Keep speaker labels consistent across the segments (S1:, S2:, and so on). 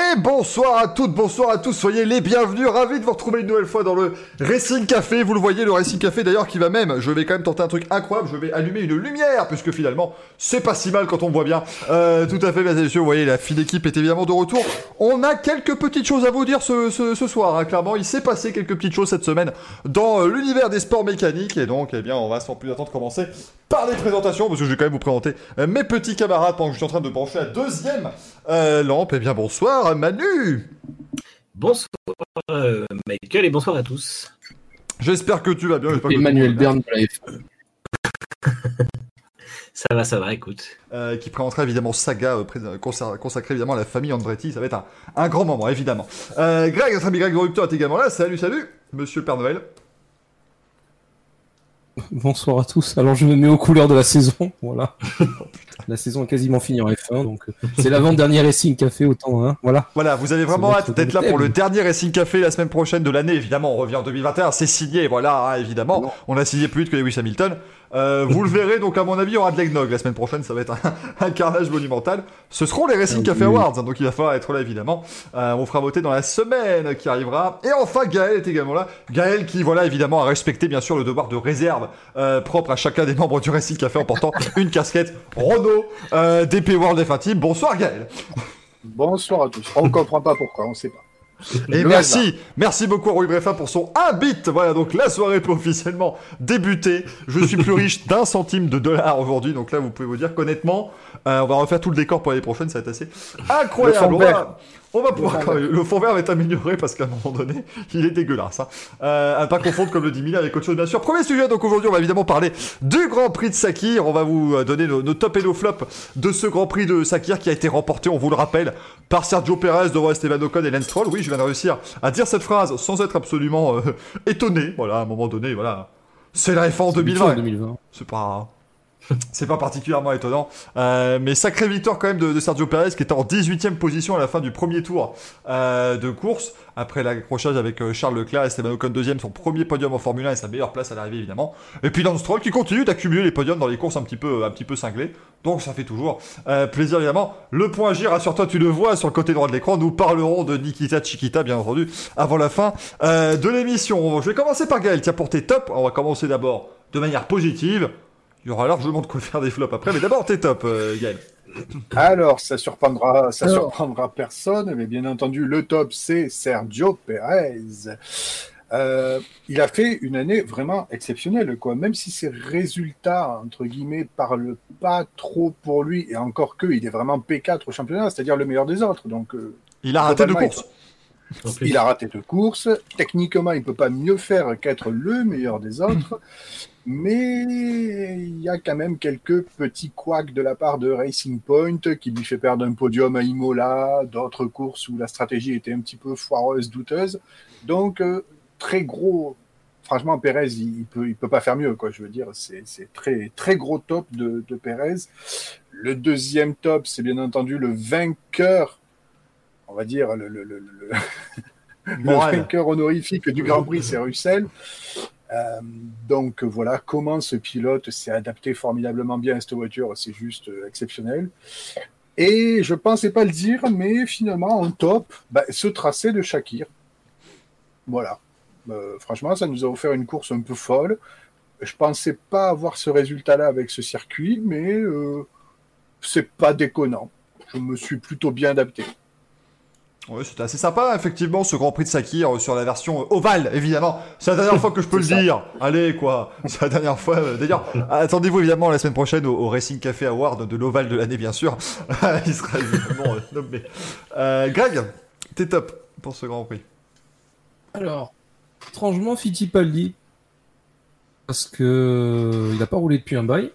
S1: Et bonsoir à toutes, bonsoir à tous, soyez les bienvenus, ravi de vous retrouver une nouvelle fois dans le Racing Café. Vous le voyez, le Racing Café d'ailleurs qui va même, je vais quand même tenter un truc incroyable, je vais allumer une lumière, puisque finalement, c'est pas si mal quand on voit bien. Euh, tout à fait, mesdames et messieurs, vous voyez, la fine équipe est évidemment de retour. On a quelques petites choses à vous dire ce, soir, hein. clairement, il s'est passé quelques petites choses cette semaine dans euh, l'univers des sports mécaniques, et donc, eh bien, on va sans plus attendre commencer par les présentations, parce que je vais quand même vous présenter euh, mes petits camarades pendant que je suis en train de brancher la deuxième lampe. Eh bien, bonsoir Manu
S2: Bonsoir euh, Michael et bonsoir à tous.
S1: J'espère que tu vas bien.
S3: Emmanuel Bern de la F1.
S2: Ça va, ça va, écoute.
S1: euh, qui présentera évidemment saga euh, pré- consa- consacrée évidemment à la famille Andretti. Ça va être un, un grand moment, évidemment. Euh, Greg, notre ami Greg Ruptor est également là. Salut, salut, monsieur le Père Noël.
S3: Bonsoir à tous. Alors je me mets aux couleurs de la saison. Voilà. la saison est quasiment finie en F1, donc euh, c'est l'avant-dernier Racing Café autant. Hein. Voilà.
S1: Voilà, vous avez vraiment hâte
S3: être
S1: d'être là pour le dernier Racing Café la semaine prochaine de l'année. Évidemment, on revient en 2021, c'est signé, voilà, hein, évidemment.
S3: Non.
S1: On a signé plus vite que Lewis Hamilton. Euh, vous le verrez, donc à mon avis, il y aura de l'eggnog la semaine prochaine, ça va être un, un carnage monumental. Ce seront les Racing
S3: Ah
S1: Café. Awards, hein, donc il va falloir être là évidemment. Euh, on fera voter dans la semaine qui arrivera. Et enfin, Gaël est également là. Gaël qui, voilà, évidemment, a respecté bien sûr le devoir de réserve euh, propre à chacun des membres du Racing Café en portant une casquette Renault euh, DP World F1 Team. Bonsoir Gaël.
S4: Bonsoir à tous. On ne comprend pas pourquoi, on ne sait pas.
S1: Et merci, merci beaucoup à Rui Breffa pour son 1 bit. Voilà, donc la soirée peut officiellement débuter. Je suis plus riche d'un centime de dollar aujourd'hui, donc là vous pouvez vous dire qu'honnêtement, euh, on va refaire tout le décor pour l'année prochaine, ça va être assez incroyable. On, va, pouvoir, quand même- le fond vert va être amélioré parce qu'à un moment donné, il est dégueulasse. Hein. Euh, à pas confondre comme le 10 000 avec autre chose bien sûr. Premier sujet, donc aujourd'hui on va évidemment parler du Grand Prix de Sakir. On va vous euh, donner nos, nos top et nos flops de ce Grand Prix de Sakir qui a été remporté, on vous le rappelle, par Sergio Perez devant Esteban Ocon et Lance Stroll. Oui, je viens de réussir à dire cette phrase sans être absolument euh, étonné. Voilà, à un moment donné, voilà. C'est la F1 en 2020.
S3: 2020.
S1: C'est pas. C'est pas particulièrement étonnant. Euh, mais sacrée victoire quand même de, de Sergio Perez qui était en 18ème position à la fin du premier tour euh, de course. Après l'accrochage avec euh, Charles Leclerc et Esteban Ocon deuxième, son premier podium en Formule 1 et sa meilleure place à l'arrivée évidemment. Et puis Lance Stroll qui continue d'accumuler les podiums dans les courses un petit peu, un petit peu cinglées. Donc ça fait toujours plaisir évidemment. Le point G, rassure-toi, tu le vois sur le côté droit de l'écran. Nous parlerons de Nikita Chiquita bien entendu avant la fin de l'émission. Je vais commencer par Gaël. Tiens pour tes tops, on va commencer d'abord de manière positive. Il y aura largement de quoi faire des flops après, mais d'abord tes tops, euh, Gaël.
S4: Alors, ça surprendra, ça
S3: Alors.
S4: surprendra personne, mais bien entendu, le top, c'est Sergio Perez. Euh, il a fait une année vraiment exceptionnelle, quoi. Même si ses résultats, entre guillemets, parlent pas trop pour lui, et encore que, il est vraiment P4 au championnat, c'est-à-dire le meilleur des autres. Donc, euh,
S1: Il a raté deux courses.
S4: Il a raté deux courses. Techniquement, il peut pas mieux faire qu'être le meilleur des autres. Mais il y a quand même quelques petits couacs de la part de Racing Point qui lui fait perdre un podium à Imola, d'autres courses où la stratégie était un petit peu foireuse, douteuse. Donc, euh, très gros. Franchement, Pérez, il, il peut, il peut pas faire mieux, quoi. Je veux dire, c'est très, très gros top de, de Pérez. Le deuxième top, c'est bien entendu le vainqueur on va dire, le, le, vainqueur honorifique du Grand Prix, c'est Russell. Euh, donc voilà comment ce pilote s'est adapté formidablement bien à cette voiture, c'est juste euh, exceptionnel. Et je pensais pas le dire, mais finalement en top, bah, ce tracé de Shakir. Voilà. Euh, franchement, ça nous a offert une course un peu folle. Je pensais pas avoir ce résultat-là avec ce circuit, mais c'est pas déconnant. Je me suis plutôt bien adapté.
S1: Ouais, c'était assez sympa, effectivement, ce Grand Prix de Sakir euh, sur la version euh, ovale, évidemment. C'est la dernière fois que je peux le
S4: ça.
S1: dire. Allez, quoi. C'est la dernière fois. euh, D'ailleurs, attendez-vous évidemment la semaine prochaine au, au Racing Café Award de l'ovale de l'année, bien sûr. Il sera évidemment euh, nommé. Euh, Greg, t'es top pour ce Grand Prix.
S3: Alors, étrangement, Fittipaldi, parce que il n'a pas roulé depuis un bail.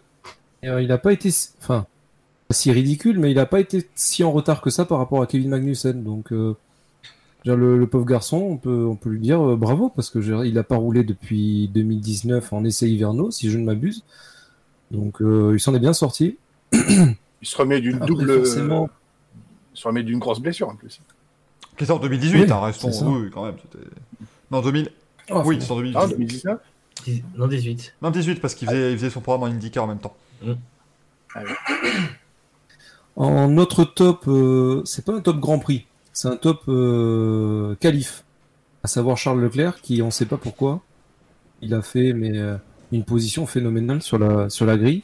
S3: Et, euh, il n'a pas été, enfin, si ridicule, mais il n'a pas été si en retard que ça par rapport à Kevin Magnussen. Donc, euh, le, le pauvre garçon, on peut, on peut lui dire euh, bravo parce que il n'a pas roulé depuis 2019 en essai hivernaux, si je ne m'abuse. Donc, euh, il s'en est bien sorti.
S4: Il se remet d'une double.
S3: forcément-
S4: Il se remet d'une grosse blessure en plus.
S1: Qui était en 2018,
S3: Oui,
S1: hein, restons. Oui, oui, quand même. Non, 2000.
S3: Oh,
S1: oui,
S3: faut-
S1: c'est en 2018.
S4: Ah, 2019
S2: Dix- Non, 18.
S1: Non, 18, parce qu'il faisait, il faisait son programme en IndyCar en même temps.
S3: En autre top, euh, c'est pas un top Grand Prix, c'est un top euh, qualif. À savoir Charles Leclerc, qui on sait pas pourquoi, il a fait mais euh, une position phénoménale sur la sur la grille.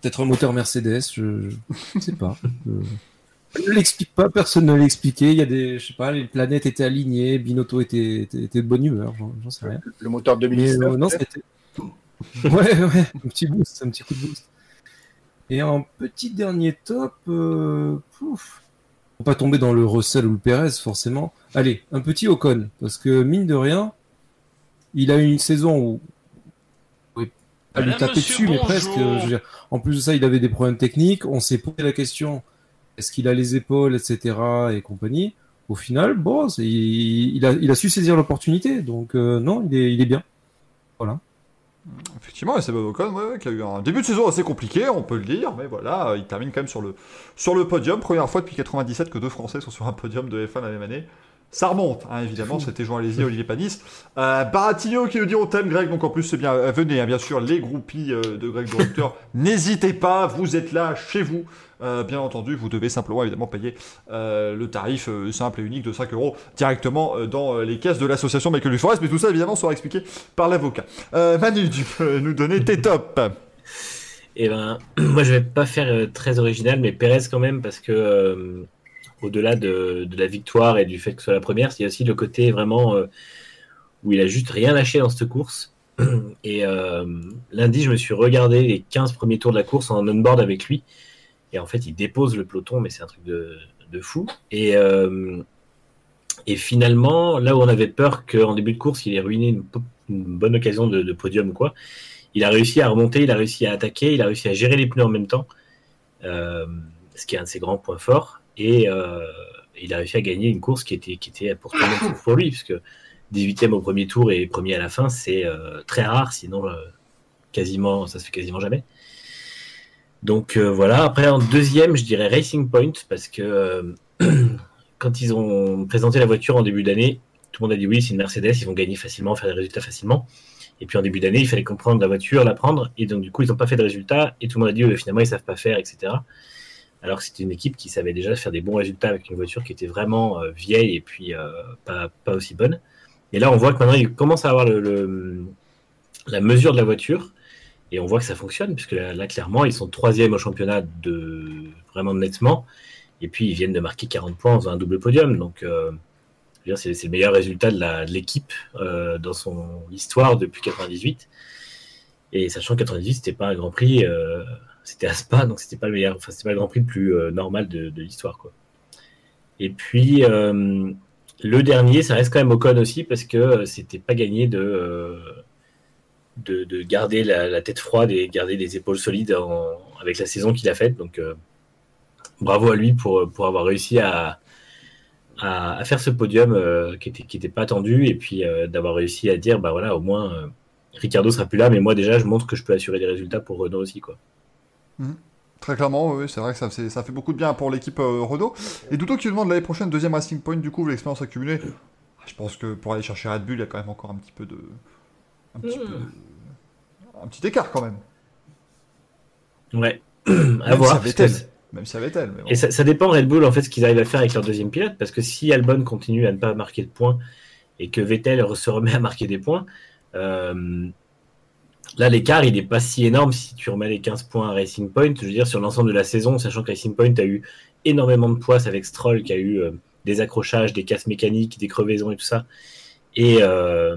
S3: Peut-être un moteur Mercedes, je, je sais pas. Je- ne l'explique pas, personne ne l'a expliqué. Il y a des, je sais pas, les planètes étaient alignées, Binotto était, était, était de bonne humeur, j'en sais rien.
S4: Le moteur de
S3: Mais
S4: 2019
S3: euh, non, c'était. Ouais, ouais, un petit boost, un petit coup de boost. Et en petit dernier top, euh, pouf, pas tomber dans le Russell ou le Perez forcément. Allez, un petit Ocon, parce que mine de rien, il a eu une saison où pas lui
S5: Madame,
S3: taper dessus, mais presque. euh, je veux dire, en plus de ça, il avait des problèmes techniques. On s'est posé la question est-ce qu'il a les épaules, etc. et compagnie. Au final, bon, il, il a, il a su saisir l'opportunité, donc euh, non, il est, il est bien. Voilà.
S1: Effectivement, et c'est Ocon, ouais, ouais, qui a eu un début de saison assez compliqué, on peut le dire, mais voilà, il termine quand même sur le, sur le podium. Première fois depuis 97 que deux Français sont sur un podium de F1 la même année. Ça remonte, hein, évidemment, c'était Jean Alési, Olivier Panis. Euh, Baratigno qui nous dit on t'aime Greg, donc en plus c'est bien, euh, venez, hein, bien sûr, les groupies euh, de Greg Directeur, n'hésitez pas, vous êtes là, chez vous. Euh, bien entendu, vous devez simplement évidemment payer euh, le tarif euh, simple et unique de 5 euros directement dans les caisses de l'association Michael Forest, mais tout ça évidemment sera expliqué par l'avocat. Manu, tu peux nous donner tes tops
S2: Et ben, moi, je vais pas faire très original, mais Perez quand même, parce que au-delà de, la victoire et du fait que ce soit la première, il y a aussi le côté vraiment où il a juste rien lâché dans cette course. Et lundi, je me suis regardé les 15 premiers tours de la course en on-board avec lui. Et en fait, il dépose le peloton, mais c'est un truc de, de fou. Et, euh, et finalement, là où on avait peur qu'en début de course, il ait ruiné une, bonne occasion de, podium ou quoi, il a réussi à remonter, il a réussi à attaquer, il a réussi à gérer les pneus en même temps, euh, ce qui est un de ses grands points forts. Et euh, il a réussi à gagner une course qui était, qui était pour pour lui, puisque 18e au premier tour et premier à la fin, c'est très rare, sinon quasiment, ça se fait quasiment jamais. Donc euh, voilà, après en deuxième, je dirais Racing Point, parce que euh, quand ils ont présenté la voiture en début d'année, tout le monde a dit oui, c'est une Mercedes, ils vont gagner facilement, faire des résultats facilement. Et puis en début d'année, il fallait comprendre la voiture, la prendre, et donc du coup, ils n'ont pas fait de résultats, et tout le monde a dit finalement, ils savent pas faire, etc. Alors que c'était une équipe qui savait déjà faire des bons résultats avec une voiture qui était vraiment euh, vieille et puis pas, aussi bonne. Et là, on voit que maintenant, ils commencent à avoir la mesure de la voiture, et on voit que ça fonctionne, puisque là, clairement, ils sont troisième au championnat de vraiment nettement, et puis ils viennent de marquer 40 points en faisant un double podium, donc euh, c'est le meilleur résultat de l'équipe euh, dans son histoire depuis 98. Et sachant que 98, c'était pas un Grand Prix, euh, c'était à Spa, donc c'était pas le meilleur, enfin c'était pas le Grand Prix le plus normal de, l'histoire, quoi. Et puis le dernier, ça reste quand même Ocon aussi parce que c'était pas gagné de, de de garder la, tête froide et garder les épaules solides avec la saison qu'il a faite. Donc euh, bravo à lui pour pour avoir réussi à à, faire ce podium euh, qui était qui pas attendu et puis euh, d'avoir réussi à dire bah voilà au moins Ricardo sera plus là mais moi déjà je montre que je peux assurer des résultats pour Renault aussi quoi.
S1: Très clairement, oui, c'est vrai que ça, ça fait beaucoup de bien pour l'équipe Renault. Et Douto qui demande l'année prochaine, deuxième Racing Point, du coup, l'expérience accumulée. Ah, Je pense que pour aller chercher Red Bull, il y a quand même encore un petit peu de. Un petit, peu de- un petit écart quand même.
S2: Ouais. à
S1: Même
S2: voir.
S1: si elle.
S2: c'est-
S1: Même si avec elle. Mais bon.
S2: Et ça, ça dépend Red Bull en fait ce qu'ils arrivent à faire avec leur deuxième pilote parce que si Albon continue à ne pas marquer de points et que Vettel se remet à marquer des points, euh, là l'écart il n'est pas si énorme si tu remets les 15 points à Racing Point. Je veux dire sur l'ensemble de la saison, sachant que Racing Point a eu énormément de poids avec Stroll qui a eu euh, des accrochages, des casses mécaniques, des crevaisons et tout ça, et euh,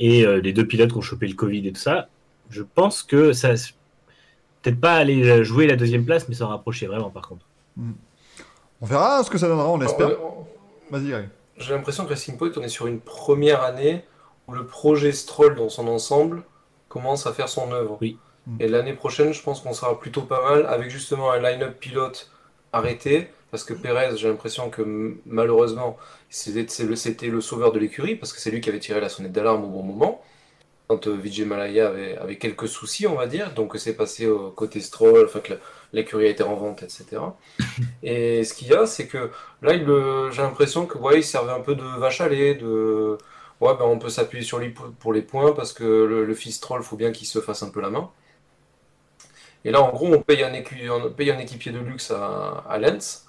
S2: et euh, les deux pilotes qui ont chopé le Covid et tout ça. Je pense que ça peut-être pas aller jouer la deuxième place, mais s'en rapprocher vraiment par contre.
S1: On verra ce que ça donnera, on espère.
S6: Alors,
S1: Vas-y, Greg.
S6: J'ai l'impression que Racing Point, on est sur une première année où le projet Stroll dans son ensemble commence à faire son œuvre.
S2: Oui.
S6: Et l'année prochaine, je pense qu'on sera plutôt pas mal avec justement un line-up pilote arrêté. Parce que Perez, j'ai l'impression que malheureusement, c'était le, sauveur de l'écurie parce que c'est lui qui avait tiré la sonnette d'alarme au bon moment. Quand euh, Vijay Malaya avait, avait quelques soucis, on va dire. Donc c'est passé au côté Stroll, enfin que l'écurie a été en vente, etc. Et ce qu'il y a, c'est que là, euh, j'ai l'impression que ouais, il servait un peu de vache à lait, de ouais, ben, on peut s'appuyer sur lui pour- les points parce que le, le fils troll, faut bien qu'il se fasse un peu la main. Et là, en gros, on paye un, écu- on paye un équipier de luxe à, à Lens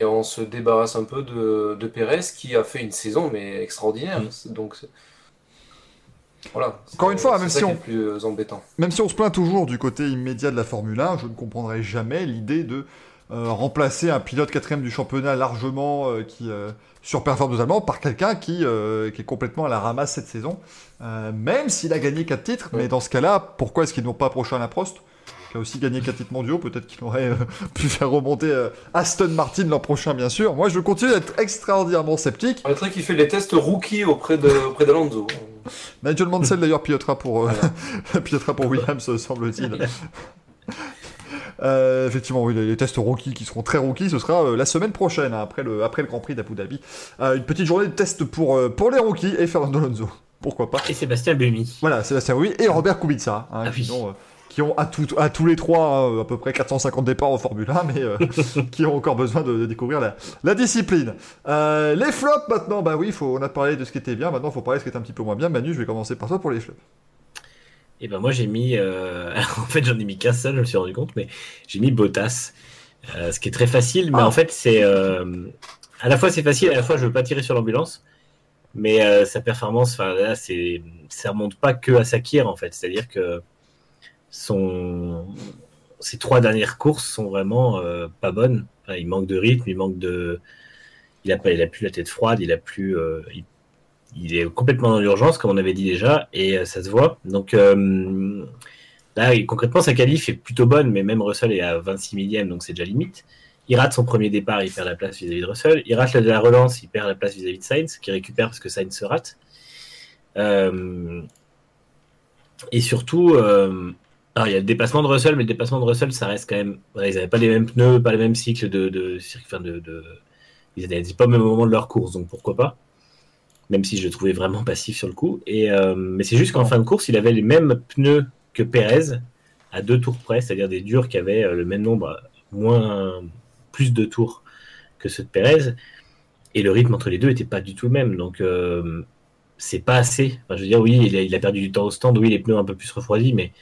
S6: et on se débarrasse un peu de, de Pérez qui a fait une saison mais extraordinaire. Donc c'est- voilà.
S1: Encore une fois, même si on-
S6: plus embêtant.
S1: Même si on se plaint toujours du côté immédiat de la Formule 1, je ne comprendrai jamais l'idée de euh, remplacer un pilote quatrième du championnat largement euh, qui euh, surperforme totalement par quelqu'un qui, euh, qui est complètement à la ramasse cette saison. Même s'il a gagné 4 titres, mais dans ce cas-là, pourquoi est-ce qu'ils n'ont pas approché un Prost qui a aussi gagné 4 titres mondiaux, peut-être qu'il aurait euh, pu faire remonter euh, Aston Martin l'an prochain, bien sûr. Moi, je continue d'être extraordinairement sceptique.
S6: On dirait qu'il fait les tests rookie auprès de auprès d'Alonso.
S1: Nigel Mansell, d'ailleurs, pilotera pour, euh, pilotera pour Williams, semble-t-il. Euh, effectivement, oui, les, tests rookies qui seront très rookies, ce sera euh, la semaine prochaine, hein, après, le, après le Grand Prix d'Abu Dhabi. Euh, une petite journée de test pour, euh, pour les rookies et Fernando Alonso. Pourquoi pas
S2: Et Sébastien Buemi.
S1: Voilà, Sébastien oui et Robert Kubica, hein,
S2: Ah
S1: qui,
S2: oui.
S1: euh, qui ont à, tout, à tous les trois hein, à peu près 450 départs en Formule 1, mais euh, qui ont encore besoin de, de découvrir la, la discipline. Euh, les flops maintenant, bah oui, faut, on a parlé de ce qui était bien, maintenant il faut parler de ce qui était un petit peu moins bien. Manu, je vais commencer par toi pour les flops.
S2: Et ben moi j'ai mis, euh, en fait j'en ai mis qu'un seul, je me suis rendu compte, mais j'ai mis Bottas, Euh, ce qui est très facile, mais
S1: Ah.
S2: en fait c'est euh, à la fois c'est facile, à la fois je veux pas tirer sur l'ambulance, mais euh, sa performance, enfin là c'est, ça remonte pas que à Sakir en fait, c'est-à-dire que ses trois dernières courses sont vraiment euh, pas bonnes. Il manque de rythme, il manque de, il a plus la tête froide, il a plus, euh, il est complètement dans l'urgence, comme on avait dit déjà, et euh, ça se voit. Donc là, concrètement, sa qualif est plutôt bonne, mais même Russell est à 26 millième, donc c'est déjà limite. Il rate son premier départ, il perd la place vis-à-vis de Russell. Il rate la, la relance, il perd la place vis-à-vis de Sainz, qui récupère parce que Sainz se rate. Et surtout, alors il y a le dépassement de Russell, mais le dépassement de Russell, ça reste quand même. ils n'avaient pas les mêmes pneus, pas les mêmes cycles de, de, enfin, de, de- ils n'étaient pas au même moment de leur course, donc pourquoi pas même si je le trouvais vraiment passif sur le coup. Et, euh, mais c'est juste qu'en fin de course, il avait les mêmes pneus que Pérez à deux tours près, c'est-à-dire des durs qui avaient euh, le même nombre, moins plus de tours que ceux de Pérez. Et le rythme entre les deux n'était pas du tout le même. Donc euh, c'est pas assez. Je veux dire, oui, il a, il a perdu du temps au stand, oui, les pneus un peu plus refroidis, mais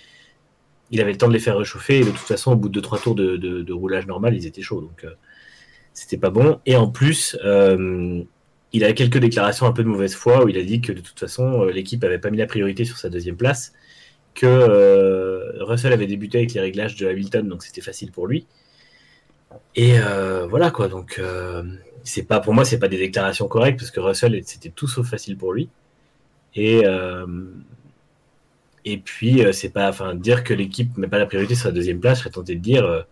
S2: il avait le temps de les faire réchauffer. Et de toute façon, au bout de 2-3 tours de, de- roulage normal, ils étaient chauds. Donc euh, c'était pas bon. Et en plus, euh, il a quelques déclarations un peu de mauvaise foi où il a dit que de toute façon euh, l'équipe avait pas mis la priorité sur sa deuxième place, que Russell avait débuté avec les réglages de Hamilton donc c'était facile pour lui. Et voilà quoi donc c'est pas pour moi c'est pas des déclarations correctes parce que Russell c'était tout sauf facile pour lui. Et et puis euh, c'est pas enfin dire que l'équipe met pas la priorité sur la deuxième place, je serais tenté de dire euh,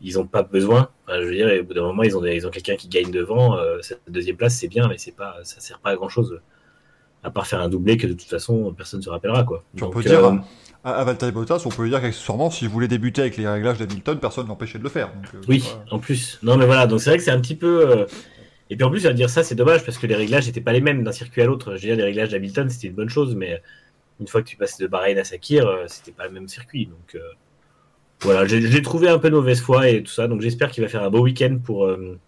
S2: ils ont pas besoin. Enfin, je veux dire, au bout d'un moment, ils ont, des- ils ont quelqu'un qui gagne devant. euh, cette deuxième place, c'est bien, mais c'est pas, ça sert pas à grand chose. À part faire un doublé que de toute façon, personne ne se rappellera. Quoi.
S1: Tu on peut dire
S2: euh,
S1: à, à Valtteri Bottas, on peut dire qu'accessoirement, s'il voulait débuter avec les réglages d'Hamilton, personne n'empêchait de le faire. Donc, euh,
S2: oui,
S1: voilà.
S2: en plus. Non, mais voilà, donc c'est vrai que c'est un petit peu. euh, Et puis en plus, à dire ça, c'est dommage parce que les réglages n'étaient pas les mêmes d'un circuit à l'autre. Je veux dire, les réglages d'Hamilton, c'était une bonne chose, mais une fois que tu passes de Bahreïn à Sakir, euh, c'était pas le même circuit. Donc euh, voilà, j'ai trouvé un peu de mauvaise foi et tout ça. Donc j'espère qu'il va faire un beau week-end pour, euh,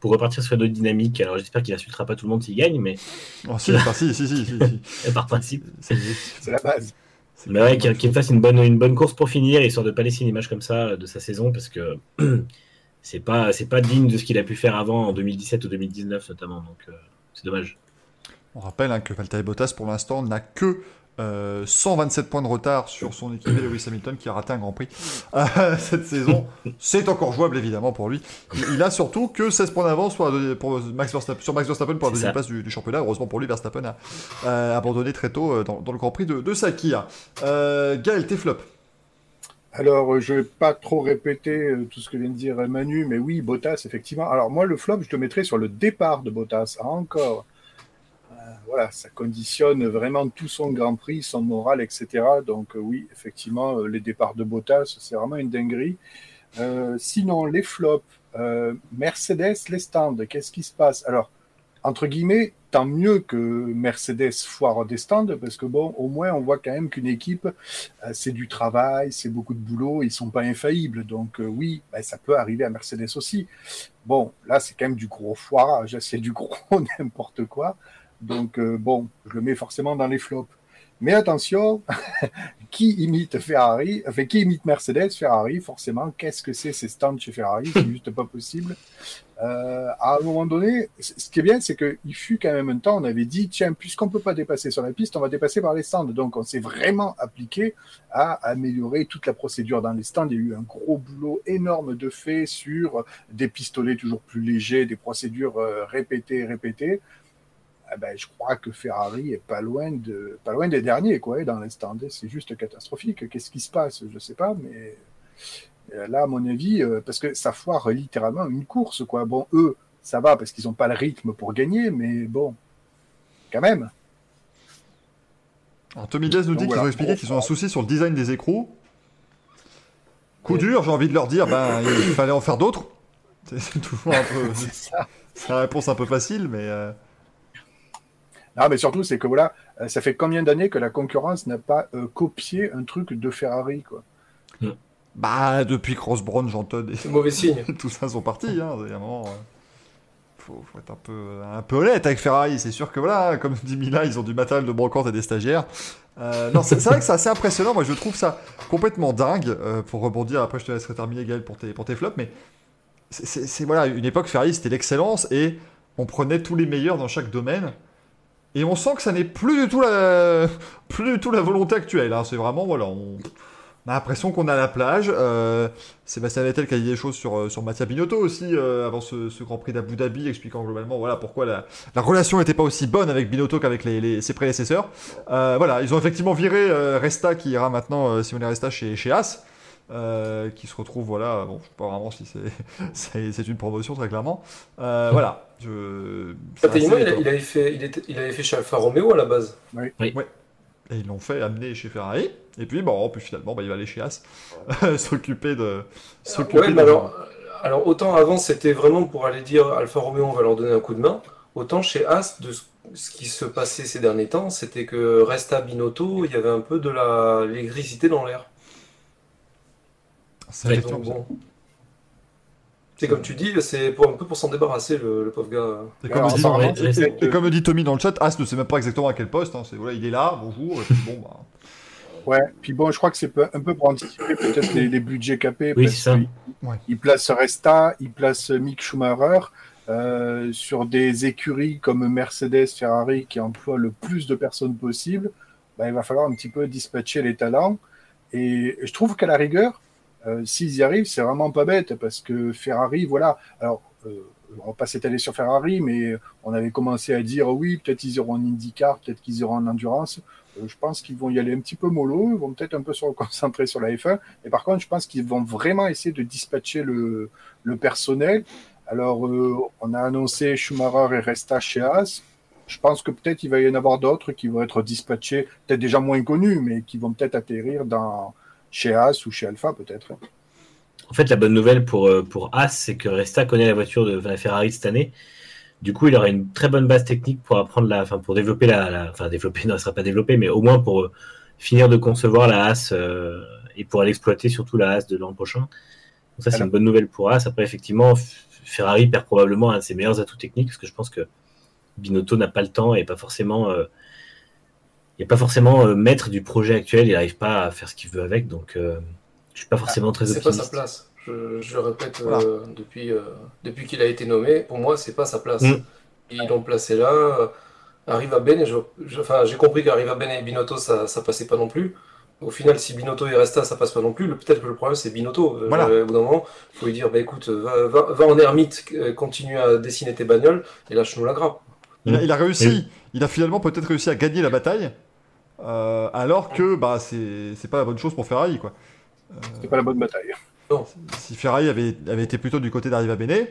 S2: pour repartir sur une autre dynamique. Alors j'espère qu'il insultera pas tout le monde s'il gagne, mais
S1: Oh, si, enfin, si, si, si, si, si.
S2: par principe.
S1: C'est-
S4: la base.
S2: Mais ouais, qu'il fasse une bonne, une bonne course pour finir, histoire de pas laisser une image comme ça de sa saison, parce que c'est pas, c'est pas digne de ce qu'il a pu faire avant en 2017 ou 2019 notamment. Donc euh, c'est dommage.
S1: On rappelle hein, que Valtteri Bottas, pour l'instant, n'a que euh, 127 points de retard sur son équipier Lewis Hamilton qui a raté un Grand Prix euh, cette saison. C'est encore jouable évidemment pour lui. Il, a surtout que 16 points d'avance pour, la deuxi- pour Max Verstappen, sur Max Verstappen pour la deuxième place du, du championnat. Heureusement pour lui, Verstappen a euh, abandonné très tôt euh, dans, dans le Grand Prix de, de Sakir. Euh, Gaël, tes flops
S4: Alors, euh, je vais pas trop répéter euh, tout ce que vient de dire Manu, mais oui, Bottas, effectivement. Alors, moi, le flop, je le mettrais sur le départ de Bottas. Ah, encore. Voilà, ça conditionne vraiment tout son Grand Prix, son moral, etc. Donc, euh, oui, effectivement, euh, les départs de Bottas, c'est vraiment une dinguerie. Euh, sinon, les flops, Mercedes, les stands, qu'est-ce qui se passe? Alors, entre guillemets, tant mieux que Mercedes foire des stands, parce que bon, au moins on voit quand même qu'une équipe, c'est du travail, c'est beaucoup de boulot, ils sont pas infaillibles. Donc oui, ben, ça peut arriver à Mercedes aussi. Bon, là c'est quand même du gros foirage, c'est du gros n'importe quoi. Donc euh, bon, je le mets forcément dans les flops. Mais attention, qui imite Ferrari, enfin qui imite Mercedes, Ferrari, forcément, qu'est-ce que c'est ces stands chez Ferrari? C'est juste pas possible. Euh, à un moment donné, ce qui est bien, c'est qu'il fut quand même un temps, on avait dit, tiens, puisqu'on peut pas dépasser sur la piste, on va dépasser par les stands. Donc on s'est vraiment appliqué à améliorer toute la procédure dans les stands. Il y a eu un gros boulot énorme de fait sur des pistolets toujours plus légers, des procédures euh, répétées, répétées. Ah ben, je crois que Ferrari est pas loin de pas loin des derniers quoi dans les stands. C'est juste catastrophique. Qu'est-ce qui se passe? Je sais pas, mais euh, là à mon avis, euh, parce que ça foire littéralement une course quoi. Bon eux, ça va parce qu'ils n'ont pas le rythme pour gagner, mais bon, quand même.
S1: Alors Tommy nous dit qu'ils ont expliqué qu'ils ont un souci sur le design des écrous. Coup dur, j'ai envie de leur dire, ben il fallait en faire d'autres. C'est toujours un peu. c'est la réponse un peu facile, mais. Euh,
S4: ah, mais surtout, c'est que voilà, euh, ça fait combien d'années que la concurrence n'a pas euh, copié un truc de Ferrari, quoi
S1: hmm. Bah, depuis Cross Brown, Jean Todt
S6: C'est mauvais signe.
S1: tout ça sont partis, hein. Il y a un moment. Euh, faut, être un peu, un peu honnête avec Ferrari. C'est sûr que voilà, comme dit Mila, ils ont du matériel de brocante et des stagiaires. non, c'est vrai que c'est assez impressionnant. Moi, je trouve ça complètement dingue. pour rebondir, après, je te laisserai terminer, Gaël, pour tes, pour tes flops. Mais c'est voilà, une époque, Ferrari, c'était l'excellence et on prenait tous les meilleurs dans chaque domaine. Et on sent que ça n'est plus du tout la, plus du tout la volonté actuelle. Hein. C'est vraiment, voilà, on, a l'impression qu'on a la plage. Euh, Sébastien Vettel qui a dit des choses sur, euh, sur Mattia Binotto aussi euh, avant ce, Grand Prix d'Abu Dhabi, expliquant globalement voilà, pourquoi la, relation n'était pas aussi bonne avec Binotto qu'avec ses prédécesseurs. voilà, ils ont effectivement viré Resta qui ira maintenant, Simone Resta chez, chez As. Euh, qui se retrouve, voilà, bon, je sais pas vraiment si c'est, c'est, une promotion très clairement. Euh, voilà. Je,
S6: il, avait fait, il, était, il avait fait chez Alfa Romeo à la base.
S1: Oui. oui. Et ils l'ont fait amener chez Ferrari. Et puis, bon, puis finalement, bah, il va aller chez As s'occuper de.
S6: S'occuper de alors, alors, autant avant, c'était vraiment pour aller dire Alfa Romeo, on va leur donner un coup de main. Autant chez As, de ce qui se passait ces derniers temps, c'était que Resta Binotto, il y avait un peu de la l'électricité dans l'air. C'est comme tu dis, c'est pour un peu pour s'en débarrasser le, pauvre gars.
S1: Et comme, dit, Tommy dans le chat, As ne sait même pas exactement à quel poste. Hein. voilà, il est là, bonjour. bon, bah.
S4: Ouais, puis bon, je crois que c'est un peu pour anticiper peut-être les, budgets capés.
S2: Oui, c'est ça.
S4: Il, place Resta, il place Mick Schumacher. Euh, sur des écuries comme Mercedes, Ferrari qui emploient le plus de personnes possible, bah, il va falloir un petit peu dispatcher les talents. Et je trouve qu'à la rigueur, euh, s'ils y arrivent, c'est vraiment pas bête parce que Ferrari, voilà. Alors, euh, on va pas s'étaler sur Ferrari, mais on avait commencé à dire oui, peut-être ils iront en IndyCar, peut-être qu'ils iront en endurance. Euh, je pense qu'ils vont y aller un petit peu mollo, ils vont peut-être un peu se concentrer sur la F1. Et par contre, je pense qu'ils vont vraiment essayer de dispatcher le, le personnel. Alors, on a annoncé Schumacher et Resta chez Haas. Je pense que peut-être il va y en avoir d'autres qui vont être dispatchés, peut-être déjà moins connus, mais qui vont peut-être atterrir dans, chez As ou chez Alpha peut-être.
S2: En fait, la bonne nouvelle pour, euh, pour As, c'est que Resta connaît la voiture de la Ferrari cette année. Du coup, il aura une très bonne base technique pour apprendre la, enfin, pour développer la, enfin, développer, non, elle sera pas développée, mais au moins pour euh, finir de concevoir la As euh, et pour l'exploiter surtout la As de l'an prochain. Donc ça, c'est une bonne nouvelle pour As. Après, effectivement, Ferrari perd probablement un de ses meilleurs atouts techniques parce que je pense que Binotto n'a pas le temps et pas forcément n'est pas forcément euh, maître du projet actuel, il n'arrive pas à faire ce qu'il veut avec, donc euh, je suis pas forcément très optimiste.
S6: C'est pas sa place. Je, le répète euh, depuis, depuis qu'il a été nommé. Pour moi, c'est pas sa place. Mm. Ils l'ont placé là. Arriva Ben, enfin, j'ai compris qu'Arriva Ben et Binotto, ça, ça passait pas non plus. Au final, si Binotto est resté, ça passe pas non plus. Peut-être que le problème, c'est Binotto. Voilà. au bout d'un moment, il faut lui dire bah, écoute, va, va, en ermite, continue à dessiner tes bagnoles et lâche-nous la grappe.
S1: Il a, réussi. Il a finalement peut-être réussi à gagner la bataille. Euh, alors que bah, c'est pas la bonne chose pour Ferrari. quoi.
S4: C'était pas la bonne bataille.
S1: Si Ferrari avait, avait été plutôt du côté d'Arriva Bene,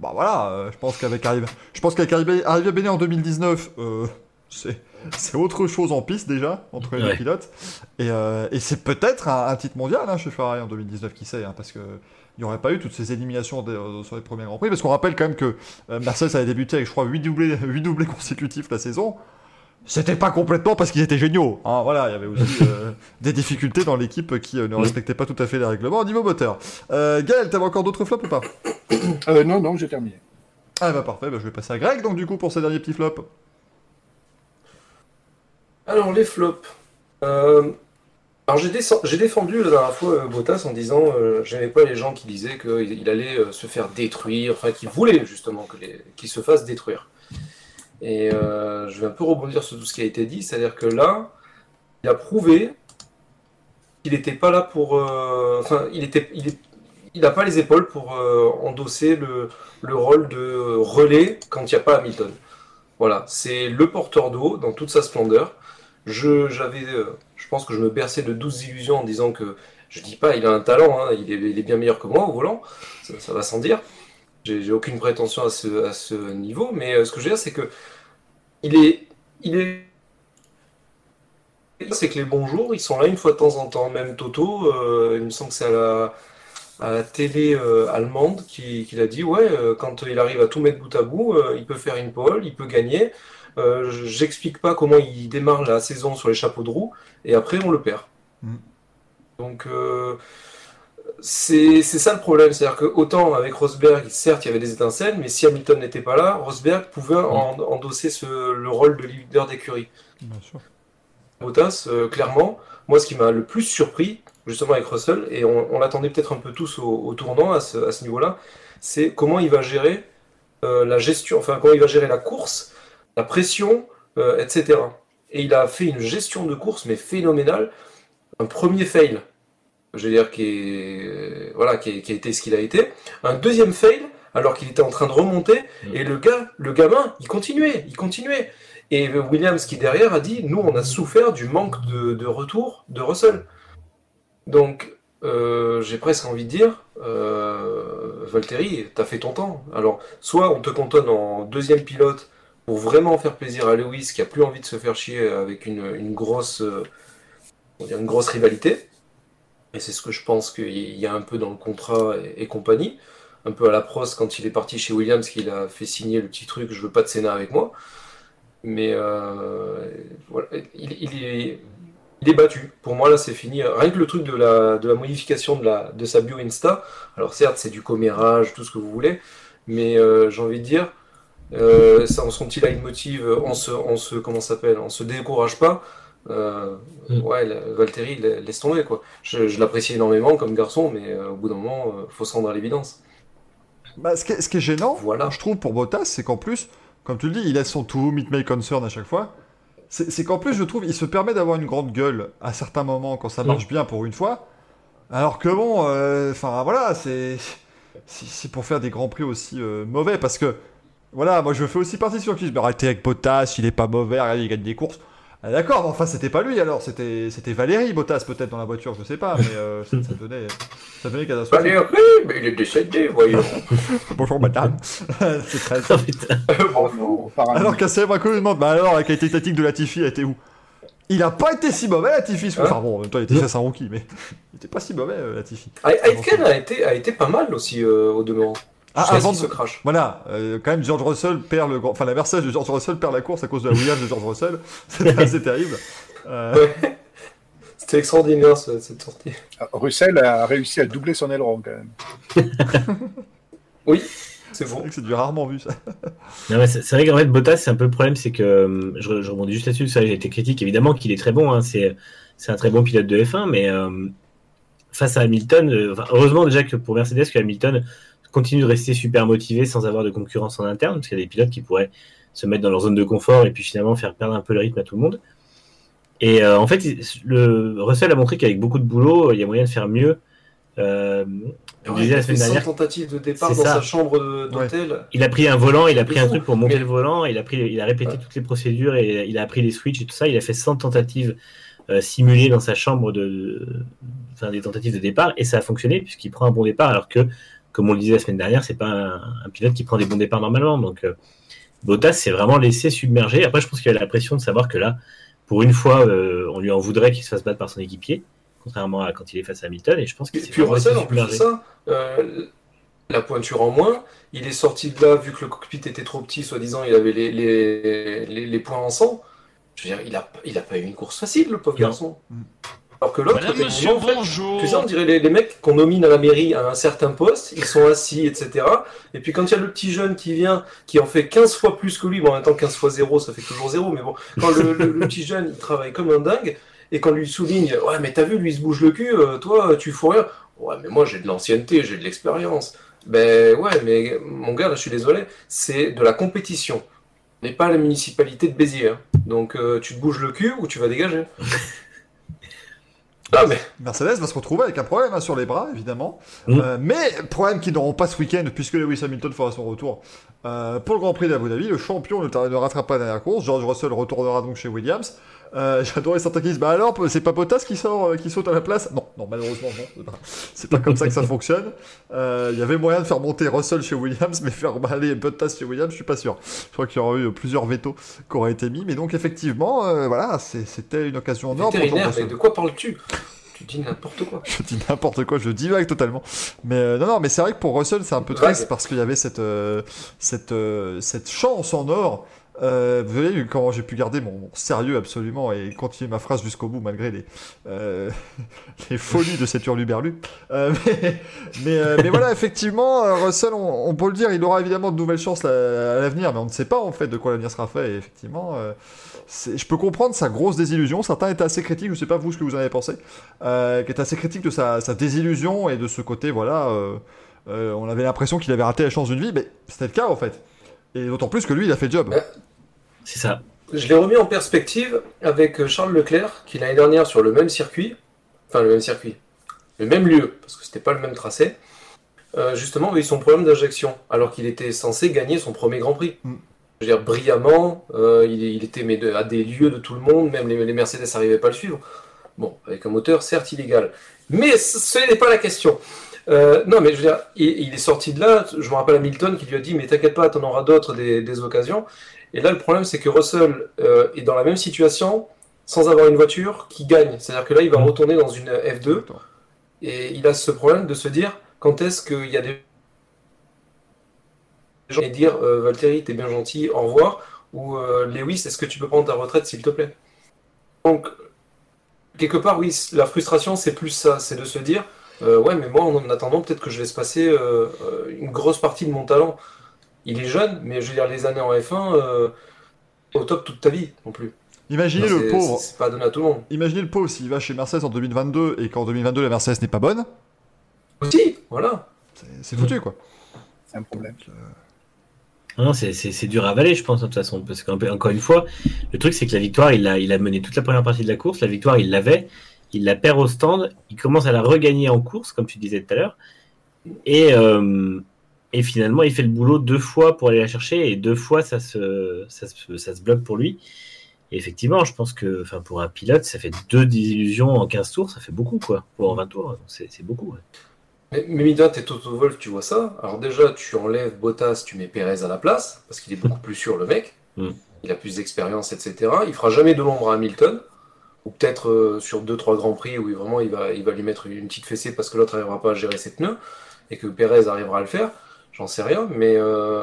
S1: bah voilà, euh, je pense qu'avec Arriva, je pense qu'avec Arriva Bene en 2019, euh, c'est autre chose en piste déjà entre les pilotes. Et, et c'est peut-être un, titre mondial hein, chez Ferrari en 2019, qui sait, hein, parce que il n'y aurait pas eu toutes ces éliminations de- euh, sur les premiers Grands Prix. Parce qu'on rappelle quand même que euh, Mercedes avait débuté avec, je crois, 8 doublés, 8 doublés consécutifs la saison. C'était pas complètement parce qu'ils étaient géniaux. hein. voilà, il y avait aussi euh, des difficultés dans l'équipe qui euh, ne respectait pas tout à fait les règlements au niveau moteur. Euh, Gaël, t'avais encore d'autres flops ou pas?
S4: Euh, non, non, j'ai terminé.
S1: Ah bah parfait, bah, je vais passer à Greg donc du coup pour ces derniers petits flops.
S6: Alors, les flops. Euh, alors, j'ai défendu la dernière fois euh, Bottas en disant euh, j'aimais pas les gens qui disaient qu'il il allait euh, se faire détruire, enfin, qui voulaient justement que les- qu'il se fasse détruire. Et euh, je vais un peu rebondir sur tout ce qui a été dit, c'est-à-dire que là, il a prouvé qu'il n'était pas là pour. euh, Enfin, il était. Il pas les épaules pour euh, endosser le, le rôle de relais quand il n'y a pas Hamilton. Voilà, c'est le porteur d'eau dans toute sa splendeur. Je, j'avais, je pense que je me berçais de douces illusions en disant que, je dis pas, il a un talent, hein, il, est, bien meilleur que moi au volant, ça va sans dire. J'ai, aucune prétention à ce, à ce niveau, mais euh, ce que je veux dire, c'est que il est, il est, c'est que les bons jours, ils sont là une fois de temps en temps. Même Toto, euh, il me semble que c'est à la, à la télé euh, allemande qui, qu'il a dit, ouais, euh, quand il arrive à tout mettre bout à bout, il peut faire une pole, il peut gagner. J'explique pas comment il démarre la saison sur les chapeaux de roue et après on le perd.
S1: Mm.
S6: Donc c'est c'est ça le problème, c'est-à-dire que autant avec Rosberg, certes il y avait des étincelles, mais si Hamilton n'était pas là, Rosberg pouvait en- endosser ce- le rôle de leader d'écurie.
S1: Bien sûr.
S6: Bottas, euh, clairement, moi ce qui m'a le plus surpris, justement avec Russell, et on, on l'attendait peut-être un peu tous au, au tournant à ce, à ce niveau-là, c'est comment il va gérer euh, la gestion, enfin comment il va gérer la course, la pression, euh, etc. Et il a fait une gestion de course, mais phénoménale. Un premier fail, je veux dire, qui, est, voilà, qui, est- qui a été ce qu'il a été. Un deuxième fail, alors qu'il était en train de remonter, et le gars, le gamin, il continuait, il continuait. Et Williams qui derrière a dit, nous on a souffert du manque de, de retour de Russell. Donc euh, j'ai presque envie de dire, euh, Valtteri, t'as fait ton temps. Alors soit on te cantonne en deuxième pilote pour vraiment faire plaisir à Lewis qui a plus envie de se faire chier avec une, une grosse, euh, on une grosse rivalité. Et c'est ce que je pense qu'il y a un peu dans le contrat et, compagnie. Un peu à la pros quand il est parti chez Williams, qu'il a fait signer le petit truc, je veux pas de Sénat avec moi. Mais euh, voilà, il, est, battu. Pour moi, là, c'est fini. Rien que le truc de la, modification de, sa bio Insta. Alors, certes, c'est du commérage, tout ce que vous voulez. Mais euh, j'ai envie de dire, euh, ça, son petit leitmotiv, on se, on se, comment s'appelle, on se décourage pas. Euh,
S2: Mm.
S6: ouais, la- Valtteri, la- laisse tomber, quoi. Je, je l'apprécie énormément comme garçon, mais euh, au bout d'un moment, euh, faut se rendre à l'évidence.
S1: Bah, ce, qui est, ce qui est gênant,
S6: Voilà.
S1: je trouve, pour Bottas, c'est qu'en plus, comme tu le dis, il laisse son tout, meet my concern à chaque fois. C'est c'est qu'en plus, je trouve, il se permet d'avoir une grande gueule à certains moments quand ça marche bien pour une fois. Alors que bon, euh, enfin voilà, c'est c'est c'est pour faire des grands prix aussi euh, mauvais parce que voilà, moi je fais aussi partie sur qui je me arrêter avec Bottas, il est pas mauvais, regarde, il gagne des courses. Ah, D'accord, mais enfin c'était pas lui alors, c'était c'était Valérie Bottas peut-être dans la voiture, je sais pas, mais euh, ça, ça donnait ça donnait catastrophique.
S6: mais il est décédé, voyons.
S1: Bonjour madame, c'est très
S2: putain.
S6: Bonjour.
S1: Alors qu'à Célèbre lui demande, bah alors la qualité statique de Latifi a été où? Il a pas été si mauvais Latifi,
S6: Hein?
S1: Enfin bon, en même temps il était face à rookie, mais il était pas si mauvais euh, Latifi.
S6: Aitken a été, a été pas mal aussi euh, au demeurant.
S1: Ah, avant de...
S6: se crache.
S1: Voilà, euh, quand même George Russell perd le. Enfin la Mercedes de George Russell perd la course à cause de la Williams de George Russell, c'était assez terrible. Euh,
S6: Ouais. C'était extraordinaire ce- cette sortie.
S4: Ah, Russell a réussi à doubler son aileron quand même.
S6: Oui, c'est
S1: vrai que c'est du rarement vu ça.
S2: Non, mais c'est c'est vrai qu'en fait, Bottas, c'est un peu le problème, c'est que euh, je, je rebondis juste là-dessus. Ça, j'ai été critique, évidemment, qu'il est très bon. Hein, c'est c'est un très bon pilote de F1, mais euh, face à Hamilton, euh, heureusement déjà que pour Mercedes, que Hamilton continue de rester super motivé sans avoir de concurrence en interne, parce qu'il y a des pilotes qui pourraient se mettre dans leur zone de confort et puis finalement faire perdre un peu le rythme à tout le monde. Et euh, en fait, le Russell a montré qu'avec beaucoup de boulot, il y a moyen de faire mieux. Euh,
S6: Ouais, il
S2: la semaine
S6: 100
S2: dernière,
S6: tentatives de départ dans
S2: ça.
S6: sa chambre d'hôtel.
S2: il a pris un volant, il a pris un truc pour monter
S6: Mais-
S2: le volant, il a pris, il a répété
S6: Ouais.
S2: toutes les procédures et il a appris les switches et tout ça. Il a fait 100 tentatives euh, simulées dans sa chambre de, enfin des tentatives de départ et ça a fonctionné puisqu'il prend un bon départ alors que, comme on le disait la semaine dernière, c'est pas un, un pilote qui prend des bons départs normalement. Donc euh, Bottas s'est vraiment laissé submerger. Après, je pense qu'il a la pression de savoir que là, pour une fois, euh, on lui en voudrait qu'il se fasse battre par son équipier, contrairement à quand il est face à Hamilton. Et je pense qu'il s'est
S6: puis Russell, en plus de ça, euh, la pointure en moins. Il est sorti de là, vu que le cockpit était trop petit, soi-disant, il avait les, les, les, les points en sang. Je veux dire, il a, il a pas eu une course facile, le pauvre
S2: Non.
S6: garçon. Alors que l'autre, en fait,
S5: bonjour.
S6: tu sais, on dirait les, les mecs qu'on nomine à la mairie à un certain poste, ils sont assis, etc. Et puis quand il y a le petit jeune qui vient, qui en fait 15 fois plus que lui, bon en même temps 15 fois 0, ça fait toujours 0, mais bon, quand le, le- le petit jeune, il travaille comme un dingue, et qu'on lui souligne, ouais mais t'as vu, lui il se bouge le cul, euh, toi tu fous rien. Ouais mais moi j'ai de l'ancienneté, j'ai de l'expérience. Ben ouais, mais mon gars, là je suis désolé, c'est de la compétition. On n'est pas à la municipalité de Béziers. hein. Donc euh, tu te bouges le cul ou tu vas dégager. Ah mais...
S1: Mercedes va se retrouver avec un problème hein, sur les bras, évidemment.
S2: Mm.
S1: Euh, mais problème qu'ils n'auront pas ce week-end, puisque Lewis Hamilton fera son retour euh, pour le Grand Prix d'Abu Dhabi. Le champion ne, ne rattrape pas la dernière course. George Russell retournera donc chez Williams. Euh, J'adorais certains qui disent Bah alors, c'est pas Bottas qui, sort, euh, qui saute à la place? Non, non, malheureusement, non. C'est pas- comme ça que ça fonctionne. Euh, Il y avait moyen de faire monter Russell chez Williams, mais faire aller Bottas chez Williams, je suis pas sûr. Je crois qu'il y aurait eu plusieurs vétos qui auraient été mis. Mais donc, effectivement, euh, voilà, c'était une occasion en or pour
S6: mais de quoi parles-tu? Tu dis n'importe quoi.
S1: je dis n'importe quoi, je divague totalement. Mais euh, non, non, mais c'est vrai que pour Russell, c'est un peu triste parce qu'il y avait cette, euh, cette, euh, cette chance en or. Euh, vous voyez comment j'ai pu garder mon, sérieux absolument et continuer ma phrase jusqu'au bout malgré les, euh, folies de cet hurluberlu. Euh, mais, voilà, effectivement, Russell, on, peut le dire, il aura évidemment de nouvelles chances à l'avenir, mais on ne sait pas en fait de quoi l'avenir sera fait. Et effectivement, je peux comprendre sa grosse désillusion. Certains étaient assez critiques, je ne sais pas vous ce que vous en avez pensé, qui étaient assez critiques de sa, désillusion et de ce côté, voilà, on avait l'impression qu'il avait raté la chance d'une vie, mais c'était le cas en fait. Et d'autant plus que lui, il a fait le job.
S6: Ouais.
S2: C'est ça.
S6: Je l'ai remis en perspective avec euh, Charles Leclerc, qui l'année dernière sur le même circuit, enfin le même circuit, le même lieu, parce que c'était pas le même tracé, euh, justement avait eu son problème d'injection, alors qu'il était censé gagner son premier Grand Prix.
S1: Mm.
S6: Je veux dire, brillamment, euh, il, il était mais de- à des lieux de tout le monde, même les, les Mercedes n'arrivaient pas à le suivre. Bon, avec un moteur certes illégal. Mais ce, ce n'est pas la question. Euh, non, mais je veux dire, il, il est sorti de là, je me rappelle Hamilton qui lui a dit, mais t'inquiète pas, t'en auras d'autres des, des occasions. Et là, le problème, c'est que Russell euh, est dans la même situation sans avoir une voiture qui gagne. C'est-à-dire que là, il va
S2: Mm.
S6: retourner dans une F2 et il a ce problème de se dire quand est-ce qu'il y a des gens et dire euh, Valtteri, t'es bien gentil, au revoir, ou euh, Lewis, est-ce que tu peux prendre ta retraite s'il te plaît? Donc, quelque part, oui, la frustration, c'est plus ça, c'est de se dire euh, ouais, mais moi, en attendant, peut-être que je laisse passer euh, euh, une grosse partie de mon talent. Il est jeune, mais je veux dire, les années en F1, euh, au top toute ta vie non plus.
S1: Imaginez le pauvre.
S6: C'est pas donné à tout le monde.
S1: Imaginez le pauvre s'il va chez Mercedes en 2022 et qu'en 2022 la Mercedes n'est pas bonne,
S6: Aussi, voilà.
S1: c'est- foutu quoi.
S4: C'est un problème.
S2: Non, c'est- c'est c'est dur à avaler, je pense, de toute façon. Parce qu'encore une fois, le truc, c'est que la victoire, il a, il a mené toute la première partie de la course. La victoire, il l'avait. Il la perd au stand. Il commence à la regagner en course, comme tu disais tout à l'heure. Et, euh, et finalement, il fait le boulot deux fois pour aller la chercher. Et deux fois, ça se, ça se, ça se bloque pour lui. Et effectivement, je pense que enfin, pour un pilote, ça fait deux désillusions en 15 tours. Ça fait beaucoup, quoi. Ou en 20 tours. C'est c'est beaucoup. ouais.
S6: Mais, mais Mida, t'es Toto Wolf, tu vois ça. Alors déjà, tu enlèves Bottas, tu mets Perez à la place, parce qu'il est beaucoup plus sûr, le mec.
S2: Mm.
S6: Il a plus d'expérience, etc. Il fera jamais de l'ombre à Hamilton. Ou peut-être euh, sur 2-3 grands prix où il- vraiment il va, il va lui mettre une petite fessée parce que l'autre n'arrivera pas à gérer ses pneus et que Perez arrivera à le faire. J'en sais rien, mais euh,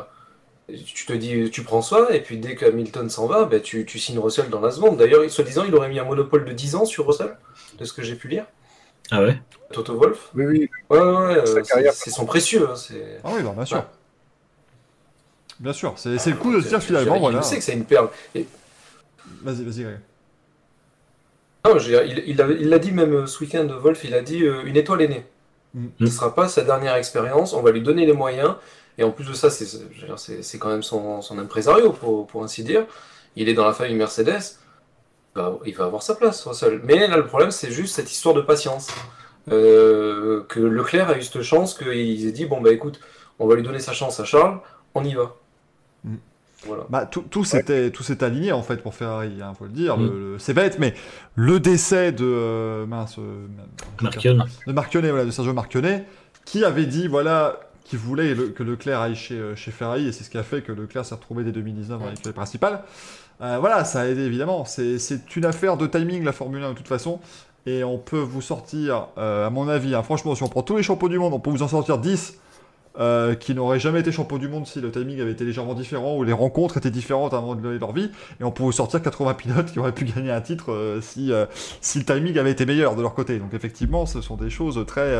S6: tu te dis, tu prends ça, et puis dès qu'Hamilton s'en va, ben, tu, tu signes Russell dans la seconde. D'ailleurs, soi-disant, il aurait mis un monopole de 10 ans sur Russell, de ce que j'ai pu lire.
S2: Ah ouais?
S6: Toto Wolf.
S4: Oui, oui.
S6: Ouais, ouais, ouais, euh,
S4: carrière
S6: c'est- son précieux. hein, c'est...
S1: Ah oui, bah, bien sûr.
S6: Ouais.
S1: Bien sûr, c'est c'est le coup de se dire
S6: Je-
S1: finalement,
S6: je-
S1: voilà.
S6: Il sait que c'est une perle. Et,
S1: Vas-y, vas-y, Greg.
S6: Non, je veux dire, il il avait- il l'a dit même euh, ce week-end, Wolf, il a dit euh, une étoile est née.
S1: Mm.
S6: Ce ne sera pas sa dernière expérience, on va lui donner les moyens. Et en plus de ça, c'est, c'est- je veux dire, c'est, c'est quand même son, son impresario, pour, pour ainsi dire. Il est dans la famille Mercedes. Bah, il va avoir sa place, Russell. Mais là, le problème, c'est juste cette histoire de patience. Euh, que Leclerc a eu cette chance, qu'il s'est dit bon, bah écoute, on va lui donner sa chance à Charles, on y va. Voilà.
S1: Bah, tout, tout s'était aligné en fait pour Ferrari, hein, faut le dire.
S2: Mm.
S1: Le- le- c'est bête, mais le décès de euh, mince, euh,
S2: Marquion.
S1: de voilà, de Sergio Marchionnet, qui avait dit voilà qu'il voulait le- que Leclerc aille chez, euh, chez Ferrari, et c'est ce qui a fait que Leclerc s'est retrouvé dès 2019 dans l'équipe principale. Euh, voilà, ça a aidé évidemment. C'est c'est une affaire de timing la Formule 1 de toute façon. Et on peut vous sortir, euh, à mon avis, hein, franchement, si on prend tous les champions du monde, on peut vous en sortir 10 euh, qui n'auraient jamais été champions du monde si le timing avait été légèrement différent ou les rencontres étaient différentes avant de leur vie. Et on vous sortir 80 pilotes qui auraient pu gagner un titre euh, si, euh, si le timing avait été meilleur de leur côté. Donc effectivement, ce sont des choses très,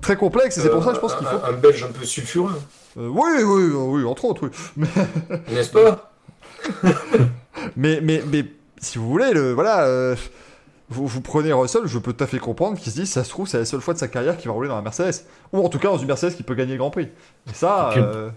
S1: très complexes. Et c'est pour ça, je pense qu'il faut...
S6: Un, un Belge un peu sulfureux,
S1: oui, oui, oui, entre autres, oui. Mais,
S6: n'est-ce pas?
S1: Mais, mais, mais si vous voulez, le, voilà, vous, vous prenez Russell, je peux tout à fait comprendre qu'il se dit, ça se trouve, c'est la seule fois de sa carrière qu'il va rouler dans la Mercedes. Ou en tout cas dans une Mercedes qui peut gagner le Grand Prix. Et ça,
S2: Et
S1: euh,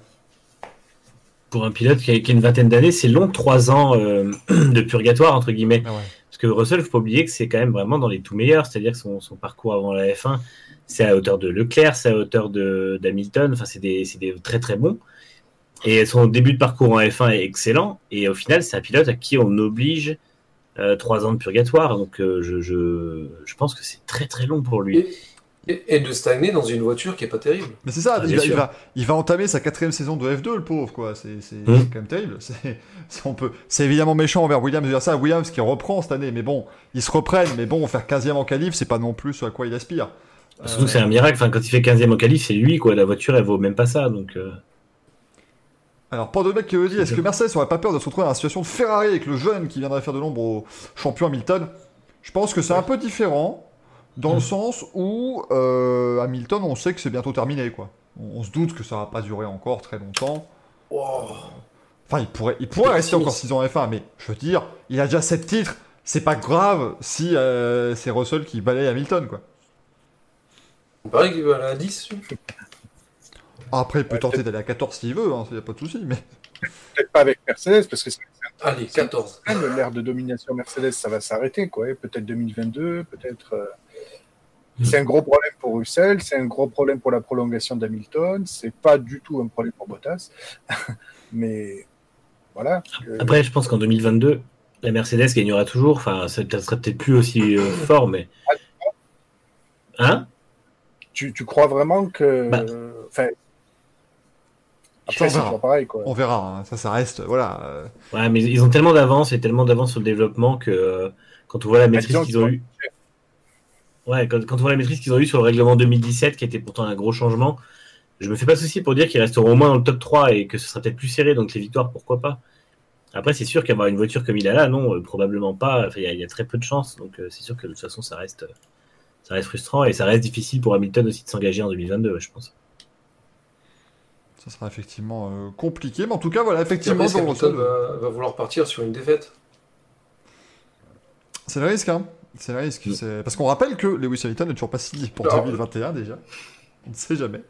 S2: Pour un pilote qui a, qui a une vingtaine d'années, c'est long, trois ans euh, de purgatoire, entre guillemets.
S1: ah ouais.
S2: Parce que Russell, faut pas oublier que c'est quand même vraiment dans les tout meilleurs, c'est-à-dire que son, son parcours avant la F1, c'est à hauteur de Leclerc, c'est à hauteur de d'Hamilton, enfin c'est des, c'est des très très bons. Et son début de parcours en F1 est excellent, et au final, c'est un pilote à qui on oblige euh, trois ans de purgatoire, donc euh, je, je, je pense que c'est très très long pour lui.
S6: et, et- et de stagner dans une voiture qui est pas terrible.
S1: Mais c'est ça,
S2: Ah,
S1: il, va, il, va, il va entamer sa quatrième saison de F2, le pauvre, quoi. C'est c'est-
S2: Mm.
S1: c'est quand même terrible. C'est c'est- on peut- c'est évidemment méchant envers Williams de dire ça. Williams qui reprend cette année, mais bon, ils se reprennent, mais bon, faire 15ème en qualif, c'est pas non plus ce à quoi il aspire.
S2: Surtout que c'est un miracle, enfin, quand il fait 15e en qualif, c'est lui, quoi. La voiture, elle vaut même pas ça, donc. euh,
S1: Alors, pour de mec qui me dit, est-ce que Mercedes aurait pas peur de se retrouver dans la situation de Ferrari avec le jeune qui viendrait faire de l'ombre au champion Hamilton? Je pense que c'est un peu différent, dans le sens où euh, Hamilton, on sait que c'est bientôt terminé, quoi. On, on se doute que ça va pas durer encore très longtemps. Enfin, il pourrait, il pourrait rester encore 6 ans en F1, mais je veux dire, il a déjà 7 titres. C'est pas grave si euh, c'est Russell qui balaye Hamilton, quoi.
S6: Il paraît qu'il va à 10.
S1: Après, il peut tenter
S4: peut-être-
S1: d'aller à 14 s'il veut, hein, y a pas de souci, mais.
S4: Peut-être pas avec Mercedes, parce que c'est
S6: Allez, 14.
S4: quand même l'ère de domination Mercedes, ça va s'arrêter, quoi. Peut-être 2022, peut-être. euh, C'est un gros problème pour Russell, c'est un gros problème pour la prolongation d'Hamilton, c'est pas du tout un problème pour Bottas. Mais voilà. Euh,
S2: Après, je pense qu'en 2022, la Mercedes gagnera toujours. Enfin, ça ça serait peut-être plus aussi euh, fort, mais. Hein?
S4: Tu, tu crois vraiment que.
S2: Bah.
S4: Enfin.
S1: On
S4: Après,
S1: verra.
S4: toujours pareil, quoi.
S1: On verra, hein, ça, ça reste, voilà.
S2: Ouais, mais ils ont tellement d'avance et tellement d'avance sur le développement que euh, quand on voit la maîtrise qu'ils ont eue. Ouais, quand, quand on voit la maîtrise qu'ils ont eue sur le règlement 2017, qui était pourtant un gros changement, je me fais pas souci pour dire qu'ils resteront au moins dans le top 3 et que ce sera peut-être plus serré, donc les victoires, pourquoi pas. Après, c'est sûr qu'avoir une voiture comme il a là, non, euh, probablement pas. Enfin, Il y, a- il y a très peu de chances, donc euh, c'est sûr que de toute façon, ça reste, euh, ça reste frustrant et ça reste difficile pour Hamilton aussi de s'engager en 2022, je pense.
S1: Ça sera effectivement euh, compliqué, mais en tout cas, voilà, effectivement,
S6: Après, va, va vouloir partir sur une défaite.
S1: c'est le risque, hein. C'est le risque.
S2: Mm.
S1: c'est- Parce qu'on rappelle que Lewis Hamilton n'est toujours pas signé pour
S6: Alors,
S1: 2021 déjà. On ne sait jamais.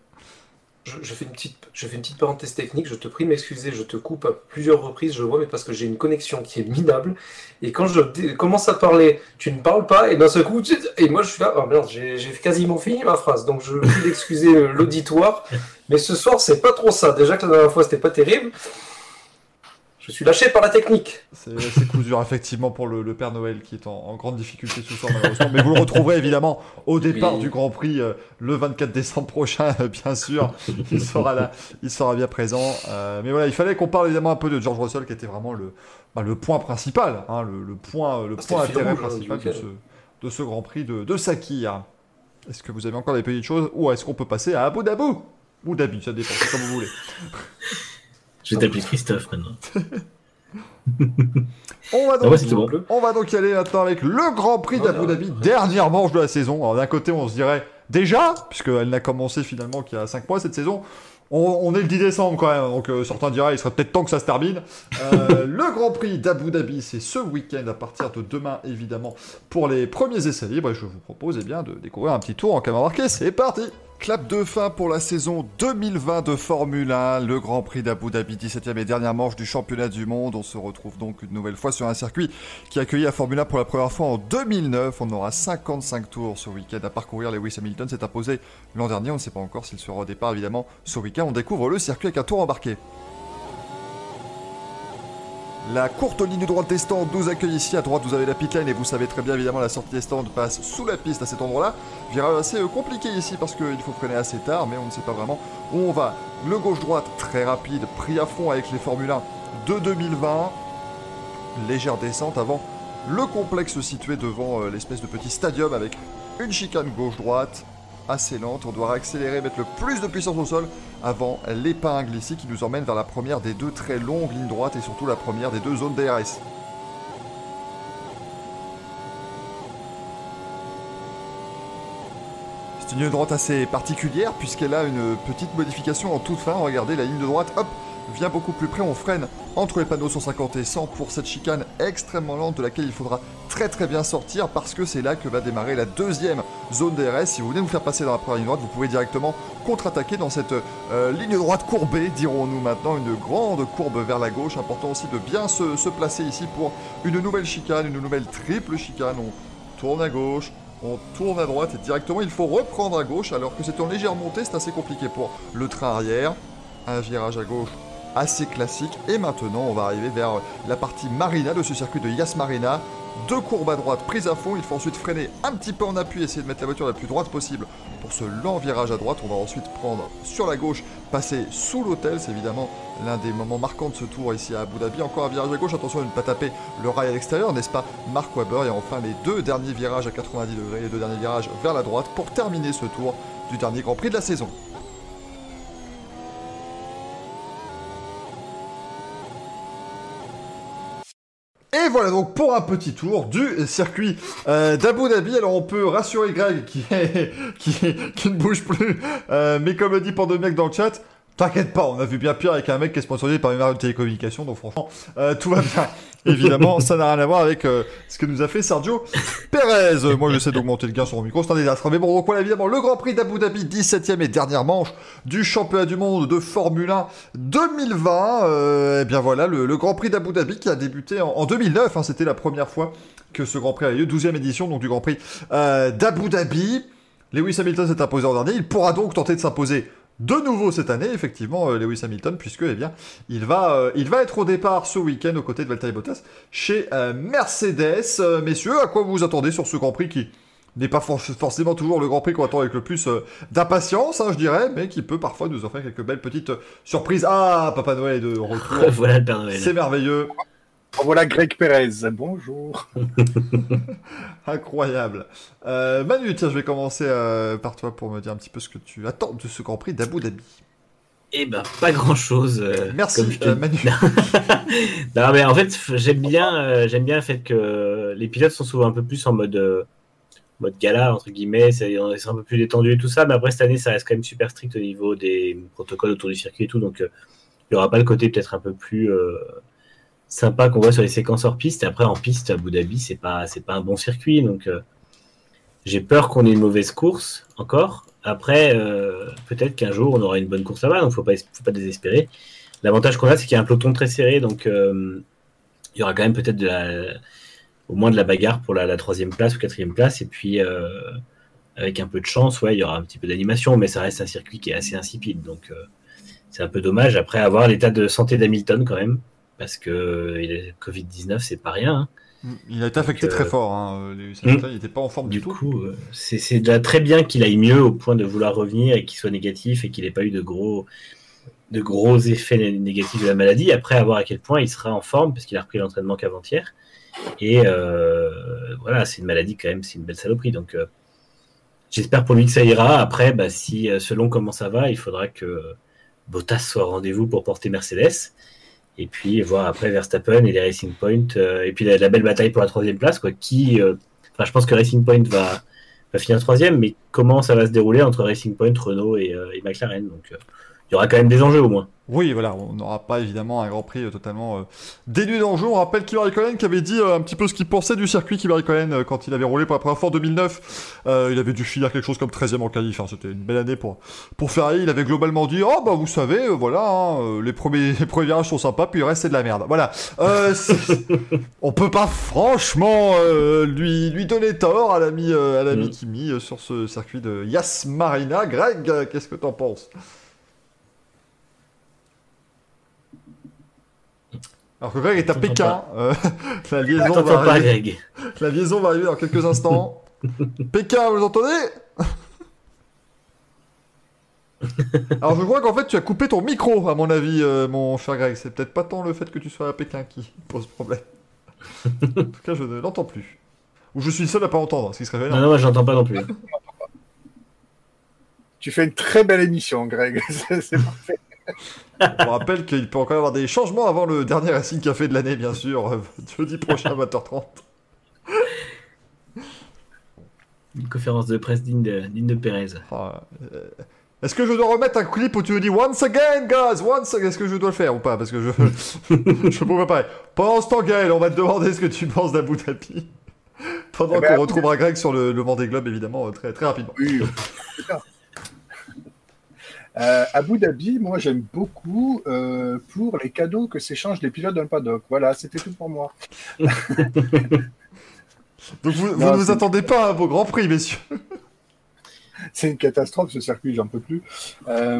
S6: Je, je fais une petite, je fais une petite parenthèse technique. Je te prie de m'excuser. Je te coupe à plusieurs reprises. Je vois, mais parce que j'ai une connexion qui est minable. Et quand je dé- commence à parler, tu ne parles pas. Et d'un seul coup, tu- et moi, je suis là. Oh merde, j'ai j'ai quasiment fini ma phrase. Donc, je prie d'excuser euh, l'auditoire. Mais ce soir, c'est pas trop ça. Déjà que la dernière fois, c'était pas terrible. Je suis lâché par la technique.
S1: C'est coup dur, effectivement, pour le, le Père Noël qui est en, en grande difficulté ce soir, malheureusement. Mais vous le retrouverez évidemment au départ
S6: Oui.
S1: du Grand Prix euh, le 24 décembre prochain, euh, bien sûr. Il sera là, il sera bien présent. Euh, mais voilà, il fallait qu'on parle évidemment un peu de George Russell qui était vraiment le, bah, le point principal, hein, le, le point, le
S6: Ah,
S1: point intérêt
S6: rouge, hein,
S1: principal de ce, de ce Grand Prix de, de Sakir. Est-ce que vous avez encore des petites choses ou est-ce qu'on peut passer à Abu Dhabi? Ou Dhabi, ça dépend, c'est comme vous voulez.
S2: Je vais t'appeler Christophe maintenant.
S1: On va
S2: Ah ouais, bon.
S1: On va donc y aller maintenant avec le Grand Prix d'Abu Dhabi, dernière manche de la saison. Alors d'un côté, on se dirait déjà, puisqu'elle n'a commencé finalement qu'il y a 5 mois cette saison. On, on est le 10 décembre quand même, donc euh, certains diraient il serait peut-être temps que ça se termine. Euh, le Grand Prix d'Abu Dhabi, c'est ce week-end à partir de demain évidemment pour les premiers essais libres. Et je vous propose eh bien, de découvrir un petit tour en caméra marquée. C'est parti Clap de fin pour la saison 2020 de Formule 1, le Grand Prix d'Abu Dhabi, 17e et dernière manche du championnat du monde. On se retrouve donc une nouvelle fois sur un circuit qui a accueilli la Formule 1 pour la première fois en 2009. On aura 55 tours ce week-end à parcourir. Lewis Hamilton s'est imposé l'an dernier. On ne sait pas encore s'il sera au départ, évidemment. Ce week-end, on découvre le circuit avec un tour embarqué. La courte ligne droite des stands nous accueille ici. À droite, vous avez la pit lane et vous savez très bien, évidemment, la sortie des stands passe sous la piste à cet endroit-là. Virage assez euh, compliqué ici parce qu'il faut freiner assez tard, mais on ne sait pas vraiment où on va. Le gauche-droite, très rapide, pris à fond avec les Formule 1 de 2020. Légère descente avant le complexe situé devant euh, l'espèce de petit stadium avec une chicane gauche-droite assez lente. On doit accélérer, mettre le plus de puissance au sol avant l'épingle ici qui nous emmène vers la première des deux très longues lignes droites et surtout la première des deux zones DRS. C'est une ligne droite assez particulière puisqu'elle a une petite modification en toute fin. Regardez la ligne de droite, hop, vient beaucoup plus près. On freine entre les panneaux 150 et 100 pour cette chicane extrêmement lente de laquelle il faudra très très bien sortir parce que c'est là que va démarrer la deuxième zone DRS. Si vous voulez vous faire passer dans la première ligne droite, vous pouvez directement contre-attaquer dans cette euh, ligne droite courbée, dirons-nous maintenant, une grande courbe vers la gauche. Important aussi de bien se, se placer ici pour une nouvelle chicane, une nouvelle triple chicane. On tourne à gauche, on tourne à droite et directement il faut reprendre à gauche alors que c'est en légère montée, c'est assez compliqué pour le train arrière. Un virage à gauche assez classique et maintenant on va arriver vers la partie marina de ce circuit de Yas Marina. Deux courbes à droite prises à fond, il faut ensuite freiner un petit peu en appui, essayer de mettre la voiture la plus droite possible pour ce lent virage à droite. On va ensuite prendre sur la gauche, passer sous l'hôtel, c'est évidemment l'un des moments marquants de ce tour ici à Abu Dhabi. Encore un virage à gauche, attention à ne pas taper le rail à l'extérieur, n'est-ce pas Mark Webber? Et enfin les deux derniers virages à 90 degrés, les deux derniers virages vers la droite pour terminer ce tour du dernier Grand Prix de la saison. Et voilà donc pour un petit tour du circuit euh, d'Abu Dhabi. Alors on peut rassurer Greg qui, qui, ne bouge plus, euh, mais comme le dit Pandomiac dans le chat, t'inquiète pas, on a vu bien pire avec un mec qui est sponsorisé par une marque de télécommunication, donc franchement euh, tout va bien. Évidemment, ça n'a rien à voir avec euh, ce que nous a fait Sergio Perez. Moi, j'essaie d'augmenter le gain sur mon micro, c'est un désastre. Mais bon, donc voilà, évidemment, le Grand Prix d'Abu Dhabi, 17ème et dernière manche du championnat du monde de Formule 1 2020. Euh, eh bien voilà, le, le Grand Prix d'Abu Dhabi qui a débuté en, en 2009. hein, C'était la première fois que ce Grand Prix a eu lieu, 12e édition donc du Grand Prix euh, d'Abu Dhabi. Lewis Hamilton s'est imposé en dernier. Il pourra donc tenter de s'imposer de nouveau cette année, effectivement, euh, Lewis Hamilton, puisque eh bien, il va, euh, il va être au départ ce week-end aux côtés de Valtteri Bottas chez euh, Mercedes. Euh, messieurs, à quoi vous vous attendez sur ce Grand Prix qui n'est pas for- forcément toujours le Grand Prix qu'on attend avec le plus d'impatience, hein, je dirais, mais qui peut parfois nous offrir quelques belles petites surprises. Ah, Papa Noël est de retour.
S2: voilà le Père Noël.
S1: C'est merveilleux,
S4: Oh, Voilà Greg Perez. Bonjour.
S1: incroyable. Euh, Manu, tiens, je vais commencer euh, par toi pour me dire un petit peu ce que tu attends de ce Grand Prix d'Abu Dhabi.
S2: Eh ben, pas grand chose.
S1: Merci, euh, Manu.
S2: non, mais en fait, j'aime bien, euh, j'aime bien le fait que les pilotes sont souvent un peu plus en mode, euh, mode gala, entre guillemets. C'est un peu plus détendus et tout ça. Mais après, cette année, ça reste quand même super strict au niveau des protocoles autour du circuit et tout. Donc, euh, il n'y aura pas le côté peut-être un peu plus euh, sympa qu'on voit sur les séquences hors piste. Après, en piste, à Abu Dhabi, c'est pas, pas un bon circuit. Donc, euh, j'ai peur qu'on ait une mauvaise course encore. Après, euh, peut-être qu'un jour, on aura une bonne course là-bas. Donc, faut pas, faut pas désespérer. L'avantage qu'on a, c'est qu'il y a un peloton très serré. Donc, euh, il y aura quand même peut-être au moins de la bagarre pour la, troisième place ou quatrième place. Et puis, avec un peu de chance, ouais, il y aura un petit peu d'animation, mais ça reste un circuit qui est assez insipide. Donc, c'est un peu dommage. Après, avoir l'état de santé d'Hamilton quand même, parce que euh, il est- Covid-19, c'est pas rien. hein.
S1: Il a été affecté
S2: Donc,
S1: très
S2: euh,
S1: fort, hein, Lewis Hamilton, il n'était pas en forme du,
S2: Du
S1: tout.
S2: coup, euh, c'est déjà très bien qu'il aille mieux au point de vouloir revenir et qu'il soit négatif et qu'il n'ait pas eu de gros, de gros effets né- négatifs de la maladie. Après, à voir à quel point il sera en forme, parce qu'il a repris l'entraînement qu'avant-hier. Et euh, voilà, c'est une maladie quand même, c'est une belle saloperie. Donc, euh, j'espère pour lui que ça ira. Après, bah, si euh, selon comment ça va, il faudra que Bottas soit au rendez-vous pour porter Mercedes. Et puis voir après Verstappen et les Racing Point. euh, et puis la, belle bataille pour la troisième place, quoi. Euh, enfin, je pense que Racing Point va, finir troisième, mais comment ça va se dérouler entre Racing Point, Renault et, euh, McLaren il y aura quand même des enjeux au moins.
S1: Oui, voilà, on n'aura pas évidemment un Grand Prix euh, totalement euh, dénué d'enjeux. On rappelle Kimi Raikkonen qui avait dit euh, un petit peu ce qu'il pensait du circuit Kimi Raikkonen euh, quand il avait roulé pour la première fois en 2009. Euh, il avait dû finir quelque chose comme 13e en qualif. hein. C'était une belle année pour, pour Ferrari. Il avait globalement dit Oh, bah vous savez, voilà, hein, les, premiers, les premiers virages sont sympas, puis le reste c'est de la merde. Voilà. On peut pas franchement lui, lui donner tort à l'ami à l'ami
S2: Mm.
S1: Kimi euh, sur ce circuit de Yas Marina. Greg, qu'est-ce que t'en penses? Alors que Greg est à Pékin. euh, la, liaison va
S2: pas,
S1: arriver,
S2: Greg.
S1: la liaison va arriver dans quelques instants. Pékin, vous entendez? Alors je crois qu'en fait tu as coupé ton micro à mon avis, euh, mon cher Greg. C'est peut-être pas tant le fait que tu sois à Pékin qui pose problème. en tout cas, je ne l'entends plus. Ou je suis le seul à pas entendre, ce qui serait
S2: Non, non, moi j'entends pas non plus.
S4: Tu fais une très belle émission, Greg. C'est- c'est parfait.
S1: On rappelle qu'il peut encore y avoir des changements avant le dernier Racing Café de l'année, bien sûr, euh, jeudi prochain à 20h30.
S2: Une conférence de presse digne de, digne de Pérez.
S1: Ah, euh, Est-ce que je dois remettre un clip où tu me dis Once again, guys, once again Est-ce que je dois le faire ou pas? Parce que je je peux pas. Pendant ce temps, Gaël, on va te demander ce que tu penses d'Abu Dhabi. Pendant
S4: Eh ben,
S1: qu'on retrouvera Greg sur le, le Vendée Globe, évidemment, euh, très, très rapidement.
S4: Oui. Euh, Abu Dhabi, moi j'aime beaucoup euh, pour les cadeaux que s'échangent les pilotes dans le paddock. Voilà, c'était tout pour moi.
S1: Donc vous, ne vous attendez pas à un beau Grand Prix, messieurs.
S4: C'est une catastrophe ce circuit, j'en peux plus. Euh,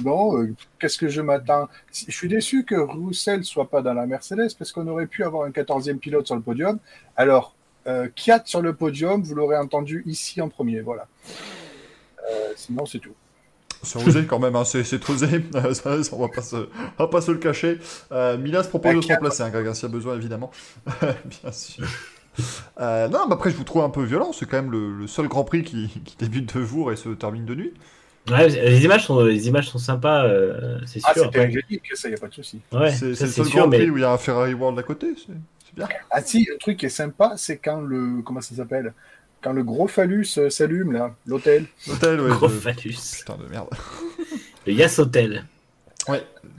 S4: bon, euh, qu'est-ce que je m'attends? Je suis déçu que Roussel soit pas dans la Mercedes parce qu'on aurait pu avoir un 14e pilote sur le podium. Alors, euh, Kiat sur le podium, vous l'aurez entendu ici en premier, voilà. Euh, sinon, c'est tout.
S1: C'est osé quand même, hein, c'est osé. On va pas se, on va pas se le cacher. Euh, Milas propose de se remplacer, hein, Greg, hein, s'il y a besoin, évidemment. Bien sûr. Euh, non, mais après, je vous trouve un peu violent. C'est quand même le, le seul Grand Prix qui, qui débute de jour et se termine de nuit.
S2: Ouais, les images sont, les images sont sympas, euh, c'est
S4: Ah,
S2: sûr.
S4: c'était
S2: Après-
S4: angélique, ça, y a pas de souci.
S2: Ouais,
S1: c'est le seul
S2: sûr,
S1: Grand
S2: mais
S1: Prix où il y a un Ferrari World à côté. C'est bien.
S4: Ah si, un truc qui est sympa, c'est quand le comment ça s'appelle? Quand le gros phallus euh, s'allume là, l'hôtel.
S1: L'hôtel, ouais.
S2: gros phallus.
S1: Putain de merde.
S2: Le Yas Hotel.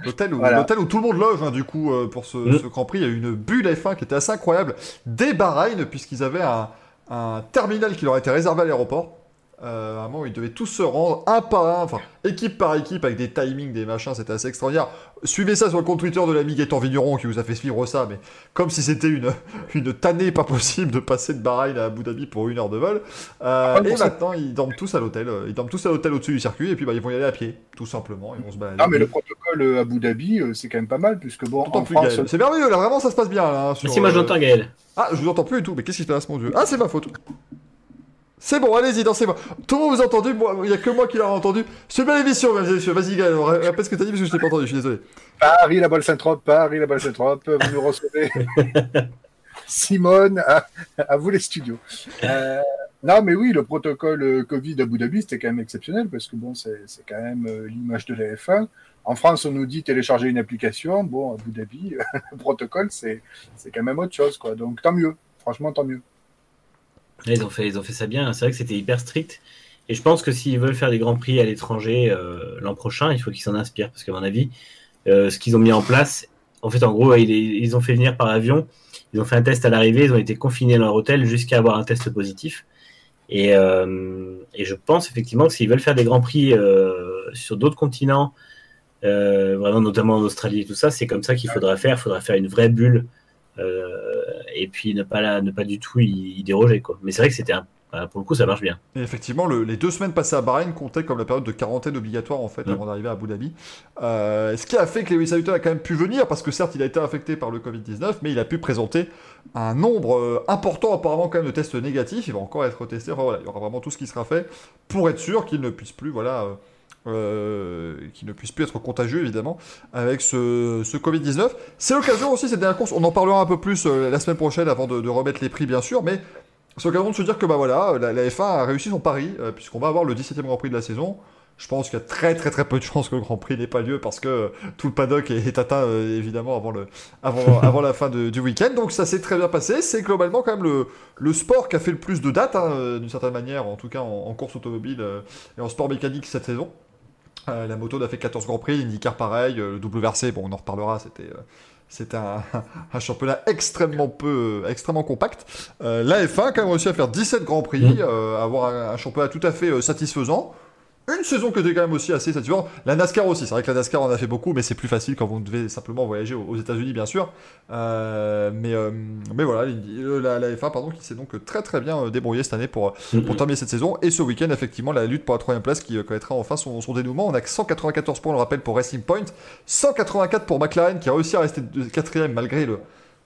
S1: L'hôtel où,
S4: Voilà.
S1: l'hôtel où tout le monde loge, hein, du coup, euh, pour ce,
S2: Mm.
S1: ce Grand Prix. Il y a eu une bulle F1 qui était assez incroyable dès Bahreïn, puisqu'ils avaient un, un terminal qui leur était réservé à l'aéroport. Euh, à un moment, ils devaient tous se rendre un par un, enfin, équipe par équipe, avec des timings, des machins, c'était assez extraordinaire. Suivez ça sur le compte Twitter de l'ami Gaëtan Vigneron qui vous a fait suivre ça, mais comme si c'était une, une tannée pas possible de passer de Bahreïn à Abu Dhabi pour une heure de vol. Euh,
S4: Ah,
S1: et maintenant, ils dorment tous à l'hôtel. euh, Ils dorment tous à l'hôtel au-dessus du circuit, et puis bah, ils vont y aller à pied, tout simplement. Ils vont se balader.
S4: Ah mais le protocole euh, Abu Dhabi, euh, c'est quand même pas mal puisque bon, en
S1: plus,
S4: France,
S1: Gaël. C'est merveilleux, là, vraiment, ça se passe bien. Là, sur,
S2: Si, moi j'entends Gaël.
S1: Ah, je vous entends plus du tout, mais qu'est-ce qui se passe, mon dieu? Ah, c'est ma faute. C'est bon, allez-y, dansez-moi. Tout le monde vous a entendu, moi, il y a que moi qui l'ai entendu. C'est une belle émission, mesdames et messieurs. Vas-y, Gaël, répète ce que t'as dit parce que je t'ai pas entendu, je suis désolé.
S4: Paris la balle Saint-Trope, Paris la balle Saint-Trope, vous nous recevez. Simone, à, à vous les studios. Euh, non mais oui, le protocole euh, Covid Abu Dhabi, c'était quand même exceptionnel parce que bon, c'est quand même euh, l'image de la F1. En France, on nous dit télécharger une application. Bon, Abu Dhabi, le protocole, c'est c'est quand même autre chose, quoi. Donc tant mieux. Franchement, tant mieux.
S2: Ils ont fait, ils ont fait ça bien. C'est vrai que c'était hyper strict. Et je pense que s'ils veulent faire des grands prix à l'étranger euh, l'an prochain, il faut qu'ils s'en inspirent parce qu'à mon avis, euh, ce qu'ils ont mis en place, en fait, en gros, ils, ils ont fait venir par avion. Ils ont fait un test à l'arrivée. Ils ont été confinés dans leur hôtel jusqu'à avoir un test positif. Et, euh, et je pense effectivement que s'ils veulent faire des grands prix sur d'autres continents, vraiment notamment en Australie et tout ça, c'est comme ça qu'il faudra faire. Il faudra faire une vraie bulle et puis ne pas la, ne pas du tout y, y déroger quoi. Mais c'est vrai que c'était un, pour le coup ça marche bien.
S1: Et effectivement, le- les deux semaines passées à Bahreïn comptaient comme la période de quarantaine obligatoire en fait avant d'arriver à Abu Dhabi. Euh, ce qui a fait que Lewis Hamilton a quand même pu venir parce que certes il a été infecté par le Covid-19, mais il a pu présenter un nombre euh, important apparemment quand même de tests négatifs. Il va encore être testé. Enfin, voilà, il y aura vraiment tout ce qui sera fait pour être sûr qu'il ne puisse plus voilà. euh, euh, qu'il ne puisse plus être contagieux évidemment avec ce, ce Covid-19. C'est l'occasion aussi cette dernière course, on en parlera un peu plus euh, la semaine prochaine avant de, de remettre les prix bien sûr, mais c'est l'occasion de se dire que bah voilà, la, la F1 a réussi son pari, euh, puisqu'on va avoir le 17e Grand Prix de la saison. Je pense qu'il y a très très très peu de chances que le Grand Prix n'ait pas lieu parce que tout le paddock est, est atteint euh, évidemment avant, le, avant, avant la fin de- du week-end. Donc ça s'est très bien passé. C'est globalement quand même le, le sport qui a fait le plus de dates, hein, d'une certaine manière, en tout cas en, en course automobile euh, et en sport mécanique cette saison. Euh, la moto a fait 14 Grands Prix, l'IndyCar pareil, euh, le double versé, bon on en reparlera, c'était... euh, c'était un, un championnat extrêmement peu, extrêmement compact. Euh, la F1 a quand même réussi à faire 17 grands prix, euh, avoir un, un championnat tout à fait satisfaisant. Une saison qui était quand même aussi assez satisfaisante. La NASCAR aussi, c'est vrai que la NASCAR en a fait beaucoup, mais c'est plus facile quand vous devez simplement voyager aux, aux États-Unis, bien sûr. Euh, mais, euh, mais voilà, la, la F1 pardon, qui s'est donc très très bien euh, débrouillée cette année pour, pour terminer cette saison. Et ce week-end, effectivement, la lutte pour la troisième place qui connaîtra enfin son, son dénouement. On a que 194 points, on le rappelle, pour Racing Point. 184 pour McLaren qui a réussi à rester quatrième malgré le,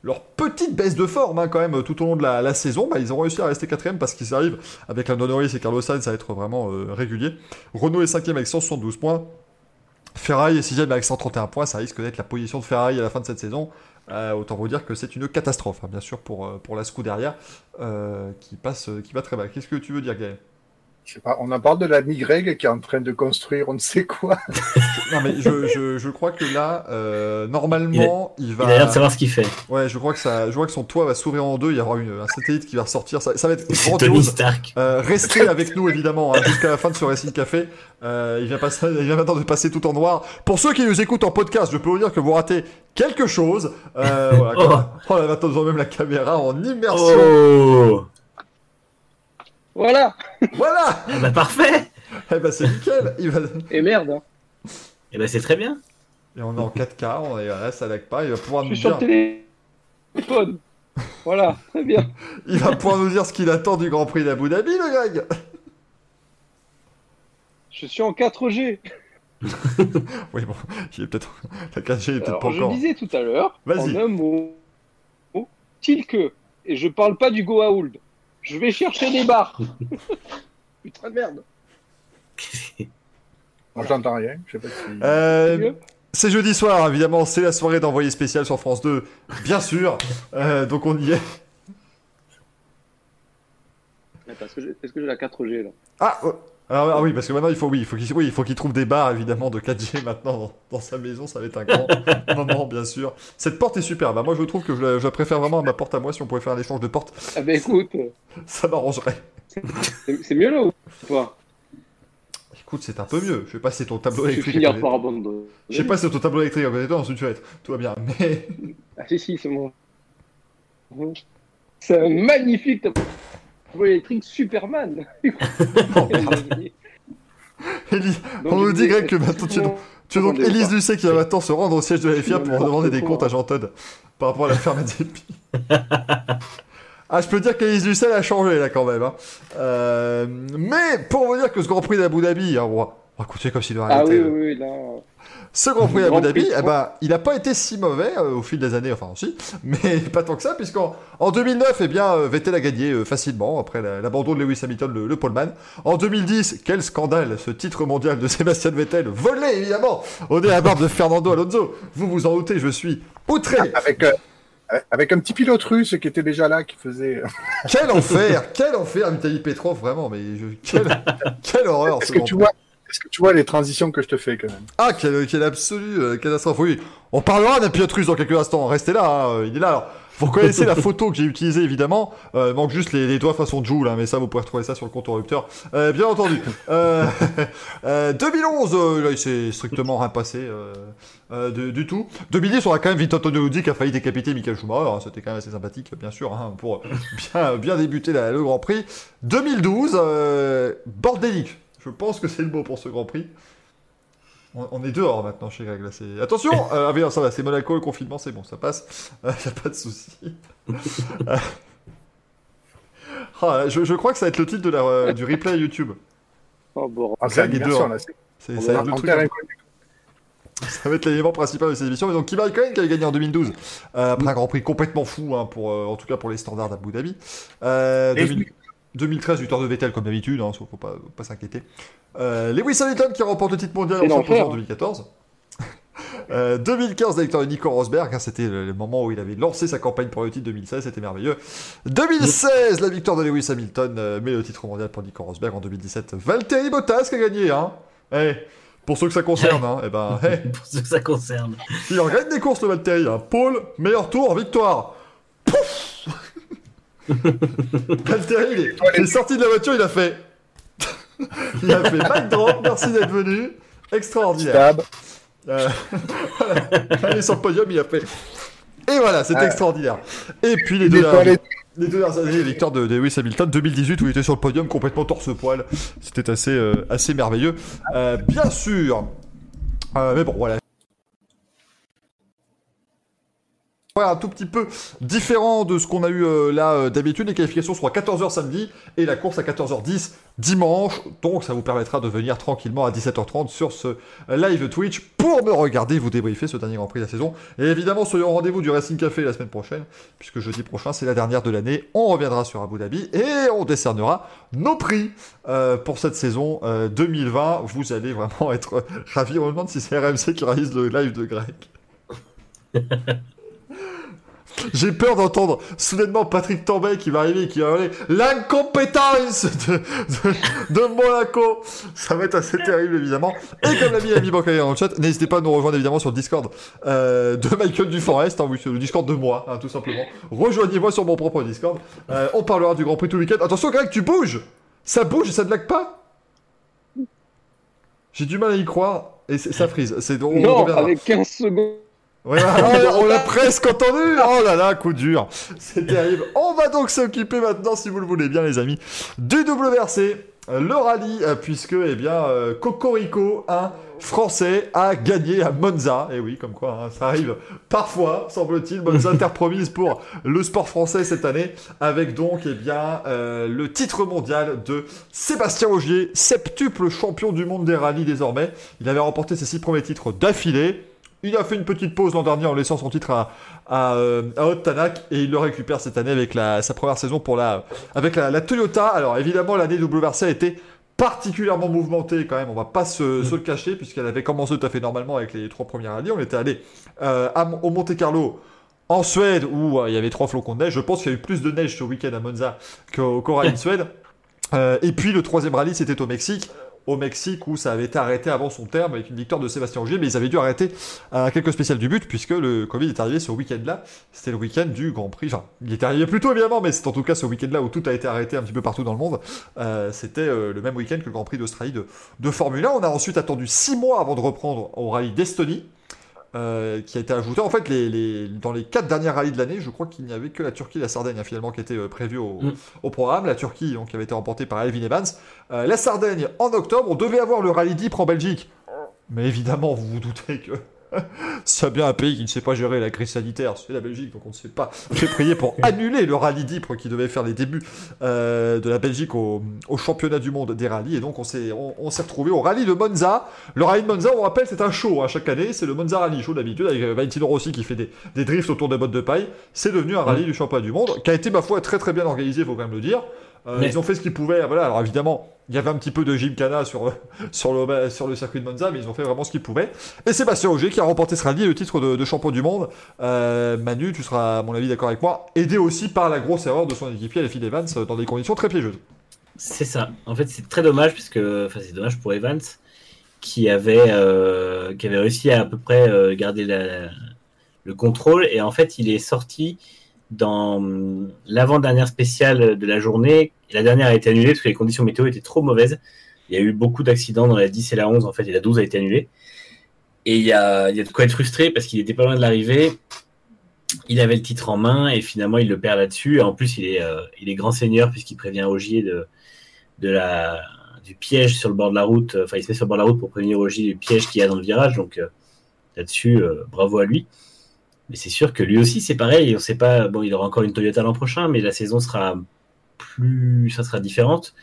S1: leur petite baisse de forme hein, quand même tout au long de la, saison. Bah, ils ont réussi à rester quatrième parce qu'ils arrivent avec la Norris et Carlos Sainz à être vraiment euh, réguliers. Renault est cinquième avec 172 points. Ferrari est sixième avec 131 points. Ça risque d'être la position de Ferrari à la fin de cette saison. Euh, autant vous dire que c'est une catastrophe, hein, bien sûr, pour, euh, pour la SCU derrière, euh, qui, passe, qui va très mal. Qu'est-ce que tu veux dire, Gaël?
S4: Je sais pas, on en parle de la Greg qui est en train de construire on ne sait quoi.
S1: Non, mais je, je, je crois que là, euh, normalement, il, va.
S2: Il a l'air de savoir ce qu'il fait.
S1: Ouais, je crois, que ça, je crois que son toit va s'ouvrir en deux. Il y aura une, un satellite qui va ressortir. Ça, ça va être grandiose.
S2: Stark.
S1: Euh, restez avec nous évidemment hein, jusqu'à la fin de ce Racing Café. Euh, il, vient passer, il vient maintenant de passer tout en noir. Pour ceux qui nous écoutent en podcast, je peux vous dire que vous ratez quelque chose. Euh, voilà,
S2: Oh.
S1: comme- oh là, maintenant, nous avons même la caméra en immersion.
S2: Oh
S5: Voilà
S1: Voilà
S2: Ah bah parfait
S1: Eh ben c'est nickel. Il va...
S5: Et merde, hein.
S2: Et bah c'est très bien.
S1: Et on est en 4K, on est là, ça lag pas. Il va pouvoir
S5: je
S1: nous
S5: suis sur
S1: dire,
S5: le téléphone. Voilà, très bien.
S1: il va pouvoir nous dire ce qu'il attend du Grand Prix d'Abu Dhabi, le Greg.
S5: Je suis en 4G.
S1: Oui bon, il est peut-être la 4G est peut-être
S5: Alors,
S1: pas
S5: je
S1: encore.
S5: disais tout à l'heure,
S1: Vas-y.
S5: en un mot, Tilke, et je parle pas du Goa'uld. Je vais chercher des barres. Putain de merde.
S4: Moi, j'entends rien. Je sais pas si.
S1: Euh, c'est jeudi soir, évidemment, c'est la soirée d'envoyé spécial sur France 2, bien sûr. Euh, donc on y est.
S5: Attends, Est-ce que j'ai est-ce que j'ai la 4G là?
S1: Ah, oh. Alors, ah oui, parce que maintenant il faut, oui, il faut qu'il oui, trouve des barres évidemment de 4G maintenant dans, dans sa maison, ça va être un grand moment bien sûr. Cette porte est superbe, hein. moi je trouve que je la, je préfère vraiment à ma porte à moi si on pouvait faire un échange de porte,
S5: Ah ben écoute,
S1: ça m'arrangerait.
S5: c'est mieux là ou pas?
S1: Écoute, c'est un peu mieux, je sais pas si c'est ton tableau
S5: Je vais
S1: électrique.
S5: finir
S1: à côté-
S5: par abandonner.
S1: Je sais pas si c'est ton tableau électrique à côté de toi, ensuite tu vas être, tout va bien, mais
S5: Ah si si, c'est mon... C'est un magnifique tableau électrique Superman.
S1: On nous dit Greg que maintenant tu, tu es donc Élise. Lucet qui va maintenant se rendre au siège de la FIA pour demander des comptes à Jean Todd par rapport à la ferme d'épis. Ah, je peux dire qu'Élise Lucet a changé là quand même. hein. Euh, mais pour vous dire que ce Grand Prix d'Abu Dhabi, hein, on, va, on va continuer comme s'il de rien
S5: Ah
S1: n'était,
S5: oui, oui, oui, là...
S1: Ce Grand Prix d'Abu
S5: Grand
S1: Dhabi, eh ben, il n'a pas été si mauvais euh, au fil des années, enfin aussi, mais pas tant que ça, puisqu'en en 2009, eh bien, euh, Vettel a gagné euh, facilement après la- l'abandon de Lewis Hamilton, le, le poleman. En 2010, quel scandale, ce titre mondial de Sébastien Vettel, volé évidemment au à la barbe de Fernando Alonso. Vous vous en doutez, je suis outré.
S4: Avec, euh, avec un petit pilote russe qui était déjà là, qui faisait.
S1: Quel enfer, quel enfer, Vitaly Petrov, vraiment, mais je, quelle, quelle horreur.
S4: Est-ce
S1: ce
S4: que tu vois Est-ce que tu vois les transitions que je te fais quand même
S1: Ah, quelle, quelle absolue euh, catastrophe. Oui, on parlera d'un pilote russe dans quelques instants. Restez là, hein, il est là. Alors, vous reconnaissez la photo que j'ai utilisée, évidemment. Euh, il manque juste les, les doigts façon Joule, hein, mais ça, vous pouvez retrouver ça sur le compte Rupteur. Euh, bien entendu. Euh, euh, 2011, euh, là, il s'est strictement rien passé euh, euh, du, tout. 2010, on a quand même Vito Antonio Luzzi qui a failli décapiter Michael Schumacher. hein, C'était quand même assez sympathique, bien sûr, hein, pour bien, bien débuter la- le Grand Prix. 2012, euh, bordélique. Je pense que c'est le mot pour ce Grand Prix. On, on est dehors maintenant chez Greg. Là. Attention euh, Ah oui, non, ça va, c'est Monaco, le confinement, c'est bon, ça passe. Il n'y a pas de souci. Euh, ah, je, je crois que ça va être le titre de la, euh, du replay YouTube.
S5: Oh, bon.
S4: Ah,
S1: Greg est dehors.
S4: là. c'est-
S1: ça, va être le truc, ça va être l'élément principal de cette émission. Mais donc, Kimi Raikkonen qui avait gagné en 2012, euh, après un Grand Prix complètement fou, hein, pour, euh, en tout cas pour les standards d'Abu Dhabi. Euh,
S4: Et
S1: 2000 2013, victoire de Vettel comme d'habitude, hein, faut pas, s'inquiéter. Euh, Lewis Hamilton qui remporte le titre mondial en s'imposant
S5: l'enfer,
S1: en
S5: hein.
S1: 2014. Euh, 2015, la victoire de Nico Rosberg, hein, c'était le, le moment où il avait lancé sa campagne pour le titre 2016, c'était merveilleux. 2016, la victoire de Lewis Hamilton, euh, mais le titre mondial pour Nico Rosberg en 2017. Valtteri Bottas qui a gagné, hein. Eh, pour ceux que ça concerne, hein, eh ben, eh,
S2: Pour ceux que ça concerne.
S1: il en gagne des courses le Valtteri, hein. Pole, meilleur tour, victoire. Valtteri, il est, il est sorti de la voiture, il a fait. il a fait back drop, merci d'être venu. Extraordinaire.
S4: Stab.
S1: Euh, voilà. Il est sur le podium, il a fait. Et voilà, c'était
S4: Ouais.
S1: extraordinaire. Et puis les deux, dernières, les deux dernières années, les victoires de, de Lewis Hamilton, 2018 où il était sur le podium complètement torse-poil. C'était assez, euh, assez merveilleux. Euh, bien sûr. Euh, mais bon, voilà. Un tout petit peu différent de ce qu'on a eu euh, là euh, d'habitude. Les qualifications seront à 14h samedi et la course à 14h10 dimanche. Donc ça vous permettra de venir tranquillement à 17h30 sur ce live Twitch pour me regarder vous débriefer ce dernier Grand Prix de la saison. Et évidemment, soyons au rendez-vous du Racing Café la semaine prochaine, puisque jeudi prochain c'est la dernière de l'année. On reviendra sur Abu Dhabi et on décernera nos prix euh, pour cette saison euh, 2020. Vous allez vraiment être ravis. On me demande si c'est RMC qui réalise le live de Greg. J'ai peur d'entendre soudainement Patrick Tambay qui va arriver et qui va hurler l'incompétence de, de, de Monaco. Ça va être assez terrible évidemment. Et comme l'a mis Ami Bancaya dans le chat, n'hésitez pas à nous rejoindre évidemment sur le Discord euh, de Michael Duforest, hein, oui, le Discord de moi, hein, tout simplement. Rejoignez-moi sur mon propre Discord. Euh, on parlera du Grand Prix tout le week-end. Attention Greg, tu bouges Ça bouge et ça ne lag pas J'ai du mal à y croire et ça frise. C'est on
S5: Non, avec 15 secondes.
S1: Ouais, ah, on l'a presque entendu. Oh là là, coup dur. C'est terrible. On va donc s'occuper maintenant, si vous le voulez bien, les amis, du WRC, euh, le rallye, euh, puisque, eh bien, euh, Cocorico, un Français, a gagné à Monza. Et oui, comme quoi, hein, ça arrive parfois, semble-t-il. Monza terre promise pour le sport français cette année, avec donc, eh bien, euh, le titre mondial de Sébastien Ogier, septuple champion du monde des rallyes désormais. Il avait remporté ses six premiers titres d'affilée. Il a fait une petite pause l'an dernier en laissant son titre à, à, euh, à Haute Tanak et il le récupère cette année avec la, sa première saison pour la, avec la, la Toyota. Alors évidemment, l'année WRC a été particulièrement mouvementée quand même, on va pas se, se le cacher puisqu'elle avait commencé tout à fait normalement avec les trois premières rallyes. On était allé euh, au Monte Carlo en Suède où euh, il y avait trois flocons de neige. Je pense qu'il y a eu plus de neige ce week-end à Monza qu'au qu'au rallye de Suède. Euh, et puis le troisième rallye, c'était au Mexique. Au Mexique, où ça avait été arrêté avant son terme avec une victoire de Sébastien Ogier, mais ils avaient dû arrêter à quelques spéciales du but, puisque le Covid est arrivé ce week-end-là. C'était le week-end du Grand Prix. Enfin, il est arrivé plus tôt évidemment, mais c'est en tout cas ce week-end-là où tout a été arrêté un petit peu partout dans le monde. Euh, C'était euh, le même week-end que le Grand Prix d'Australie de, de Formule 1. On a ensuite attendu six mois avant de reprendre au rallye d'Estonie. Euh, qui a été ajouté. En fait, les, les- dans les quatre dernières rallyes de l'année, je crois qu'il n'y avait que la Turquie et la Sardaigne hein, finalement qui étaient euh, prévues au,
S2: Mm.
S1: au programme. La Turquie, donc, qui avait été remportée par Elvin Evans. Euh, la Sardaigne en octobre. On devait avoir le rallye d'Ypres en Belgique. Mais évidemment, vous vous doutez que c'est bien un pays qui ne sait pas gérer la crise sanitaire, c'est la Belgique, donc on ne sait pas. J'ai prié pour annuler le rallye d'Ypres qui devait faire les débuts euh, de la Belgique au, au championnat du monde des rallyes. Et donc on s'est on, on s'est retrouvé au rallye de Monza. Le rallye de Monza, on rappelle, c'est un show hein, chaque année. C'est le Monza Rally Show d'habitude avec euh, Valentino Rossi qui fait des, des drifts autour des bottes de paille. C'est devenu un rallye du championnat du monde qui a été, ma foi, très très bien organisé, il faut quand même le dire. Euh,
S2: Mais-
S1: Ils ont fait ce qu'ils pouvaient. Voilà, alors évidemment, il y avait un petit peu de gymkhana sur, sur, le, sur le circuit de Monza, mais ils ont fait vraiment ce qu'ils pouvaient. Et Sébastien Auger qui a remporté ce rallye et le titre de, de champion du monde. Euh, Manu, tu seras à mon avis d'accord avec moi, aidé aussi par la grosse erreur de son équipier, Elfie Evans, dans des conditions très piégeuses.
S2: C'est ça. En fait, c'est très dommage puisque, enfin, c'est dommage pour Evans qui avait, euh, qui avait réussi à à peu près garder la- le contrôle et en fait, il est sorti dans hum, l'avant-dernière spéciale de la journée. La dernière a été annulée parce que les conditions météo étaient trop mauvaises. Il y a eu beaucoup d'accidents dans la 10 et la 11 en fait, et la 12 a été annulée. Et il y a, il y a de quoi être frustré parce qu'il était pas loin de l'arrivée. Il avait le titre en main et finalement il le perd là-dessus. En plus, il est, euh, il est grand seigneur puisqu'il prévient Ogier de, de la, du piège sur le bord de la route. Enfin, il se met sur le bord de la route pour prévenir Ogier du piège qu'il y a dans le virage. Donc euh, là-dessus, euh, bravo à lui. Mais c'est sûr que lui aussi, c'est pareil. On sait pas. Bon, il aura encore une Toyota l'an prochain, mais la saison sera plus, ça sera différente.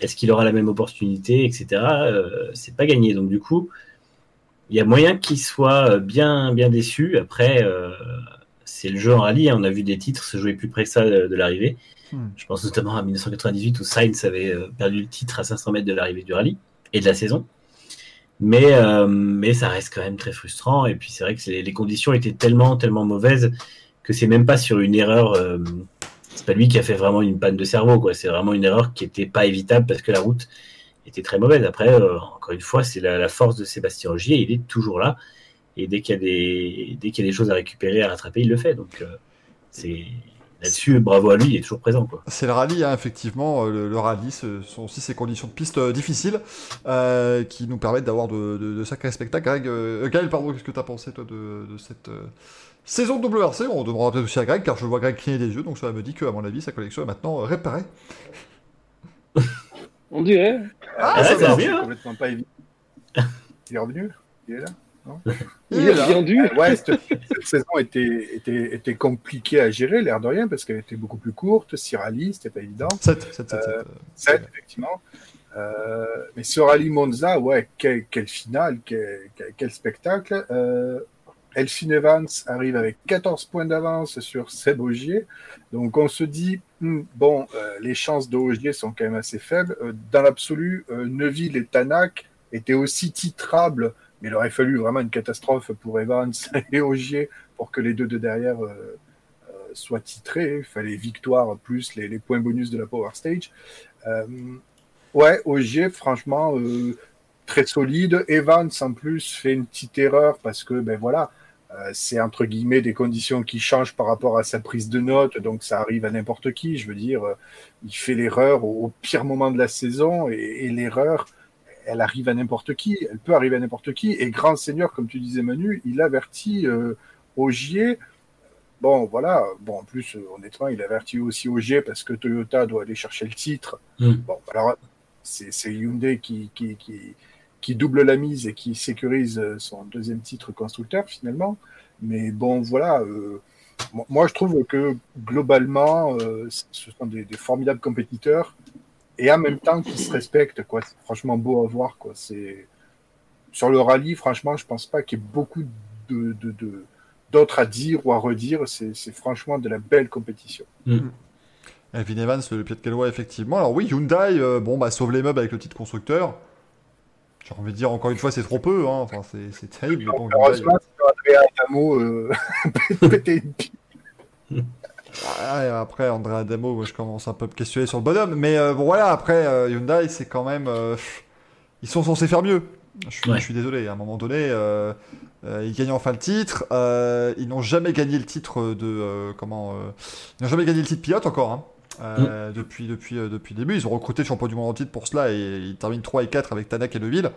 S2: Est-ce qu'il aura la même opportunité, etc. Euh, c'est pas gagné. Donc du coup, il y a moyen qu'il soit bien, bien déçu. Après, euh, c'est le jeu en rallye. hein. On a vu des titres se jouer plus près que ça de, de l'arrivée.
S1: Hmm.
S2: Je pense notamment à 1998 où Sainz avait euh, perdu le titre à 500 mètres de l'arrivée du rallye et de la saison. Mais, euh, mais ça reste quand même très frustrant. Et puis c'est vrai que les conditions étaient tellement, tellement mauvaises que c'est même pas sur une erreur. euh, c'est pas lui qui a fait vraiment une panne de cerveau, quoi. C'est vraiment une erreur qui était pas évitable parce que la route était très mauvaise. Après, euh, encore une fois, c'est la, la force de Sébastien Ogier. Il est toujours là. Et dès qu'il y a des, dès qu'il y a des choses à récupérer, à rattraper, il le fait. Donc, euh, c'est là-dessus, bravo à lui, il est toujours présent, quoi.
S1: C'est le rallye, hein, effectivement. euh, Le, le rallye, ce sont aussi ces conditions de piste euh, difficiles euh, qui nous permettent d'avoir de, de- de sacrés spectacles. Greg, euh, Gaël, pardon, qu'est-ce que tu as pensé, toi, de, de cette euh, saison de WRC On demandera peut-être aussi à Greg, car je vois Greg cligner des yeux, donc ça me dit qu'à mon avis, sa collection est maintenant réparée.
S5: On dirait.
S2: Ah,
S1: ça
S2: ouais, ça
S1: va.
S2: va.
S4: c'est
S2: bien, hein.
S4: complètement pas évident. Il est revenu Il est là
S5: Il est bien dû.
S4: Ouais, cette, cette saison était, était, était compliquée à gérer, l'air de rien, parce qu'elle était beaucoup plus courte. Six rallyes, c'était pas évident.
S1: 7, 7, 7, 7.
S4: Euh, 7, effectivement. Euh, mais ce rallye Monza, ouais, quel, quel finale, quel, spectacle. Euh, Evans arrive avec 14 points d'avance sur Seb Ogier. Donc on se dit, hmm, bon, euh, les chances d'Ogier sont quand même assez faibles. Euh, dans l'absolu, euh, Neuville et Tanak étaient aussi titrables, mais il aurait fallu vraiment une catastrophe pour Evans et Ogier pour que les deux de derrière euh, soit titré. Il fallait victoire plus les, points bonus de la Power Stage. Euh, ouais, Ogier, franchement, euh, très solide. Evans, en plus, fait une petite erreur parce que, ben voilà, euh, c'est entre guillemets des conditions qui changent par rapport à sa prise de notes, donc ça arrive à n'importe qui. Je veux dire, euh, il fait l'erreur au, pire moment de la saison et l'erreur, elle arrive à n'importe qui. Elle peut arriver à n'importe qui. Et grand seigneur, comme tu disais Manu, il avertit euh, Ogier. Bon, voilà. Bon, en plus, euh, honnêtement, il avertit aussi Ogier parce que Toyota doit aller chercher le titre.
S2: Mm.
S4: Bon, alors, c'est Hyundai qui, qui, qui, qui double la mise et qui sécurise euh, son deuxième titre constructeur finalement. Mais bon, voilà. euh, mo- moi, je trouve que globalement, euh, ce sont des, des formidables compétiteurs et en même temps qui se respectent. Quoi. C'est franchement beau à voir. Quoi. C'est sur le rallye, franchement, je pense pas qu'il y ait beaucoup de, de, de- d'autres à dire ou à redire. C'est, c'est franchement de la belle compétition.
S1: Elvin Evans, le pied de Calois, effectivement. Alors oui, Hyundai, euh, bon, bah, sauve les meubles avec le titre constructeur. J'ai envie de dire, encore une fois, c'est trop peu. Hein. Enfin, c'est, c'est terrible. mais bon, Hyundai-
S4: Heureusement, c'est Andrea Adamo euh, péter une pile.
S1: Ah, après, André Adamo, moi, je commence un peu à me questionner sur le bonhomme. Mais euh, bon, voilà, après, euh, Hyundai, c'est quand même. euh, ils sont censés faire mieux. Je suis,
S2: Ouais.
S1: je suis désolé. À un moment donné, ils gagnent enfin le titre. Ils n'ont jamais gagné le titre de. comment Ils n'ont jamais gagné le titre pilote encore. Hein. Euh, depuis, depuis, depuis le début, ils ont recruté le champion du monde en titre pour cela et ils terminent 3 et 4 avec Tanak et Neuville.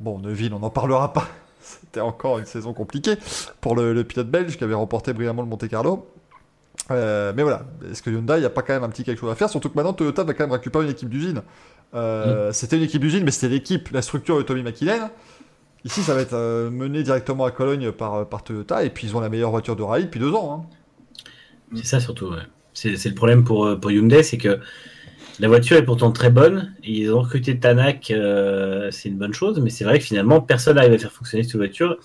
S1: Bon, Neuville, on n'en parlera pas. C'était encore une saison compliquée pour le, le pilote belge qui avait remporté brillamment le Monte Carlo. Euh, mais voilà, est-ce que Hyundai, il n'y a pas quand même un petit quelque chose à faire Surtout que maintenant, Toyota va quand même récupérer une équipe d'usine. Euh, C'était une équipe d'usine, mais c'était l'équipe, la structure de Tommy McKinnon. Ici, ça va être euh, mené directement à Cologne par, par Toyota, et puis ils ont la meilleure voiture de rallye depuis deux ans. hein.
S2: C'est ça surtout. ouais. C'est le problème pour, pour Hyundai, c'est que la voiture est pourtant très bonne. et Ils ont recruté Tanak, c'est une bonne chose, mais c'est vrai que finalement, personne n'arrive à faire fonctionner cette voiture.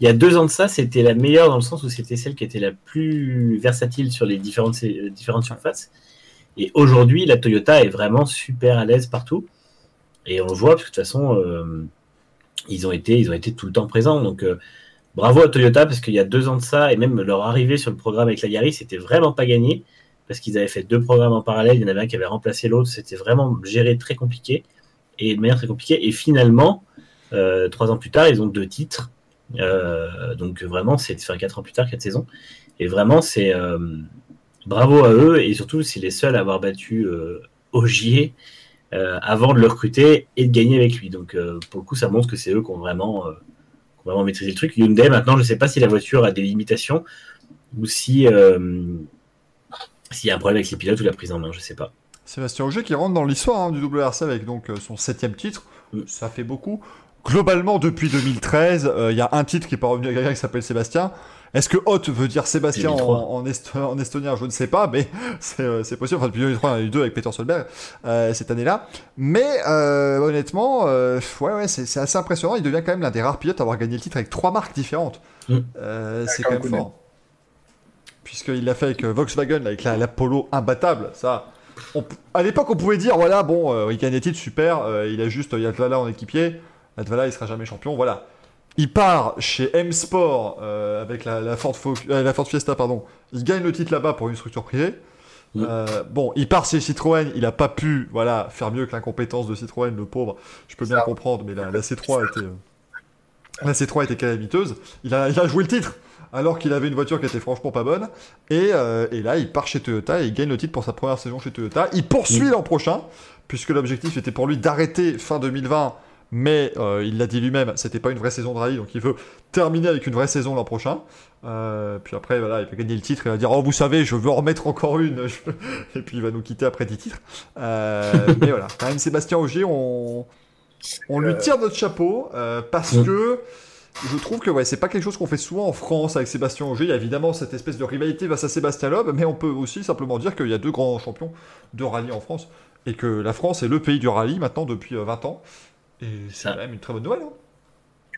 S2: Il y a deux ans de ça, c'était la meilleure dans le sens où c'était celle qui était la plus versatile sur les différentes, euh, surfaces. Et aujourd'hui, la Toyota est vraiment super à l'aise partout. Et on le voit, parce que de toute façon, euh, ils, ont été, tout le temps présents. Donc, euh, bravo à Toyota, parce qu'il y a deux ans de ça, et même leur arrivée sur le programme avec la Yaris, c'était vraiment pas gagné, parce qu'ils avaient fait deux programmes en parallèle. Il y en avait un qui avait remplacé l'autre. C'était vraiment géré très compliqué, et de manière très compliquée. Et finalement, trois ans plus tard, ils ont deux titres. Euh, donc vraiment, c'est enfin, quatre ans plus tard, quatre saisons. Et vraiment, c'est euh, bravo à eux, et surtout, c'est les seuls à avoir battu euh, Ogier euh, avant de le recruter et de gagner avec lui. Donc pour le coup, ça montre que c'est eux qui ont vraiment, qui ont vraiment maîtrisé le truc. Hyundai, maintenant, je ne sais pas si la voiture a des limitations ou si s'il y a un problème avec les pilotes ou la prise en main, je sais pas.
S1: Sébastien Auger qui rentre dans l'histoire hein, du WRC avec donc son septième titre.
S2: Mm.
S1: Ça fait beaucoup. Globalement, depuis 2013, euh, il y a un titre qui est pas revenu à quelqu'un qui s'appelle Sébastien. Est-ce que Hot veut dire Sébastien en,
S2: 2003.
S1: en, est- en estonien? Je ne sais pas, mais c'est euh, c'est possible. Enfin, depuis 2003, il y en a eu deux avec Peter Solberg euh, cette année-là. Mais euh, honnêtement, euh, ouais, ouais, c'est assez impressionnant. Il devient quand même l'un des rares pilotes à avoir gagné le titre avec trois marques différentes.
S2: Mm.
S1: Euh, c'est quand même fort. Puisqu'il l'a fait avec Volkswagen, avec la, la Polo imbattable. Ça, on à l'époque, on pouvait dire voilà, bon, euh, il gagne des titres, super. euh, il a juste Yatvala en équipier. Yatvala, il sera jamais champion. Voilà. Il part chez M Sport euh, avec la, la Ford Fo- euh, la Ford Fiesta, pardon. Il gagne le titre là-bas pour une structure privée. Euh, bon, il part chez Citroën, il a pas pu, voilà, faire mieux que l'incompétence de Citroën, le pauvre. Je peux bien comprendre, mais la, la C3 était, la C3 était calamiteuse. Il a, il a joué le titre, alors qu'il avait une voiture qui était franchement pas bonne. Et, euh, et là, il part chez Toyota et il gagne le titre pour sa première saison chez Toyota. Il poursuit l'an prochain, puisque l'objectif était pour lui d'arrêter fin 2020. Mais euh, il l'a dit lui-même, c'était pas une vraie saison de rallye, donc il veut terminer avec une vraie saison l'an prochain. Euh, puis après, voilà, il va gagner le titre et il va dire Oh, vous savez, je veux en remettre encore une. Et puis il va nous quitter après 10 titres. Euh, mais voilà, quand même, Sébastien Augier, on, on lui tire notre chapeau parce
S2: Mm.
S1: que je trouve que ouais, c'est pas quelque chose qu'on fait souvent en France avec Sébastien Auger. Il y a évidemment cette espèce de rivalité face à Sébastien Loeb, mais on peut aussi simplement dire qu'il y a deux grands champions de rallye en France et que la France est le pays du rallye maintenant depuis euh, 20 ans. Et c'est
S2: Ça.
S1: quand même une très bonne nouvelle. hein.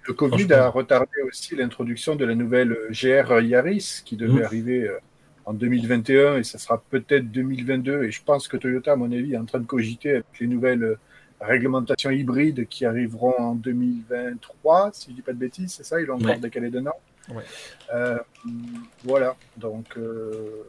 S4: Le Covid a retardé aussi l'introduction de la nouvelle euh, GR Yaris qui devait arriver euh, en 2021 et ça sera peut-être 2022. Et je pense que Toyota, à mon avis, est en train de cogiter avec les nouvelles euh, réglementations hybrides qui arriveront en 2023, si je dis pas de bêtises, c'est ça? Ils l'ont encore
S2: Ouais.
S4: décalé d'un an.
S1: Ouais.
S4: Euh, voilà, donc euh,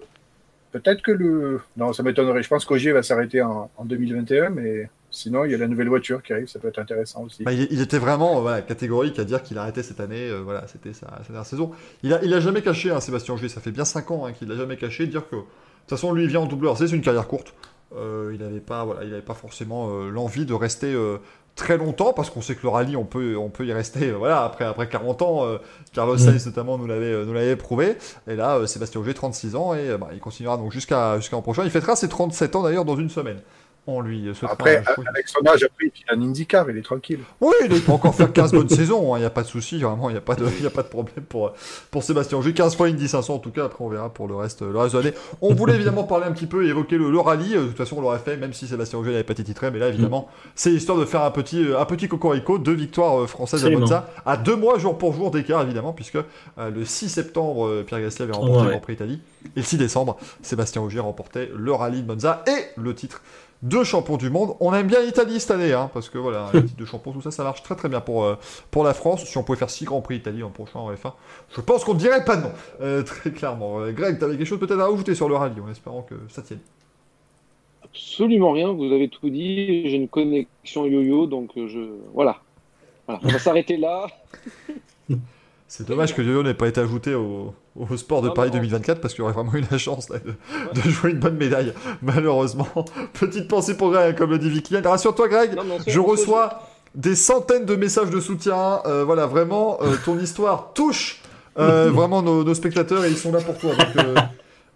S4: peut-être que le. Non, ça m'étonnerait. Je pense qu'Ogier va s'arrêter en, en 2021, mais sinon, il y a la nouvelle voiture qui arrive, ça peut être intéressant aussi.
S1: Bah, il, il était vraiment euh, voilà, catégorique à dire qu'il arrêtait cette année. euh, voilà, c'était sa, sa dernière saison. Il a, il a jamais caché, hein, Sébastien Ogier. Ça fait bien 5 ans hein, qu'il l'a jamais caché. Dire que de toute façon, lui, il vient en doubleur. C'est une carrière courte. Euh, il n'avait pas, voilà, il avait pas forcément euh, l'envie de rester euh, très longtemps parce qu'on sait que le rallye, on peut, on peut y rester. euh, voilà, après, après 40 ans, euh, Carlos
S2: Mm.
S1: Sainz notamment nous l'avait, euh, nous l'avait prouvé. Et là, euh, Sébastien Ogier, 36 ans, et euh, bah, il continuera donc jusqu'à jusqu'à l'an prochain. Il fêtera ses 37 ans d'ailleurs dans une semaine. On lui euh,
S4: Après, avec son âge, après, il a un IndyCar, il est tranquille.
S1: oui, il peut encore faire 15 bonnes saisons, il n'y a pas de souci, vraiment, il n'y a, pas de- y a pas de problème pour, pour Sébastien. J'ai 15 fois Indy 500 en tout cas, après on verra pour le reste, le reste de l'année. On voulait évidemment parler un petit peu et évoquer le, le rallye, euh, de toute façon on l'aurait fait, même si Sébastien Auger n'avait pas été titré, mais là évidemment, c'est histoire de faire un petit, euh, un petit cocorico, deux victoires françaises
S2: Absolument.
S1: à Monza, à deux mois jour pour jour d'écart évidemment, puisque euh, le 6 septembre, Pierre Gasly avait remporté
S2: Ouais,
S1: le. Grand Prix Italie, et le 6 décembre, Sébastien Auger remportait le rallye de Monza et le titre de champion du monde. On aime bien l'Italie cette année, hein, parce que voilà, les titres de champion, tout ça, ça marche très très bien pour, euh, pour la France. Si on pouvait faire 6 Grands Prix Italie en prochain en F1, je pense qu'on ne dirait pas non, euh, très clairement. Euh, Greg, tu avais quelque chose peut-être à rajouter sur le rallye, en espérant que ça tienne.
S5: Absolument rien, vous avez tout dit. J'ai une connexion yo-yo, donc je. Voilà. Voilà, On va s'arrêter là.
S1: C'est dommage que Yo-Yo n'ait pas été ajouté au, au sport de
S5: Non,
S1: Paris
S5: non.
S1: 2024 parce qu'il aurait vraiment eu la chance là, de, de jouer une bonne médaille. Malheureusement, petite pensée pour Greg, comme le dit Vicky. Rassure-toi, Greg,
S5: Non,
S1: je reçois des centaines de messages de soutien. Euh, voilà, vraiment, euh, ton histoire touche euh, vraiment nos, nos spectateurs et ils sont là pour toi. Donc, euh,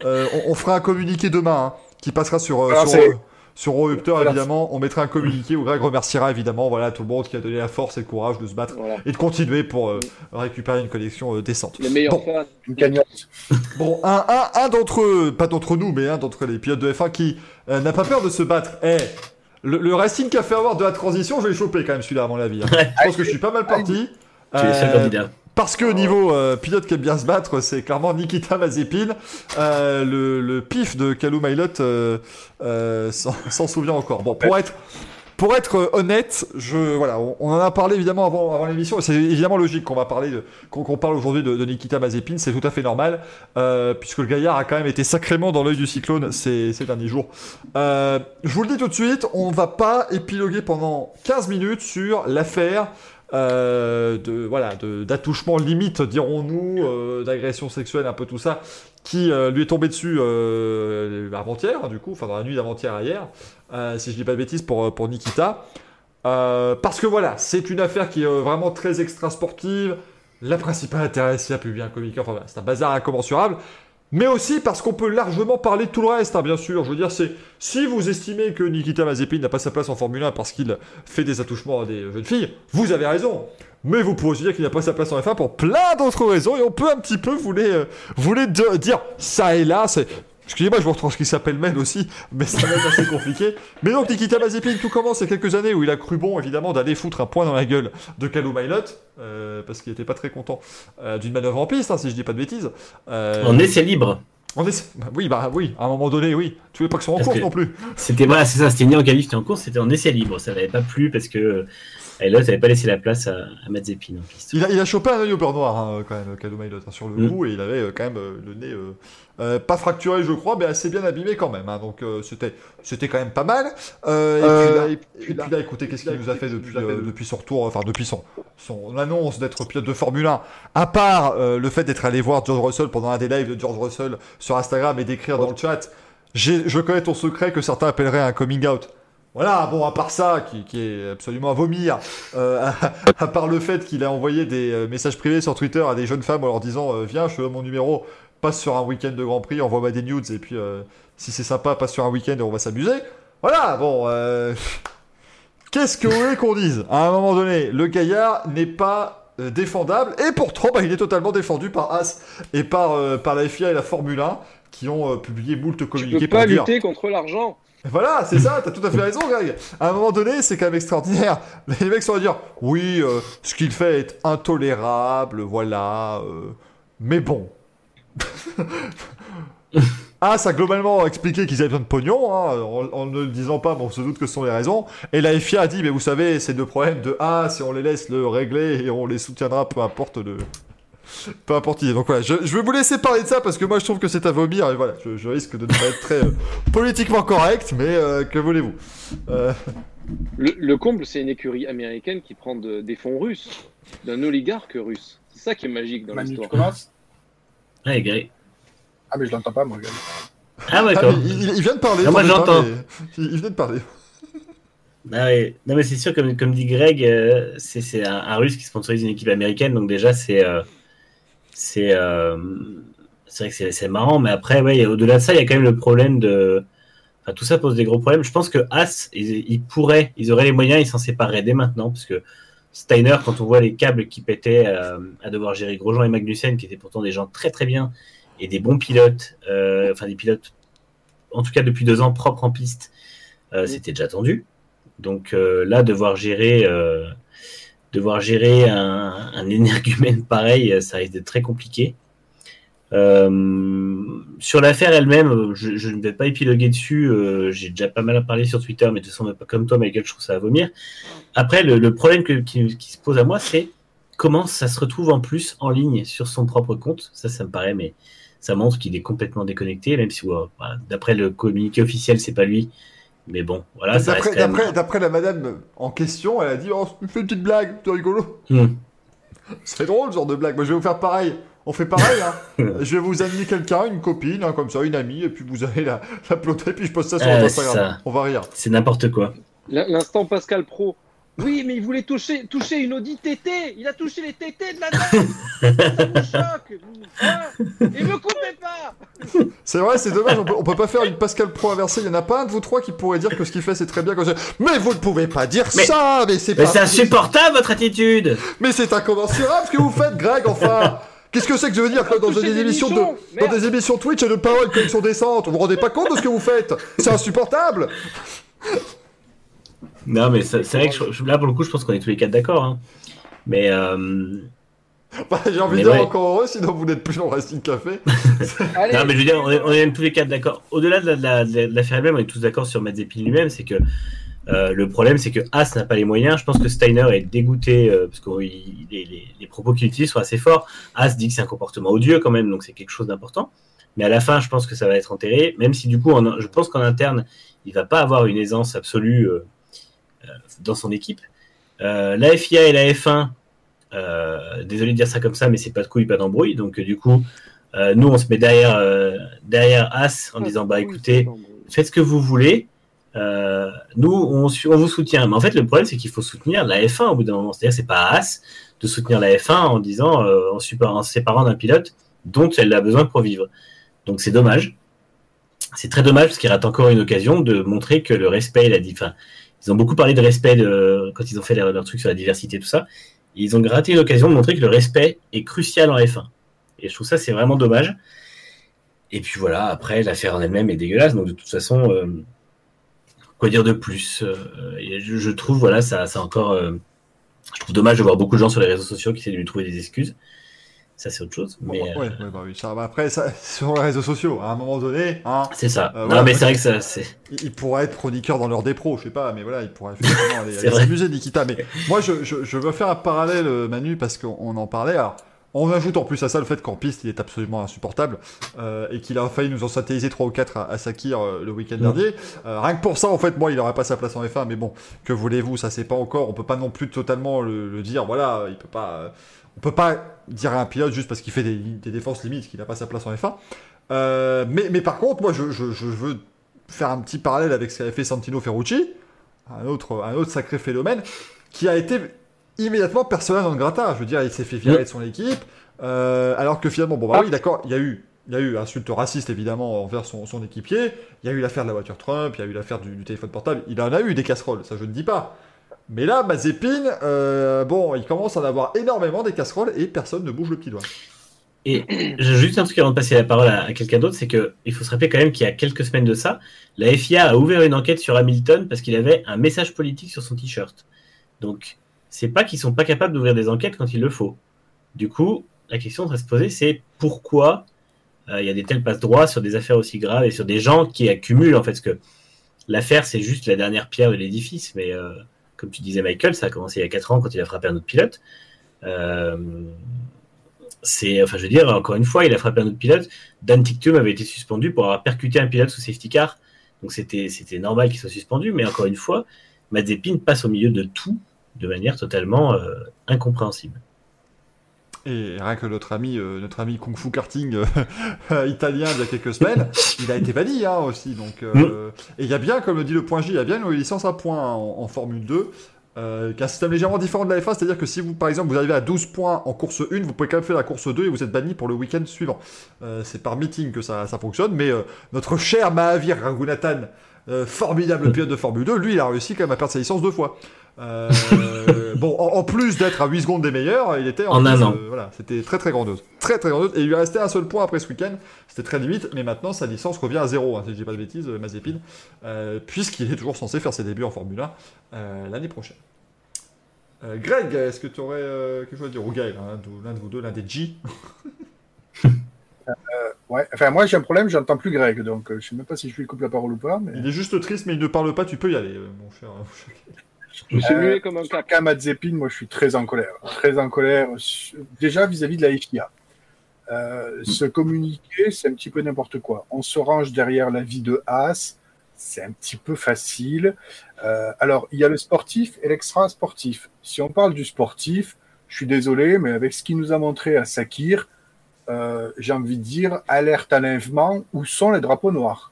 S1: euh, on, on fera un communiqué demain hein, qui passera sur, euh,
S4: Alors,
S1: sur, sur
S4: Voilà.
S1: évidemment. On mettra un communiqué où Greg remerciera évidemment voilà, tout le monde qui a donné la force et le courage de se battre
S5: Voilà,
S1: et de continuer pour euh, récupérer une collection euh, décente.
S5: les meilleurs
S1: Bon.
S5: fans.
S4: Une cagnotte.
S1: Bon, un, un, un d'entre eux, pas d'entre nous, mais un d'entre les pilotes de F1 qui euh, n'a pas peur de se battre. Eh, le, le racing qu'a fait avoir de la transition, je vais le choper quand même celui-là, à mon avis. hein. Je pense que je suis pas mal parti.
S2: Tu es le seul candidat.
S1: Parce que niveau euh, pilote qui aime bien se battre, c'est clairement Nikita Mazepin. Euh, le, le pif de Kalou Mailot euh, euh, s'en souvient encore. Bon, pour être, pour être euh, honnête, je, voilà, on, on en a parlé évidemment avant, avant l'émission. C'est évidemment logique qu'on va parler de, qu'on qu'on parle aujourd'hui de, de Nikita Mazepin. C'est tout à fait normal, euh, puisque le gaillard a quand même été sacrément dans l'œil du cyclone ces, ces derniers jours. Euh, je vous le dis tout de suite, on va pas épiloguer pendant 15 minutes sur l'affaire euh, de voilà d'attouchement limite dirons-nous euh, d'agression sexuelle un peu tout ça qui euh, lui est tombé dessus avant-hier du coup enfin dans la nuit d'avant-hier à hier si je dis pas de bêtises pour pour Nikita. Parce que voilà c'est une affaire qui est vraiment très extra sportive la principale intéressée a publié un communiqué enfin c'est un bazar incommensurable mais aussi parce qu'on peut largement parler de tout le reste, hein, bien sûr. Je veux dire, c'est si vous estimez que Nikita Mazepin n'a pas sa place en Formule 1 parce qu'il fait des attouchements à des jeunes filles, vous avez raison. Mais vous pouvez aussi dire qu'il n'a pas sa place en F1 pour plein d'autres raisons, et on peut un petit peu vous euh, dire ça et là. C'est Excusez-moi, je vous retrouve ce qui s'appelle mail aussi, mais ça va être assez compliqué. Mais donc, Nikita Mazepin, tout commence il y a quelques années où il a cru bon, évidemment, d'aller foutre un point dans la gueule de Calou Mailot, euh, parce qu'il était pas très content euh, d'une manœuvre en piste, hein, si je dis pas de bêtises. Euh,
S2: En essai libre.
S1: on est... bah oui, bah oui, à un moment donné, oui. Tu veux pas que ce soit en
S2: Parce
S1: course non plus.
S2: C'était voilà, c'est ça, c'était ni en qualif, c'était en course, c'était en essai libre. Ça n'avait pas plu parce que euh, Elot n'avait pas laissé la place à, à Mazepin en piste.
S1: Il a, il a chopé un œil au beurre noir, hein, quand même, Calou Mailot, hein, sur le
S2: Mm.
S1: bout, et il avait euh, quand même euh, le nez, euh, euh, pas fracturé, je crois, mais assez bien abîmé quand même. hein, donc euh, c'était, c'était quand même pas mal. Euh, et, puis là, et, puis là, écoutez, qu'est-ce qu'il nous a fait depuis, euh, depuis son retour, enfin depuis son, son annonce d'être pilote de Formule 1, à part euh, le fait d'être allé voir George Russell pendant un des lives de George Russell sur Instagram et d'écrire dans le chat, j'ai, je connais ton secret que certains appelleraient un coming out. Voilà, bon, à part ça, qui, qui est absolument à vomir, euh, à, à part le fait qu'il a envoyé des euh, messages privés sur Twitter à des jeunes femmes en leur disant euh, Viens, je donne mon numéro, passe sur un week-end de Grand Prix, envoie-moi des nudes, et puis euh, si c'est sympa, passe sur un week-end et on va s'amuser. Voilà, bon, qu'est-ce que vous voulez qu'on dise? À un moment donné, le gaillard n'est pas défendable, et pourtant, bah, il est totalement défendu par As et par, par la FIA et la Formule 1 qui ont publié moult
S5: Tu
S1: communiqués
S5: peux
S1: pour
S5: pas
S1: dire
S5: lutter contre l'argent.
S1: Voilà, c'est ça, t'as tout à fait raison, Greg. À un moment donné, c'est quand même extraordinaire. Les mecs sont à dire, oui, euh, ce qu'il fait est intolérable, voilà, euh, mais bon. ah, ça a globalement expliqué qu'ils avaient besoin de pognon, hein, en, en ne le disant pas, mais on se doute que ce sont les raisons. Et la FIA a dit, mais vous savez, c'est deux problèmes de A, si on les laisse le régler et on les soutiendra, peu importe le, Peu importe qui. Donc voilà, je, je vais vous laisser parler de ça parce que moi je trouve que c'est à vomir et voilà, je, je risque de ne pas être très euh, politiquement correct, mais euh, que voulez-vous Euh,
S5: Le, le comble, c'est une écurie américaine qui prend de- des fonds russes, d'un oligarque russe. C'est ça qui est magique dans
S4: tu
S5: l'histoire.
S2: Ouais, Grey.
S4: Ah, mais je l'entends pas, moi. gars.
S2: Ah,
S1: ah,
S2: d'accord.
S1: mais il, il vient de parler.
S2: Ah, moi, j'entends.
S1: Il, il vient de parler.
S2: Ah ouais. Non, mais c'est sûr, comme, comme dit Greg, euh, c'est c'est un, un russe qui sponsorise une équipe américaine, donc déjà, c'est. euh, c'est euh, c'est vrai que c'est- c'est marrant, mais après, ouais, au-delà de ça, il y a quand même le problème de. Enfin, tout ça pose des gros problèmes. Je pense que As, ils, ils pourraient, ils auraient les moyens, ils s'en sépareraient dès maintenant, parce que Steiner, quand on voit les câbles qui pétaient euh, à devoir gérer Grosjean et Magnussen, qui étaient pourtant des gens très très bien et des bons pilotes, euh, enfin des pilotes, en tout cas depuis deux ans, propres en piste, euh, c'était déjà tendu. Donc euh, là, devoir gérer, euh, devoir gérer un, un énergumène pareil, euh, ça risque d'être très compliqué. Euh, sur l'affaire elle-même, je, je ne vais pas épiloguer dessus. euh, J'ai déjà pas mal à parler sur Twitter, mais de toute façon, pas comme toi, Michael, je trouve ça à vomir. Après, le, problème qui, se pose à moi, c'est comment ça se retrouve en plus en ligne sur son propre compte. Ça, ça me paraît, mais ça montre qu'il est complètement déconnecté, même si, bah, d'après le communiqué officiel, c'est pas lui. Mais bon, voilà,
S1: D'après
S2: même...
S1: la madame en question, elle a dit Oh, fais une petite blague, c'est rigolo.
S2: Hmm.
S1: C'est drôle ce genre de blague. Moi je vais vous faire pareil. On fait pareil, hein. je vais vous amener quelqu'un, une copine, hein, comme ça, une amie, et puis vous allez la, la ploter, puis je poste ça sur
S2: Euh,
S1: Instagram.
S2: ça.
S1: On va rire.
S2: C'est n'importe quoi.
S5: L'in- L'instant Pascal Pro. Oui, mais il voulait toucher, toucher une Audi TT. Il a touché les TT de la dame. ça vous choque. vous, Et me coupez pas.
S1: C'est vrai, c'est dommage, on peut, on peut pas faire une Pascal Pro inversée. Il y en a pas un de vous trois qui pourrait dire que ce qu'il fait c'est très bien. Comme ça. Mais vous ne pouvez pas dire
S2: Mais-
S1: ça, mais c'est
S2: Mais
S1: pas.
S2: c'est insupportable votre attitude
S1: Mais c'est incommensurable ce que vous faites, Greg, enfin Qu'est-ce que c'est que je veux dire que dans des
S5: des
S1: émissions de, dans des émissions Twitch et de paroles comme sont décentes, vous vous rendez pas compte de ce que vous faites C'est insupportable
S2: Non, mais c'est vrai que je- là, pour le coup, je pense qu'on est tous les quatre d'accord. hein. Mais euh,
S1: Bah, J'ai envie
S2: Mais
S1: de dire
S2: ouais.
S1: encore heureux, sinon vous n'êtes plus dans le Racing Café.
S2: Non, mais je veux dire, on est, on est tous les quatre d'accord. Au-delà de la- de la- de l'affaire elle-même, on est tous d'accord sur Mazepin lui-même. C'est que euh, le problème, c'est que As n'a pas les moyens. Je pense que Steiner est dégoûté euh, parce que les, les- les propos qu'il utilise sont assez forts. As dit que c'est un comportement odieux quand même, donc c'est quelque chose d'important. Mais à la fin, je pense que ça va être enterré, même si du coup, en- je pense qu'en interne, il va pas avoir une aisance absolue euh, dans son équipe. Euh, la FIA et la F1, euh, désolé de dire ça comme ça, mais c'est pas de couilles, pas d'embrouille. Donc euh, du coup, nous, on se met derrière, derrière As en disant, bah écoutez, faites ce que vous voulez. Euh, nous, on, vous soutient. Mais en fait, le problème, c'est qu'il faut soutenir la F1 au bout d'un moment. C'est-à-dire, c'est pas à As de soutenir la F1 en disant, euh, en, super- en se séparant d'un pilote dont elle a besoin pour vivre. Donc, c'est dommage. C'est très dommage parce qu'il rate encore une occasion de montrer que le respect, la, di- enfin, ils ont beaucoup parlé de respect de, quand ils ont fait leur, leur truc sur la diversité, tout ça. Ils ont raté une occasion de montrer que le respect est crucial en F1. Et je trouve ça, c'est vraiment dommage. Et puis voilà, après, l'affaire en elle-même est dégueulasse. Donc, de toute façon, euh, quoi dire de plus Euh, je, trouve, voilà, ça, ça encore. euh, je trouve dommage de voir beaucoup de gens sur les réseaux sociaux qui essaient de lui trouver des excuses. Ça, c'est autre chose. Mais
S1: ouais,
S2: euh,
S1: ouais, bah oui, ça, bah après, ça, sur les réseaux sociaux, à un moment donné, hein,
S2: c'est ça.
S1: Euh,
S2: non,
S1: voilà,
S2: mais c'est vrai que ça, c'est.
S1: il, il pourrait être chroniqueur dans l'heure des pros, je sais pas, mais voilà, il pourrait effectivement aller, s'amuser, Nikita. Mais moi, je, je, je veux faire un parallèle, euh, Manu, parce qu'on on en parlait. Alors, on ajoute en plus à ça le fait qu'en piste, il est absolument insupportable euh, et qu'il a failli nous en satelliser 3 ou 4 à, à Sakir euh, le week-end dernier. Euh, rien que pour ça, en fait, moi, il aurait pas sa place en F1, mais bon, que voulez-vous, ça c'est pas encore. On peut pas non plus totalement le, le dire. Voilà, il peut pas. on peut pas dire à un pilote juste parce qu'il fait des, des défenses limites qu'il n'a pas sa place en F1. Euh, mais, mais par contre, moi, je, je, je veux faire un petit parallèle avec ce qu'avait fait Santino Ferrucci, un autre, un autre sacré phénomène, qui a été immédiatement personnel dans le gratin. Je veux dire, il s'est fait virer de son équipe, euh, alors que finalement, bon, bah oui, d'accord, il y a eu. Il y a eu insulte raciste évidemment envers son, son équipier. Il y a eu l'affaire de la voiture Trump. Il y a eu l'affaire du, du téléphone portable. Il en a eu des casseroles, ça je ne dis pas. Mais là, Mazepin, euh, bon, il commence à en avoir énormément des casseroles et personne ne bouge le petit doigt.
S2: Et juste un truc avant de passer la parole à, à quelqu'un d'autre, c'est que il faut se rappeler quand même qu'il y a quelques semaines de ça, la FIA a ouvert une enquête sur Hamilton parce qu'il avait un message politique sur son t-shirt. Donc, c'est pas qu'ils sont pas capables d'ouvrir des enquêtes quand il le faut. Du coup, la question devrait se poser, c'est pourquoi euh, il y a des tels passe droits sur des affaires aussi graves et sur des gens qui accumulent en fait, parce que l'affaire c'est juste la dernière pierre de l'édifice, mais euh, comme tu disais Michael, ça a commencé il y a 4 ans quand il a frappé un autre pilote. Euh, c'est, enfin, je veux dire, encore une fois, il a frappé un autre pilote. Dan Tictum avait été suspendu pour avoir percuté un pilote sous safety car. Donc c'était, c'était normal qu'il soit suspendu. Mais encore une fois, Mazepin passe au milieu de tout de manière totalement euh, incompréhensible.
S1: Et rien que notre ami, euh, notre ami Kung Fu Karting euh, italien il y a quelques semaines, il a été banni hein, aussi. Donc, euh, Et il y a bien, comme le dit le point J, il y a bien une licence à points hein, en, en Formule 2. Euh, qui est un système légèrement différent de la F1, c'est-à-dire que si vous, par exemple, vous arrivez à 12 points en course 1, vous pouvez quand même faire la course 2 et vous êtes banni pour le week-end suivant. C'est par meeting que ça, ça fonctionne, mais notre cher Mahavir Raghunathan, formidable pilote de Formule 2, lui, il a réussi quand même à perdre sa licence deux fois. Euh, bon, en, en plus d'être à 8 secondes des meilleurs, il était
S2: En
S1: plus,
S2: un an.
S1: euh, voilà, c'était très très grandiose. Très très grandiose. Et il lui restait un seul point après ce week-end. C'était très limite, mais maintenant sa licence revient à zéro, hein, si je dis pas de bêtises, euh, Mazepin, euh, puisqu'il est toujours censé faire ses débuts en Formule 1 euh, l'année prochaine. Euh, Greg, est-ce que tu aurais euh, quelque chose à dire? Ou Gaël, hein, l'un de vous deux, l'un des G
S4: Ouais, enfin, moi j'ai un problème, j'entends plus Greg, donc euh, je sais même pas si je lui coupe la parole ou pas. Mais...
S1: Il est juste triste, mais il ne parle pas, tu peux y aller, euh, mon cher.
S5: Je me suis
S4: Euh,
S5: comme un
S4: Sur le
S5: cap.
S4: cas Mazepin, moi je suis très en colère. Très en colère, su- déjà vis-à-vis de la FIA. Euh, se communiquer, c'est un petit peu n'importe quoi. On se range derrière la vie de Haas, c'est un petit peu facile. Euh, alors, il y a le sportif et l'extra-sportif. Si on parle du sportif, je suis désolé, mais avec ce qu'il nous a montré à Sakir, j'ai envie de dire, alerte à l'enlèvement, où sont les drapeaux noirs?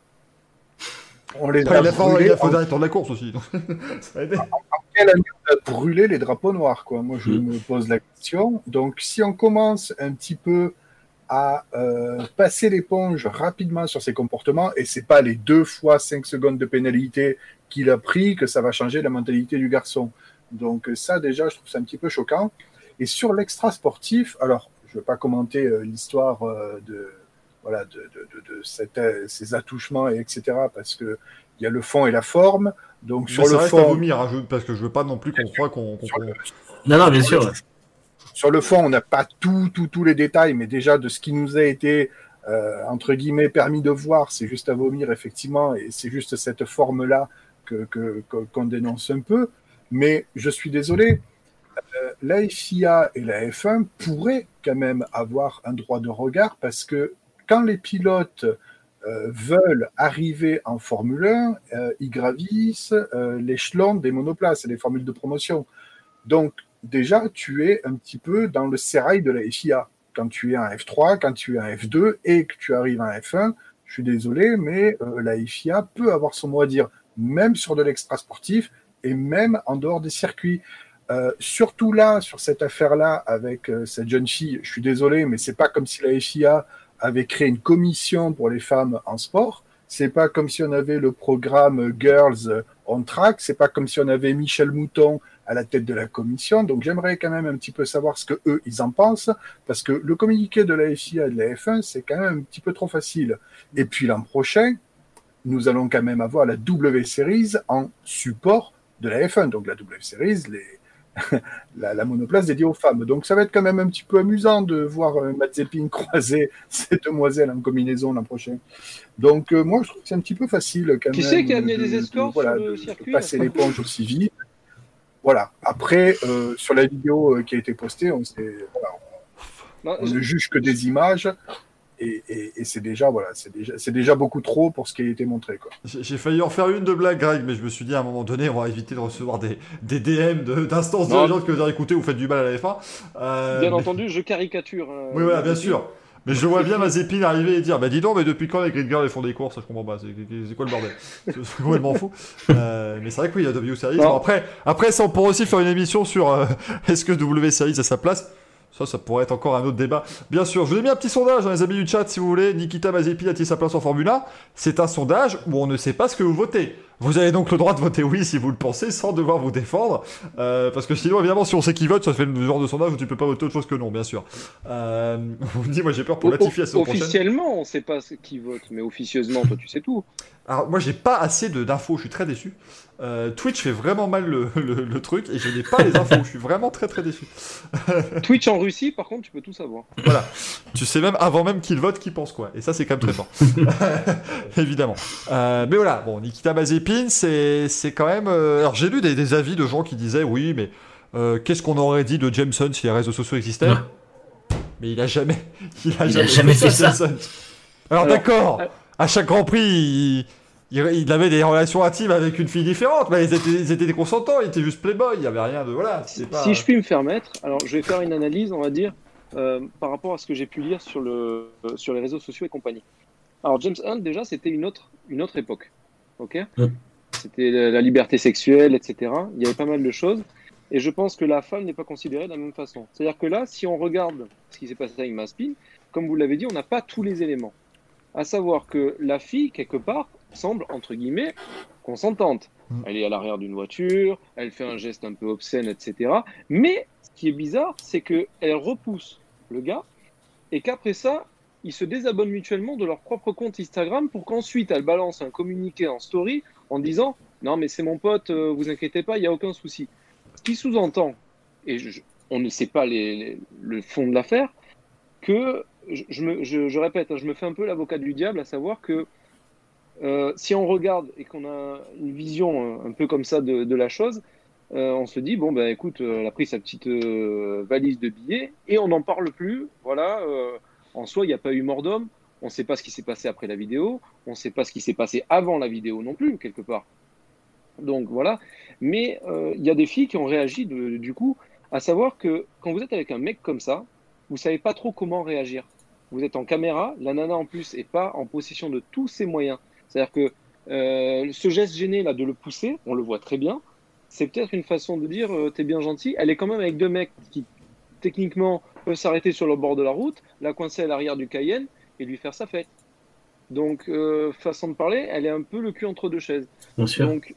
S4: On les
S1: Après,
S4: a
S1: il a fait,
S4: brûlés
S1: il a fait
S4: en
S1: la course aussi. donc ça a
S4: quelle année on a brûlé les drapeaux noirs quoi Moi, je me pose la question. Donc, si on commence un petit peu à euh, passer l'éponge rapidement sur ses comportements, et c'est pas les deux fois cinq secondes de pénalité qu'il a pris que ça va changer la mentalité du garçon. Donc ça, déjà, je trouve ça un petit peu choquant. Et sur l'extra sportif, alors, je ne veux pas commenter euh, l'histoire euh, de voilà de, de, de, de cette, ces attouchements et etc. parce que il y a le fond et la forme. Donc sur
S1: ça
S4: le
S1: reste à
S4: fond,
S1: vomir, hein, je- parce que je veux pas non plus qu'on croit qu'on.
S4: le,
S2: Non, non, bien sûr.
S4: sur le fond, on n'a pas tout, tout, tous les détails, mais déjà de ce qui nous a été, euh, entre guillemets, permis de voir, c'est juste à vomir, effectivement, et c'est juste cette forme-là que, que, que- qu'on dénonce un peu. Mais je suis désolé, euh, la FIA et la F1 pourraient quand même avoir un droit de regard parce que quand les pilotes euh, veulent arriver en Formule 1, euh, ils gravissent euh, l'échelon des monoplaces et des formules de promotion. Donc, déjà, tu es un petit peu dans le sérail de la FIA. Quand tu es un F3, quand tu es un F2 et que tu arrives un F1, je suis désolé, mais la FIA peut avoir son mot à dire, même sur de l'extra sportif et même en dehors des circuits. Surtout là, sur cette affaire-là, avec cette jeune fille, je suis désolé, mais c'est pas comme si la FIA avait créé une commission pour les femmes en sport. C'est pas comme si on avait le programme Girls on Track. C'est pas comme si on avait Michel Mouton à la tête de la commission. Donc j'aimerais quand même un petit peu savoir ce que eux ils en pensent, parce que le communiqué de la FIA et de la F1 c'est quand même un petit peu trop facile. Et puis l'an prochain, nous allons quand même avoir la W Series en support de la F1. Donc la W Series, les la, la, monoplace dédiée aux femmes. Donc ça va être quand même un petit peu amusant de voir euh, Mazepin croiser ces demoiselles en combinaison l'an prochain. Donc euh, moi je trouve que c'est un petit peu facile quand
S5: qui
S4: même.
S5: Qui c'est qui a amené des escorts
S4: de, voilà,
S5: sur le
S4: de,
S5: circuit
S4: de passer l'éponge aussi vite. Voilà. Après, euh, sur la vidéo qui a été postée, on, voilà, on, non, on ne juge que des images. Et, et, et c'est déjà voilà, c'est déjà, c'est déjà beaucoup trop pour ce qui a été montré quoi.
S1: J'ai failli en faire une de blague, Greg, mais je me suis dit à un moment donné, on va éviter de recevoir des, des DM d'instances de, dirigeantes que vous avez écouté, vous faites du mal à la F1.
S5: Euh, bien mais... entendu, je caricature. Euh,
S1: oui, voilà, bien sûr. Mais je vois bien Mazepin arriver et dire Bah dis donc, mais depuis quand les Grid Girls font des courses? Je comprends pas, c'est quoi le bordel? C'est complètement fou. Euh, mais c'est vrai que oui, il y a W Series. Bon, après, après, ça, on pourrait aussi faire une émission sur euh, est-ce que W Series a sa place? Ça, ça pourrait être encore un autre débat. Bien sûr, je vous ai mis un petit sondage, hein, les amis du chat, si vous voulez. Nikita Mazepin a-t-il sa place en Formule 1 C'est un sondage où on ne sait pas ce que vous votez. Vous avez donc le droit de voter oui si vous le pensez, sans devoir vous défendre. Euh, parce que sinon, évidemment, si on sait qui vote, ça fait le genre de sondage où tu peux pas voter autre chose que non, bien sûr. Euh, vous me dites, moi j'ai peur pour Latifi prochaine.
S5: Officiellement, on sait pas qui vote, mais officieusement, toi tu sais tout.
S1: Alors, moi j'ai pas assez d'infos, je suis très déçu. Euh, Twitch fait vraiment mal le, le, le truc et je n'ai pas les infos, je suis vraiment très très déçu.
S5: Twitch en Russie, par contre, tu peux tout savoir.
S1: Voilà, tu sais même avant même qu'il vote qui pense quoi, et ça c'est quand même très fort. Évidemment. Euh, mais voilà, bon, Nikita Mazepin, c'est quand même. Euh... Alors j'ai lu des, des, avis de gens qui disaient oui, mais euh, qu'est-ce qu'on aurait dit de Jameson si les réseaux sociaux existaient? Mais il a jamais, il a
S2: Il a
S1: jamais,
S2: fait ça.
S1: Alors,
S5: Alors,
S1: d'accord, à chaque Grand Prix, il, il- il avait des relations intimes avec une fille différente, mais ils étaient, ils étaient des consentants, il était juste playboy, il y avait rien de voilà.
S5: Si,
S1: c'est pas...
S5: si je puis me permettre, alors je vais faire une analyse, on va dire, euh, par rapport à ce que j'ai pu lire sur, le, euh, sur les réseaux sociaux et compagnie. Alors James Hunt, déjà, c'était une autre, une autre époque. ok?
S2: Mm.
S5: C'était la, la liberté sexuelle, etc. Il y avait pas mal de choses. Et je pense que la femme n'est pas considérée de la même façon. C'est-à-dire que là, si on regarde ce qui s'est passé avec Maspin, comme vous l'avez dit, on n'a pas tous les éléments. À savoir que la fille, quelque part, semble, entre guillemets, consentante.
S1: Mm.
S5: Elle est à l'arrière d'une voiture, elle fait un geste un peu obscène, etc. Mais ce qui est bizarre, c'est qu'elle repousse le gars et qu'après ça, ils se désabonnent mutuellement de leur propre compte Instagram pour qu'ensuite elle balance un communiqué en story en disant Non, mais c'est mon pote, euh, vous inquiétez pas, il n'y a aucun souci. Ce qui sous-entend, et je- on ne sait pas les- les- le fond de l'affaire, que je, je me, je, je répète, hein, je me fais un peu l'avocat du diable, à savoir que euh, si on regarde et qu'on a une vision euh, un peu comme ça de, la chose, euh, on se dit bon ben écoute, elle a pris sa petite valise de billets et on n'en parle plus. Voilà, en soi, il n'y a pas eu mort d'homme. On ne sait pas ce qui s'est passé après la vidéo. On ne sait pas ce qui s'est passé avant la vidéo non plus quelque part. Donc voilà. Mais il y a des filles qui ont réagi du coup, à savoir que quand vous êtes avec un mec comme ça, vous savez pas trop comment réagir. Vous êtes en caméra, la nana en plus est pas en possession de tous ses moyens. C'est-à-dire que euh, ce geste gêné là de le pousser, on le voit très bien, c'est peut-être une façon de dire euh, t'es bien gentil. Elle est quand même avec deux mecs qui techniquement peuvent s'arrêter sur le bord de la route, la coincer à l'arrière du Cayenne et lui faire sa fête. Donc euh, façon de parler, elle est un peu le cul entre deux chaises.
S2: Bien sûr.
S5: Donc,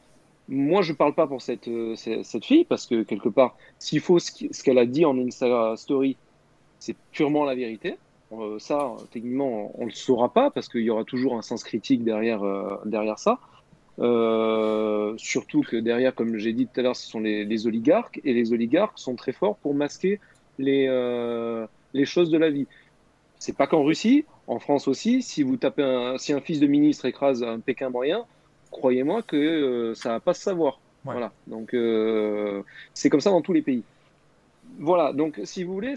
S5: moi, je parle pas pour cette, cette, cette fille, parce que quelque part, s'il faut ce qu'elle a dit en Insta Story, c'est purement la vérité. Euh, ça, techniquement, on le saura pas, parce qu'il y aura toujours un sens critique derrière, euh, derrière ça. Euh, surtout que derrière, comme j'ai dit tout à l'heure, ce sont les, les oligarques, et les oligarques sont très forts pour masquer les, les choses de la vie. C'est pas qu'en Russie, en France aussi, si vous tapez un, si un fils de ministre écrase un Pékin moyen, croyez-moi que ça va pas se savoir.
S1: Ouais.
S5: Voilà. Donc c'est comme ça dans tous les pays. Voilà. Donc si vous voulez,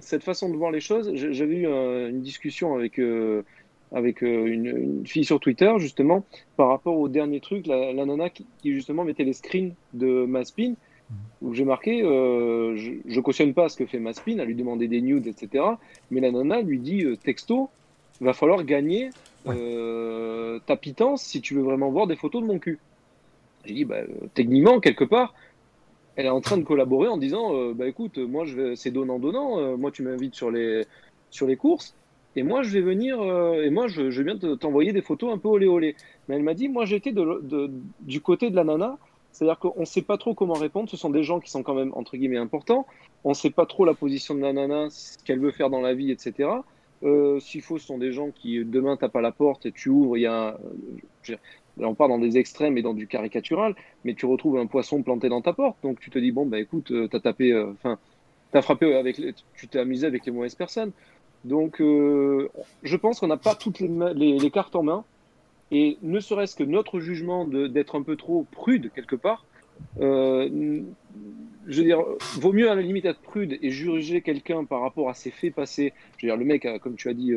S5: cette façon de voir les choses, j'avais eu euh, une discussion avec euh, avec euh, une, une fille sur Twitter justement par rapport au dernier truc, la, la nana qui, qui, justement mettait les screens de Maspin où j'ai marqué, euh, je, je cautionne pas ce que fait Maspin, à lui demander des nudes, etc. Mais la nana lui dit euh, texto, va falloir gagner euh, ta pitance si tu veux vraiment voir des photos de mon cul. J'ai dit, bah, techniquement, quelque part, elle est en train de collaborer en disant, euh, bah écoute, moi je vais, c'est donnant donnant. euh, moi tu m'invites sur les sur les courses et moi je vais venir euh, et moi je, je viens de t'envoyer des photos un peu olé olé. Mais elle m'a dit, moi j'étais du côté de la nana. C'est-à-dire qu'on ne sait pas trop comment répondre. Ce sont des gens qui sont quand même, entre guillemets, importants. On ne sait pas trop la position de la nana, ce qu'elle veut faire dans la vie, etc. S'il faut, ce sont des gens qui, demain, tapent à la porte et tu ouvres, il y a... on part dans des extrêmes et dans du caricatural, mais tu retrouves un poisson planté dans ta porte. Donc tu te dis, bon, bah écoute, euh, t'as tapé... euh, Enfin, t'as frappé avec... Tu t'es amusé avec les mauvaises personnes. Donc, euh, je pense qu'on n'a pas toutes les, cartes en main. Et ne serait-ce que notre jugement d'être un peu trop prude quelque part, je veux dire, vaut mieux à la limite être prude et juger quelqu'un par rapport à ses faits passés. Je veux dire, le mec, comme tu as dit,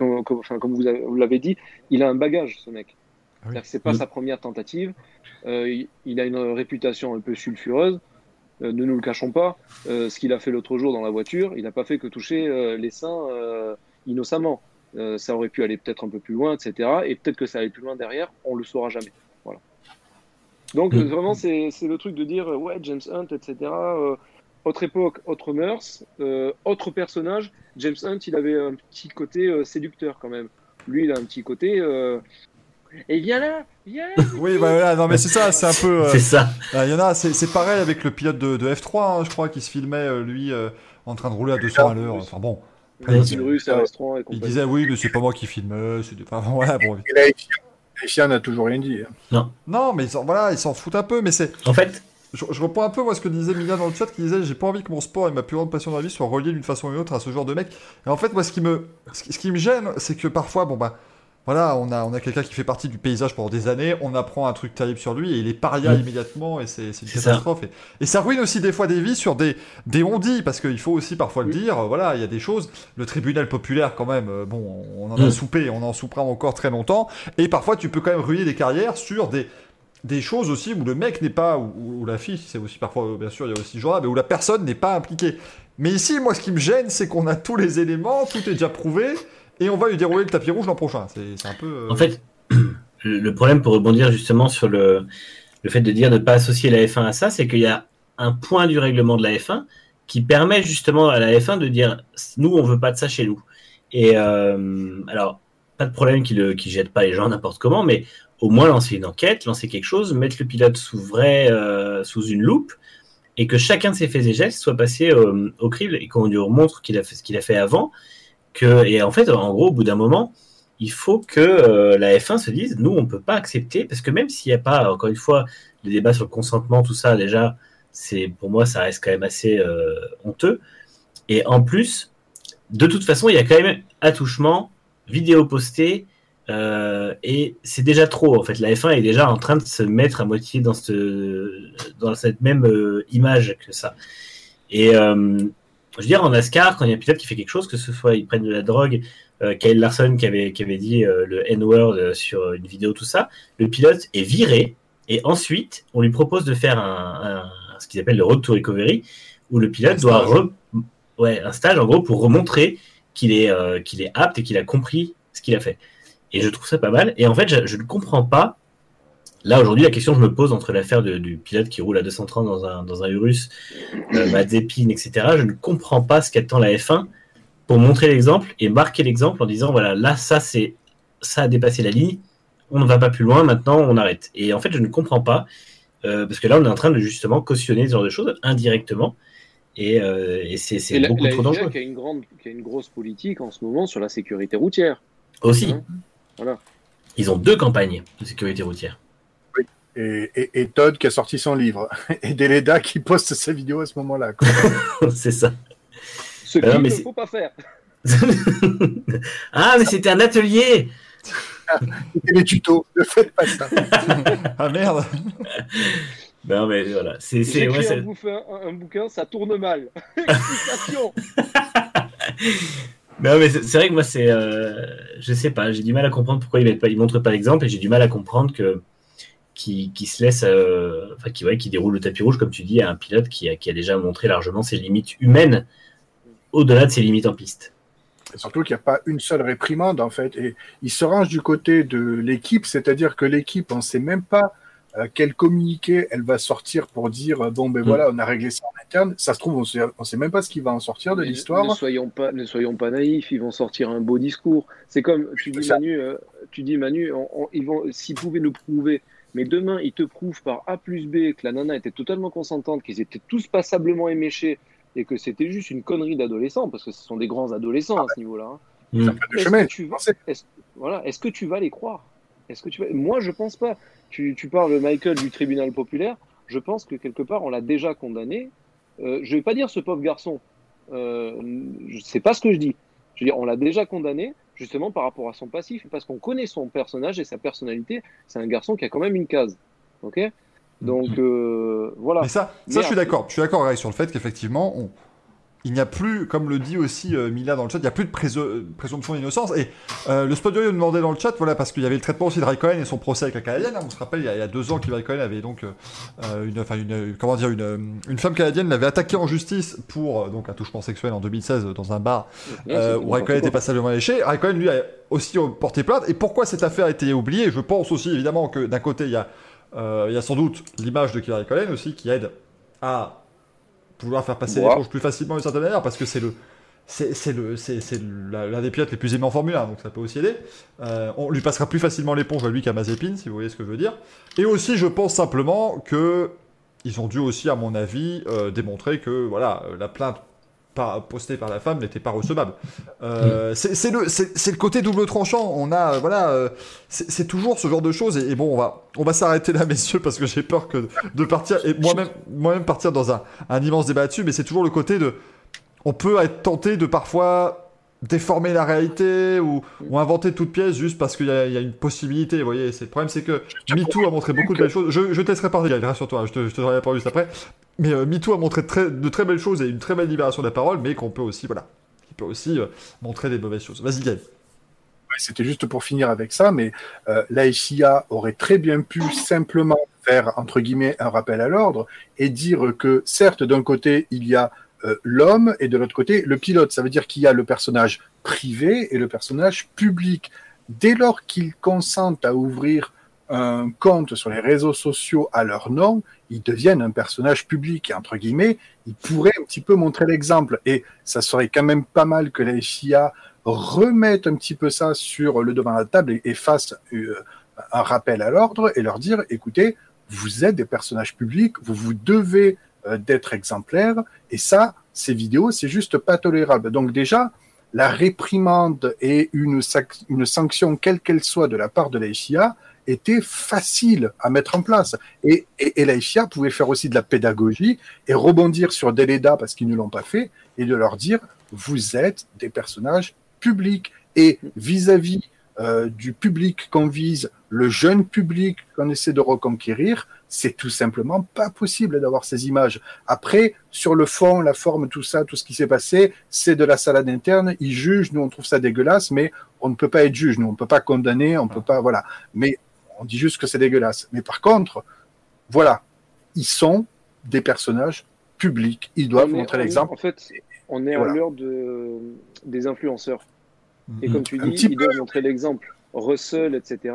S5: enfin, comme vous l'avez dit, il a un bagage, ce mec.
S1: Ah.
S5: C'est-à-dire que c'est pas
S2: Mm.
S5: sa première tentative. Euh, il, a une réputation un peu sulfureuse. Euh, ne nous le cachons pas. Euh, ce qu'il a fait l'autre jour dans la voiture, il n'a pas fait que toucher les seins innocemment. Ça aurait pu aller peut-être un peu plus loin, etc. Et peut-être que ça allait plus loin derrière, on le saura jamais. Voilà. Donc
S2: Mm.
S5: vraiment, c'est le truc de dire ouais, James Hunt, etc. autre époque, autre mœurs, autre personnage. James Hunt, il avait un petit côté séducteur quand même. Lui, il a un petit côté. Et viens là, viens.
S1: Oui, bah voilà, non mais c'est ça, c'est un peu. euh,
S2: C'est ça.
S1: Ah, Il y en a, c'est c'est pareil avec le pilote de, de F3, hein, je crois, qui se filmait, euh, lui, euh, en train de rouler à 200 à l'heure. Enfin bon, il-
S5: style russe, à restaurant et
S1: il
S5: compagnie.
S1: disait oui, mais c'est pas moi qui filmais, c'était pas. Voilà, bon.
S4: Et là, Etienne n'a toujours rien dit. hein.
S1: Non, mais ils s'en voilà, ils s'en foutent un peu, mais c'est.
S2: En fait,
S1: Je, je reprends un peu moi ce que disait Mila dans le chat, qui disait j'ai pas envie que mon sport et ma plus grande passion dans la vie soient reliés d'une façon ou d'une autre à ce genre de mec. Et en fait, moi, ce qui me, ce qui, ce qui me gêne, c'est que parfois, bon bah, voilà, on a, on a quelqu'un qui fait partie du paysage pendant des années, on apprend un truc terrible sur lui et il est paria
S2: Mm.
S1: immédiatement et c'est une catastrophe. Et, et ça ruine aussi des fois des vies sur des, des on-dit, parce qu'il faut aussi parfois le dire, euh, voilà, il y a des choses. Le tribunal populaire, quand même, euh, bon, on en a
S2: Mm.
S1: soupé, on en soupera encore très longtemps. Et parfois, tu peux quand même ruiner des carrières sur des, des choses aussi où le mec n'est pas, ou, la fille, c'est aussi parfois, euh, bien sûr, il y a aussi ce genre-là, mais où la personne n'est pas impliquée. Mais ici, moi, ce qui me gêne, c'est qu'on a tous les éléments, tout est déjà prouvé, et on va lui dérouler le tapis rouge l'an prochain. C'est un peu. euh,
S2: En fait, le problème pour rebondir justement sur le, le fait de dire de ne pas associer la F1 à ça, c'est qu'il y a un point du règlement de la F1 qui permet justement à la F1 de dire nous, on veut pas de ça chez nous. Et euh, alors, pas de problème qu'ils ne jettent pas les gens n'importe comment, mais au moins lancer une enquête, lancer quelque chose, mettre le pilote sous vrai, euh, sous une loupe, et que chacun de ses faits et gestes soit passé au crible et qu'on lui fait ce qu'il a fait avant. Et en fait, en gros, au bout d'un moment, il faut que euh, la F1 se dise, nous, on peut pas accepter, parce que même s'il n'y a pas, encore une fois, le débat sur le consentement, tout ça, déjà, c'est pour moi, ça reste quand même assez euh, honteux. Et en plus, de toute façon, il y a quand même attouchement, vidéo postée, euh, et c'est déjà trop. En fait, la F1 est déjà en train de se mettre à moitié dans, cette dans cette même image que ça. Et je veux dire, en NASCAR, quand il y a un pilote qui fait quelque chose, que ce soit ils prennent de la drogue, euh, Kyle Larson qui avait, qui avait dit euh, le N-word euh, sur une vidéo, tout ça, le pilote est viré et ensuite on lui propose de faire un, un- ce qu'ils appellent le road to recovery où le pilote
S1: Un
S2: doit re- ouais, un stage en gros pour remontrer qu'il est, euh, qu'il est apte et qu'il a compris ce qu'il a fait. Et je trouve ça pas mal. Et en fait, je, je ne comprends pas. Là, aujourd'hui, la question que je me pose entre l'affaire du pilote qui roule à 230 dans un, dans un Urus, euh, Mazepin, etc., je ne comprends pas ce qu'attend la F1 pour montrer l'exemple et marquer l'exemple en disant voilà, là, ça, c'est, ça a dépassé la ligne, on ne va pas plus loin, maintenant, on arrête. Et en fait, je ne comprends pas, euh, parce que là, on est en train de justement cautionner ce genre de choses indirectement, et, euh, et c'est,
S5: la,
S2: beaucoup
S5: la
S2: trop dangereux.
S5: qui a, une grande, qui a une grosse politique en ce moment sur la sécurité routière.
S2: Aussi,
S5: Hein Voilà.
S2: ils ont deux campagnes de sécurité routière.
S4: Et, et- et Todd qui a sorti son livre. Et Deleda qui poste sa vidéo à ce moment-là.
S2: c'est ça.
S5: Ce
S2: Ah
S5: qu'il
S2: mais
S5: ne faut pas faire.
S2: ah, mais c'était un atelier
S4: C'était les tutos. Ne faites pas ça.
S1: Ah merde
S2: Non, mais voilà, c'est, c'est,
S5: J'ai
S2: ouais,
S5: un, bouquin, un- un bouquin, ça tourne mal. Explication.
S2: Non, mais c'est c'est vrai que moi, c'est. euh, je sais pas, j'ai du mal à comprendre pourquoi ils ne montrent pas l'exemple et j'ai du mal à comprendre que. Qui, qui se laisse. euh, Enfin, qui, ouais, qui déroule le tapis rouge, comme tu dis, à un pilote qui a, qui a déjà montré largement ses limites humaines au-delà de ses limites en piste.
S4: Et Surtout qu'il n'y a pas une seule réprimande, en fait. Et il se range du côté de l'équipe, c'est-à-dire que l'équipe, on ne sait même pas euh, quel communiqué elle va sortir pour dire euh, bon, ben
S2: Mm.
S4: voilà, on a réglé ça en interne. Ça se trouve, on ne sait même pas ce qui va en sortir de
S5: Mais
S4: l'histoire.
S5: Ne soyons pas, ne soyons pas naïfs. Ils vont sortir un beau discours. C'est comme tu dis. Manu. euh, tu dis Manu. on- on- ils vont, s'ils pouvaient nous prouver. Mais demain, ils te prouvent par A plus B que la nana était totalement consentante, qu'ils étaient tous passablement éméchés et que c'était juste une connerie d'adolescents, parce que ce sont des grands adolescents à ce niveau-là. hein.
S4: Le
S5: Est-ce que tu vas, voilà, est-ce que tu vas les croire? Est-ce que tu vas... Moi, je pense pas. Tu, tu parles, Michael, du tribunal populaire. Je pense que quelque part, on l'a déjà condamné. Euh, je vais pas dire ce pauvre garçon. Euh, sais pas ce que je dis. Je veux dire, on l'a déjà condamné justement par rapport à son passif, parce qu'on connaît son personnage et sa personnalité. C'est un garçon qui a quand même une case. Ok? Donc euh, voilà.
S1: Mais ça, ça
S5: Mais
S1: je suis d'accord. Je suis d'accord sur le fait qu'effectivement, on- il n'y a plus, comme le dit aussi euh, Mila dans le chat, il n'y a plus de euh, présomption d'innocence. Et euh, le Spot nous demandait dans le chat, voilà, parce qu'il y avait le traitement aussi de Raikkonen et son procès avec la Canadienne. hein. on se rappelle, il y a, il y a deux ans, que Raikkonen avait donc, euh, une, enfin, une, comment dire, une, une femme canadienne l'avait attaqué en justice pour donc un touchement sexuel en 2016 dans un bar
S5: c'est
S1: où Raikkonen était passablement léché. Raikkonen, lui, a aussi porté plainte. Et pourquoi cette affaire a été oubliée? Je pense aussi, évidemment, que d'un côté, il y, a, il y a sans doute l'image de Kimi Raikkonen aussi qui aide à pouvoir faire passer l'éponge plus facilement d'une certaine manière parce que c'est le. C'est c'est le c'est l'un des pilotes les plus aimés en Formule 1, donc ça peut aussi aider. Euh, on lui passera plus facilement l'éponge à lui qu'à Mazepin, si vous voyez ce que je veux dire. Et aussi, je pense simplement que ils ont dû aussi, à mon avis, euh, démontrer que voilà, la plainte par- postée par la femme n'était pas recevable. Euh, c'est c'est le, le côté double tranchant. On a, euh, voilà, euh, c'est c'est toujours ce genre de choses. Et, et bon, on va, on va s'arrêter là, messieurs, parce que j'ai peur que de partir et moi-même, moi-même partir dans un, un immense débat dessus. Mais c'est toujours le côté de, on peut être tenté de parfois déformer la réalité ou, ou inventer toute pièce juste parce qu'il y, a- il y a une possibilité. Vous voyez, le problème, c'est que MeToo a montré beaucoup de belles choses. Je, je te laisserai parler, Gaël, rassure-toi, je te, je te donnerai la parole juste après. Mais euh, MeToo a montré très- de très belles choses et une très belle libération de la parole, mais qu'on peut aussi, voilà, qui peut aussi euh, montrer des mauvaises choses. Vas-y, Gaël.
S4: C'était juste pour finir avec ça, mais euh, la FIA aurait très bien pu simplement faire, entre guillemets, un rappel à l'ordre et dire que, certes, d'un côté, il y a euh, l'homme et de l'autre côté, le pilote. Ça veut dire qu'il y a le personnage privé et le personnage public. Dès lors qu'ils consentent à ouvrir un compte sur les réseaux sociaux à leur nom, ils deviennent un personnage public et, entre guillemets, ils pourraient un petit peu montrer l'exemple. Et ça serait quand même pas mal que la FIA remette un petit peu ça sur le devant de la table et, et fasse euh, un rappel à l'ordre et leur dire écoutez, vous êtes des personnages publics, vous vous devez d'être exemplaires et ça, ces vidéos, c'est juste pas tolérable. Donc déjà, la réprimande et une, une sanction, quelle qu'elle soit, de la part de la était facile à mettre en place. Et, et, pouvait faire aussi de la pédagogie et rebondir sur Deleda parce qu'ils ne l'ont pas fait et de leur dire vous êtes des personnages publics et vis-à-vis euh, du public qu'on vise, le jeune public qu'on essaie de reconquérir, c'est tout simplement pas possible d'avoir ces images. Après, sur le fond, la forme, tout ça, tout ce qui s'est passé, c'est de la salade interne. Ils jugent, nous on trouve ça dégueulasse, mais on ne peut pas être juge, nous on ne peut pas condamner, on ne peut pas, voilà. Mais on dit juste que c'est dégueulasse. Mais par contre, voilà, ils sont des personnages publics. Ils doivent
S5: On
S4: montrer l'exemple.
S5: En fait, on est
S4: Voilà.
S5: à l'heure de, des influenceurs. Et
S1: Mhm.
S5: comme tu dis, ils doivent montrer l'exemple. Russell, etc.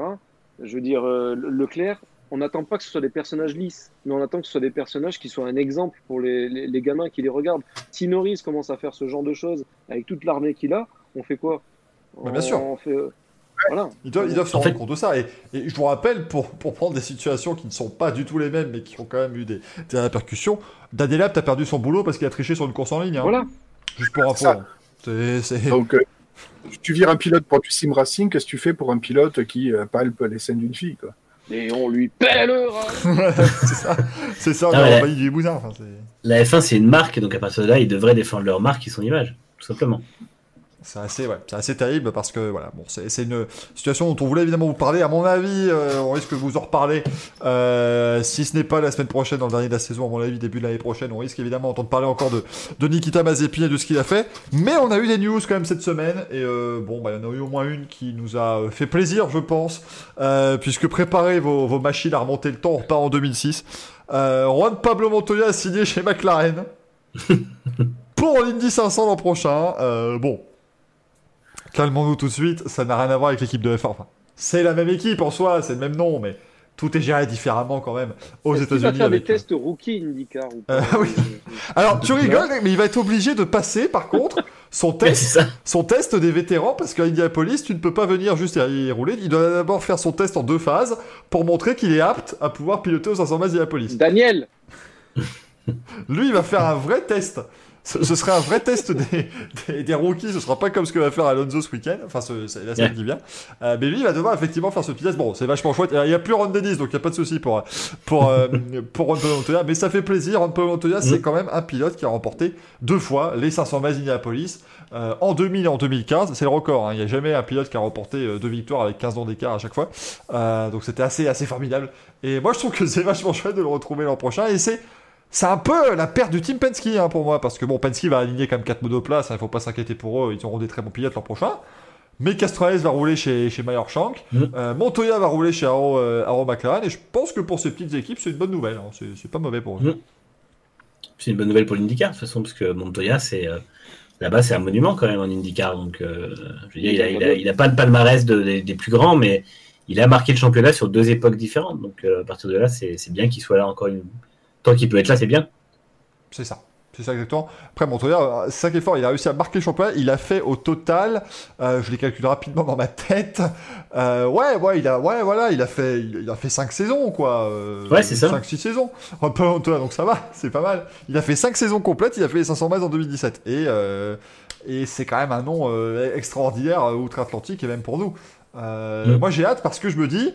S5: Je veux dire, euh, Le- Leclerc, on n'attend pas que ce soit des personnages lisses, mais on attend que ce soit des personnages qui soient un exemple pour les, les, les gamins qui les regardent. Si Norris commence à faire ce genre de choses avec toute l'armée qu'il a, on fait quoi
S1: Ouais, bien sûr.
S5: On fait, euh, voilà.
S1: Ils doivent, ils doivent se
S2: En
S1: rendre compte de ça. Et, et je vous rappelle, pour, pour prendre des situations qui ne sont pas du tout les mêmes, mais qui ont quand même eu des, des répercussions, Dadelap a perdu son boulot parce qu'il a triché sur une course en ligne. hein.
S5: Voilà.
S1: Juste pour info. Hein.
S4: Donc, euh, tu vires un pilote pour du sim racing, qu'est-ce que tu fais pour un pilote qui euh, palpe les scènes d'une fille quoi?
S5: Et on lui pèlera
S1: c'est ça. C'est ça, on a
S2: ouais.
S1: envahi du. Enfin, c'est-
S2: La F1, c'est une marque, donc à partir de là, ils devraient défendre leur marque et son image, tout simplement.
S1: C'est assez, ouais, c'est assez terrible parce que voilà, bon, c'est une situation dont on voulait évidemment vous parler. À mon avis, euh, on risque de vous en reparler. euh, si ce n'est pas la semaine prochaine, dans le dernier de la saison, à mon avis, début de l'année prochaine, on risque évidemment d'entendre parler encore de, de Nikita Mazepin et de ce qu'il a fait. Mais on a eu des news quand même cette semaine et euh, bon, bah, il y en a eu au moins une qui nous a fait plaisir, je pense, puisque préparez vos, vos machines à remonter le temps, on repart en 2006. Euh, Juan Pablo Montoya a signé chez McLaren pour l'Indy 500 l'an prochain. Euh, bon, calmons-nous tout de suite, ça n'a rien à voir avec l'équipe de F1. Enfin, c'est la même équipe en soi, c'est le même nom, mais tout est géré différemment quand même aux
S5: Est-ce qu'il va
S1: États-Unis.
S5: faire des
S1: avec-
S5: tests rookie IndyCar ou pas
S1: Euh, oui. Alors tu rigoles, mais il va être obligé de passer par contre son test, son test des vétérans parce qu'à Indianapolis, tu ne peux pas venir juste y rouler. Il doit d'abord faire son test en deux phases pour montrer qu'il est apte à pouvoir piloter aux 500 miles d'Indianapolis.
S5: Daniel
S1: Lui, il va faire un vrai test. Ce, ce serait un vrai test des, des, des rookies. Ce sera pas comme ce que va faire Alonso ce week-end. Enfin, ce, c'est la semaine qui vient. Euh, mais lui, il va devoir effectivement faire ce petit test. Bon, c'est vachement chouette. Il n'y a plus Ron Dennis, donc il n'y a pas de souci pour, pour, euh, pour Ron Montoya. Mais ça fait plaisir. Ron Montoya, c'est
S2: Mm.
S1: quand même un pilote qui a remporté deux fois les 500 miles d'Indianapolis. Euh, en 2000 et en 2015, c'est le record. hein. Il n'y a jamais un pilote qui a remporté euh, deux victoires avec 15 ans d'écart à chaque fois. Euh, donc c'était assez, assez formidable. Et moi, je trouve que c'est vachement chouette de le retrouver l'an prochain. Et c'est c'est un peu la perte du team Penske hein, pour moi, parce que bon, Penske va aligner quand même 4 monoplaces, il ne faut pas s'inquiéter pour eux, ils auront des très bons pilotes l'an prochain. Mais Castroneves va rouler chez, chez Meyer Shank,
S2: Mm.
S1: euh, Montoya va rouler chez Arrow, euh, McLaren, et je pense que pour ces petites équipes, c'est une bonne nouvelle, hein. c'est pas mauvais pour eux.
S2: Mm. C'est une bonne nouvelle pour l'IndyCar, de toute façon, parce que Montoya, c'est euh, là-bas, c'est un monument quand même en IndyCar. Donc, je veux dire, il a, il a, il a pas le palmarès de- des, des plus grands, mais il a marqué le championnat sur deux époques différentes. Donc, à partir de là, c'est bien qu'il soit là encore une. Tant qu'il peut être là, c'est bien.
S1: C'est ça. C'est ça exactement. Après, Montoya, euh, c'est ça qui est fort. Il a réussi à marquer le championnat. Il a fait au total, euh, je les calcule rapidement dans ma tête. euh, ouais, ouais, il a, ouais, voilà, il a fait, il, a fait 5 saisons, quoi. euh,
S2: Ouais, c'est ça.
S1: 5-6 saisons. Un peu Montoya, donc ça va, c'est pas mal. Il a fait 5 saisons complètes. Il a fait les 500 miles en 2017. Et, euh, et c'est quand même un nom euh, extraordinaire euh, outre-Atlantique et même pour nous. Euh,
S2: Mm.
S1: Moi, j'ai hâte parce que je me dis.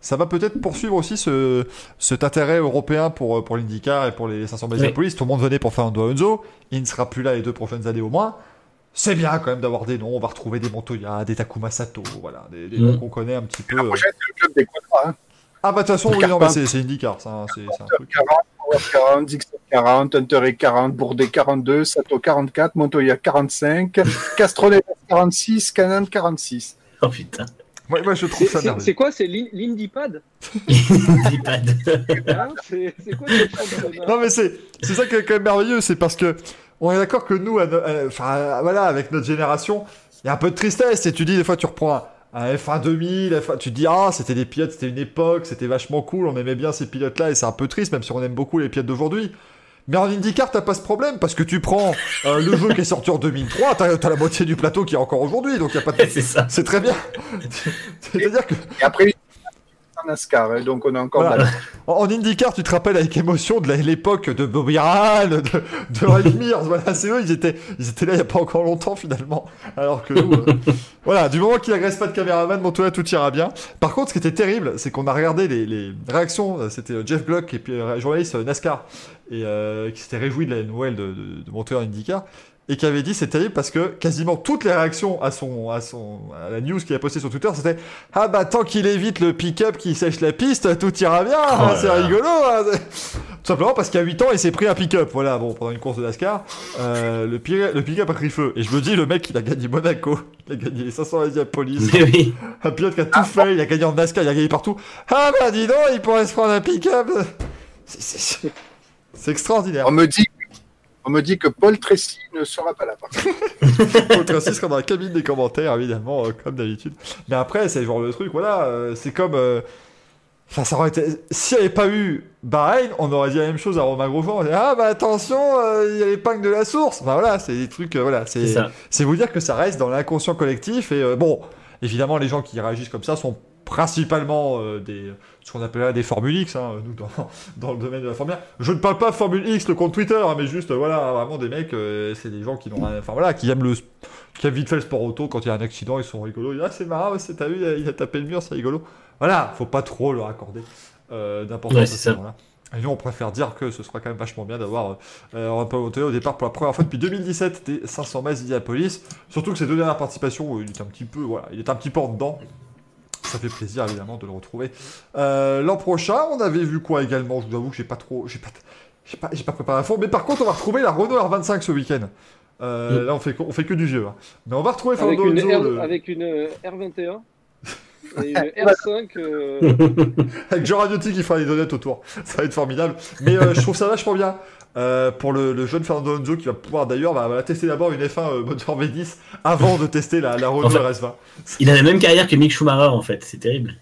S1: Ça va peut-être poursuivre aussi ce, cet intérêt européen pour, pour l'IndyCar et pour les 500 miles
S2: Oui.
S1: de police. Tout le monde venait pour Fernando Alonso. Il ne sera plus là les deux prochaines années au moins. c'est bien quand même d'avoir des noms. On va retrouver des Montoya, des Takuma Sato, voilà, des, des
S2: Mm.
S1: noms qu'on connaît un petit peu.
S4: La
S1: euh.
S4: prochaine, c'est le club des quadras. Hein.
S1: Ah bah de toute façon, oui, non, mais c'est c'est IndyCar, ça, hein, c'est c'est un truc.
S4: 40, Power 40, Zixter 40, Hunter 40, Bourdet 42, Sato 44, Montoya 45, Castroneves 46, Canan 46.
S2: Oh putain.
S1: Ouais, moi je trouve
S5: C'est-
S1: ça merveilleux.
S5: c'est quoi C'est l'in- l'IndyPad
S2: Dipad.
S5: hein C'est quoi ce
S1: Non mais c'est c'est ça qui est quand même merveilleux, c'est parce que on est d'accord que nous, à no- à- enfin voilà, avec notre génération, il y a un peu de tristesse. Et tu dis des fois, tu reprends un, un F1 2000, F1, tu te dis ah c'était des pilotes, c'était une époque, c'était vachement cool, on aimait bien ces pilotes-là et c'est un peu triste, même si on aime beaucoup les pilotes d'aujourd'hui. Mais en IndyCar, t'as pas ce problème parce que tu prends euh, le jeu qui est sorti en 2003, t'as as la moitié du plateau qui est encore aujourd'hui, donc y a pas de...
S2: c'est
S1: très bien. C'est-à-dire que
S4: Et après, en NASCAR, hein, donc on a encore
S1: Voilà. En, en IndyCar, tu te rappelles avec émotion de l'époque de Bobby Rahal, de, de Ray Mears, voilà, c'est eux, ils étaient, ils étaient là il n'y a pas encore longtemps finalement. Alors que nous, euh, voilà, du moment qu'il agresse pas de caméraman, Montoya, tout ira bien. Par contre, ce qui était terrible, c'est qu'on a regardé les, les réactions, euh, c'était euh, Jeff Gluck et puis euh, journaliste NASCAR, et euh, qui s'était réjoui de la nouvelle de, de, de IndyCar. Et qui avait dit c'est terrible parce que quasiment toutes les réactions à son à son à la news qu'il a postée sur Twitter c'était ah bah tant qu'il évite le pick-up qui sèche la piste tout ira bien.
S2: Oh
S1: hein,
S2: là
S1: c'est rigolo hein. tout simplement parce qu'il y a 8 ans il s'est pris un pick-up. Voilà bon pendant une course de NASCAR euh, le pi- le pick-up a pris feu. Et je me dis le mec il a gagné Monaco. Il a gagné les 500 Indianapolis
S2: oui.
S1: un pilote qui a tout fait. Il a gagné en NASCAR il a gagné partout. Ah bah dis donc il pourrait se prendre un pick-up. C'est c'est- c'est extraordinaire.
S4: On me dit, on me dit que Paul Tracy ne sera pas là. Par.
S1: Paul Tracy sera dans la cabine des commentaires, évidemment, euh, comme d'habitude. Mais après, c'est le genre de truc, voilà, euh, c'est comme. euh, Enfin, ça aurait été. S'il n'y avait pas eu Bahreïn, on aurait dit la même chose à Romain Grosjean. On aurait dit, ah, bah attention, euh, il y a l'épingle de la source. Bah voilà, c'est des trucs, euh, voilà.
S2: C'est
S1: C'est
S2: ça.
S1: c'est vous dire que ça reste dans l'inconscient collectif. Et euh, bon, évidemment, les gens qui réagissent comme ça sont principalement euh, des ce qu'on appelle là des Formule X, hein, nous dans, dans le domaine de la Formule 1. Je ne parle pas Formule X, le compte Twitter, hein, mais juste voilà, vraiment des mecs, euh, c'est des gens qui n'ont rien- enfin voilà, qui aiment le qui aiment vite fait le sport auto quand il y a un accident, ils sont rigolos. Ils disent, ah c'est marrant, c'est t'as vu, il a, il a tapé le mur, c'est rigolo. Voilà, faut pas trop leur accorder euh, d'importance
S2: Ouais,
S1: à
S2: c'est
S1: ce
S2: ça.
S1: moment-là. Et nous, on préfère dire que ce sera quand même vachement bien d'avoir euh, un peu au départ pour la première fois depuis 2017 des 500 miles d'Indianapolis. Surtout que ces deux dernières participations, il est un petit peu, voilà, il est un petit peu en dedans. Ça fait plaisir évidemment de le retrouver. Euh, L'an prochain, on avait vu quoi également? Je vous avoue que j'ai pas trop, j'ai pas, j'ai pas, préparé à fond. Mais par contre, on va retrouver la Renault R25 ce week-end. Euh,
S2: Mm.
S1: Là, on fait, on fait que du vieux. hein. Mais on va retrouver
S5: avec
S1: Fernando
S5: une, R,
S1: le-
S5: avec une euh, R21 et une R5. euh,
S1: avec Jean Radiotti qui fera les donuts autour. Ça va être formidable. Mais euh, je trouve ça vachement bien. Euh, pour le, le jeune Fernando Alonso qui va pouvoir d'ailleurs va, va tester d'abord une F1 euh, moteur V10 avant de tester la, la Renault
S2: Enfin,
S1: RS20.
S2: Il a la même carrière que Mick Schumacher en fait. C'est terrible.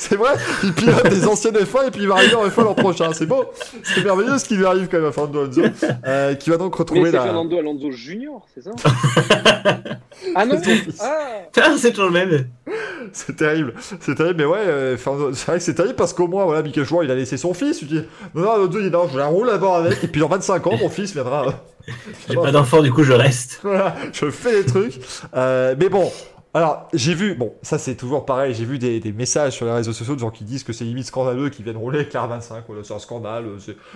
S1: C'est vrai, il pilote des anciennes F1 et puis il va arriver en F1 l'an prochain. C'est beau, c'est merveilleux ce qui lui arrive quand même à Fernando Alonso, euh, qui va donc
S5: Mais
S1: retrouver
S5: c'est
S1: la.
S5: Fernando Alonso Junior, c'est ça Ah non
S1: C'est son fils.
S5: Ah
S2: c'est toujours le même.
S1: C'est terrible, c'est terrible, mais ouais, euh, Fernando- c'est vrai que c'est terrible parce qu'au moins, voilà, Michael Schumacher, il a laissé son fils. Il dit non, non, Alonso, il dit non, je la roule d'abord avec, et puis en 25 ans, mon fils viendra. euh,
S2: J'ai pas d'enfant, du coup je reste.
S1: Voilà, je fais des trucs. Euh, mais bon, alors j'ai vu, bon, ça c'est toujours pareil, j'ai vu des, des messages sur les réseaux sociaux de gens qui disent que c'est limite scandaleux qu'ils viennent rouler avec la R25, voilà, c'est un scandale,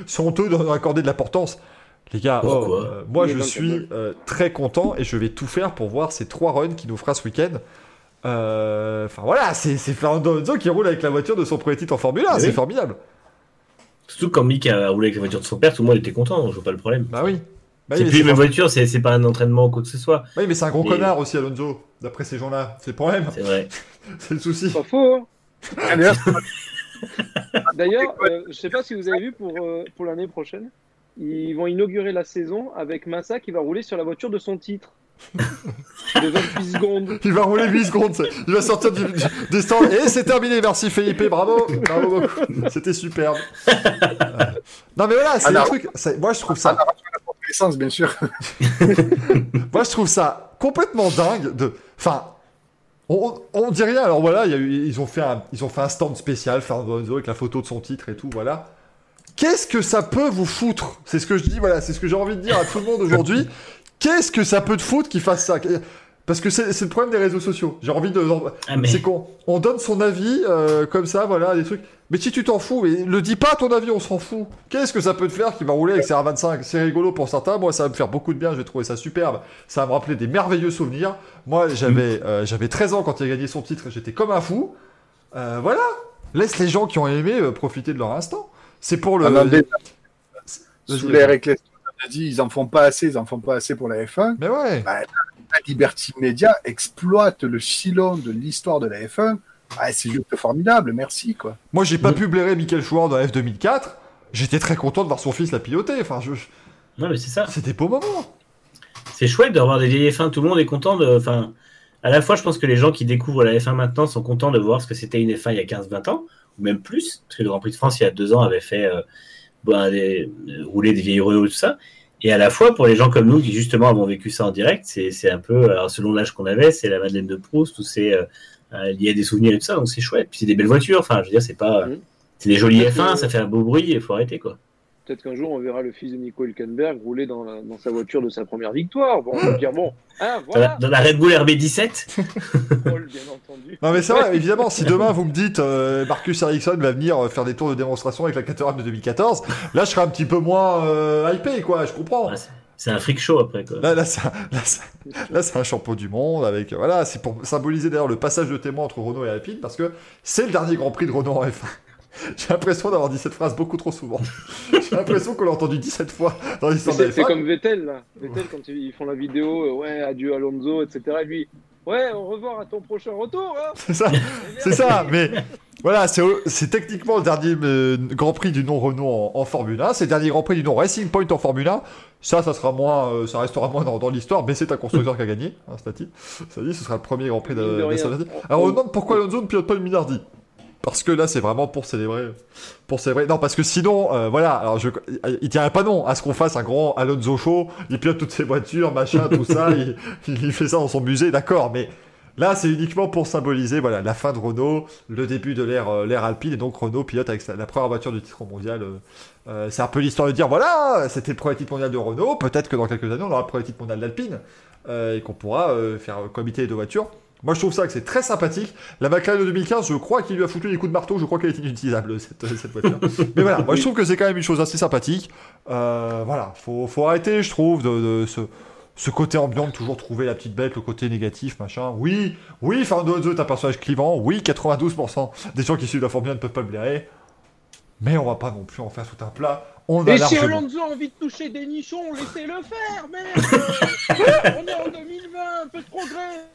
S1: c'est honteux d'en accorder de l'importance. Les gars, oh, euh, moi je suis euh, très content et je vais tout faire pour voir ces trois runs qu'il nous fera ce week-end. Euh, Enfin voilà, c'est c'est Fernando Alonso qui roule avec la voiture de son premier titre en Formule 1,
S2: Oui.
S1: c'est formidable.
S2: Surtout quand Mick a roulé avec la voiture de son père, tout le monde était content, je vois pas le problème.
S1: Bah oui. Bah oui,
S2: c'est
S1: mais
S2: plus
S1: c'est
S2: la même
S1: pas-
S2: voiture, c'est c'est pas un entraînement ou quoi que ce soit.
S1: oui, mais c'est un gros
S2: Et-
S1: connard aussi Alonso, d'après ces gens-là. C'est le problème,
S2: C'est vrai.
S1: c'est le souci.
S5: Pas faux hein
S4: D'ailleurs,
S5: D'ailleurs, euh, je sais pas si vous avez vu pour, euh, pour l'année prochaine, ils vont inaugurer la saison avec Massa qui va rouler sur la voiture de son titre. de 28 secondes.
S1: Il va rouler 8 secondes, c'est- il va sortir du, du- des stands. Et c'est terminé, merci Philippe, bravo, bravo beaucoup. C'était superbe. Euh, Non mais voilà, c'est
S4: Ah,
S1: le truc. c'est- Moi je trouve ça,
S4: l'essence, bien sûr.
S1: moi je trouve ça complètement dingue de. Enfin, on, on dit rien. Alors voilà, ils ont fait un, ils ont fait un stand spécial, Fernando avec la photo de son titre et tout, voilà. Qu'est-ce que ça peut vous foutre? C'est ce que je dis, voilà, c'est ce que j'ai envie de dire à tout le monde aujourd'hui. Qu'est-ce que ça peut te foutre qu'ils fassent ça? Parce que c'est le problème des réseaux sociaux. J'ai envie de.
S2: Ah, mais-
S1: C'est qu'on on donne son avis euh, comme ça, voilà, des trucs. Mais si tu t'en fous, mais le dis pas ton avis, on s'en fout. Qu'est-ce que ça peut te faire qui va rouler avec CR25 C'est rigolo pour certains, moi ça va me faire beaucoup de bien, je vais trouver ça superbe. Ça va me rappeler des merveilleux souvenirs. Moi j'avais
S2: Mm.
S1: euh, j'avais 13 ans quand il a gagné son titre, j'étais comme un fou. Euh, voilà, laisse les gens qui ont aimé euh, profiter de leur instant. C'est pour le.
S4: Ah
S1: Vas-y,
S4: Sous a dit ils en font pas assez, ils en font pas assez pour la F1.
S1: Mais ouais.
S4: La Liberty Media exploite le filon de l'histoire de la F1. Ah, c'est juste formidable, merci quoi.
S1: Moi j'ai pas
S2: Mm.
S1: pu blairer Michael Schumacher dans F2004. J'étais très content de voir son fils la piloter. Enfin, je...
S2: Non, mais c'est ça.
S1: c'était des beaux moments.
S2: C'est chouette de revoir des vieilles F1. Tout le monde est content de. Enfin, à la fois, je pense que les gens qui découvrent la F1 maintenant sont contents de voir ce que c'était une F1 il y a 15-20 ans, ou même plus, parce que le Grand Prix de France, il y a deux ans, avait fait euh, bon, des, euh, rouler des vieilles Renault et tout ça. Et à la fois, pour les gens comme nous qui justement avons vécu ça en direct, c'est c'est un peu, alors selon l'âge qu'on avait, c'est la Madeleine de Proust, ou c'est euh, euh, lié à des souvenirs et tout ça, donc c'est chouette. Puis c'est des belles voitures, enfin, je veux dire, c'est pas.
S5: Mhm.
S2: C'est des jolies
S5: Peut-être
S2: F1,
S5: que-
S2: ça fait un beau bruit, il faut arrêter quoi.
S5: Peut-être qu'un jour, on verra le fils de Nico Hülkenberg rouler dans, la- dans sa voiture de sa première victoire. Bon, on va dire, bon, hein,
S2: Dans la,
S5: voilà,
S2: dans la Red Bull RB17,
S5: Paul, bien entendu.
S1: Non mais c'est vrai, évidemment, si demain vous me dites euh, Marcus Ericsson va venir euh, faire des tours de démonstration avec la Caterham de 2014, là je serai un petit peu moins euh, hypé quoi, je comprends.
S2: ouais, c'est- un freak show après quoi.
S1: Là, là, c'est un- là, c'est- là, c'est un champion du monde avec euh, voilà, c'est pour symboliser d'ailleurs le passage de témoin entre Renault et Alpine parce que c'est le dernier Grand Prix de Renault en F1. J'ai l'impression d'avoir dit cette phrase beaucoup trop souvent. J'ai l'impression qu'on l'a entendu 17 fois dans l'histoire de
S5: C'est c'est
S1: F1.
S5: comme Vettel, là. Vettel, quand ils font la vidéo, euh, ouais, adieu Alonso, etc. Et lui, ouais, au revoir à ton prochain retour. Hein.
S1: C'est ça, c'est ça, mais voilà, c'est techniquement le dernier euh, Grand Prix du nom Renault en, en Formule 1, c'est le dernier Grand Prix du nom Racing Point en Formule 1. Ça, ça sera moins, euh, ça restera moins dans, dans l'histoire, mais c'est un constructeur qui a gagné, hein, Stati. Ça dit, ce sera le premier Grand Prix de,
S5: de
S1: de Alors on demande pourquoi Alonso ne pilote pas une Minardi. Parce que là, c'est vraiment pour célébrer, pour célébrer. Non, parce que sinon, euh, voilà. Alors, je, il dirait pas non à ce qu'on fasse un grand Alonso show. Il pilote toutes ses voitures, machin, tout ça. il, il fait ça dans son musée, d'accord. Mais là, c'est uniquement pour symboliser, voilà, la fin de Renault, le début de l'ère, euh, l'ère Alpine, et donc Renault pilote avec sa- la première voiture du titre mondial. euh, c'est un peu l'histoire de dire, voilà, c'était le premier titre mondial de Renault. Peut-être que dans quelques années, on aura le premier titre mondial d'Alpine et qu'on pourra faire cohabiter les deux voitures. Moi, je trouve ça que c'est très sympathique. La McLaren de 2015, je crois qu'il lui a foutu des coups de marteau. Je crois qu'elle est inutilisable, cette, cette voiture. Mais voilà, moi, je trouve que c'est quand même une chose assez sympathique. Euh, voilà, faut, faut arrêter, je trouve, de, de ce, ce côté ambiant, de toujours trouver la petite bête, le côté négatif, machin. Oui, oui, Fernando Alonso est un personnage clivant. Oui, 92% des gens qui suivent la Formule 1 ne peuvent pas le blairer. Mais on va pas non plus en faire tout un plat. On a
S5: Et si. Alonso a envie de toucher des nichons, laissez-le faire, merde On est en 2020, un peu de progrès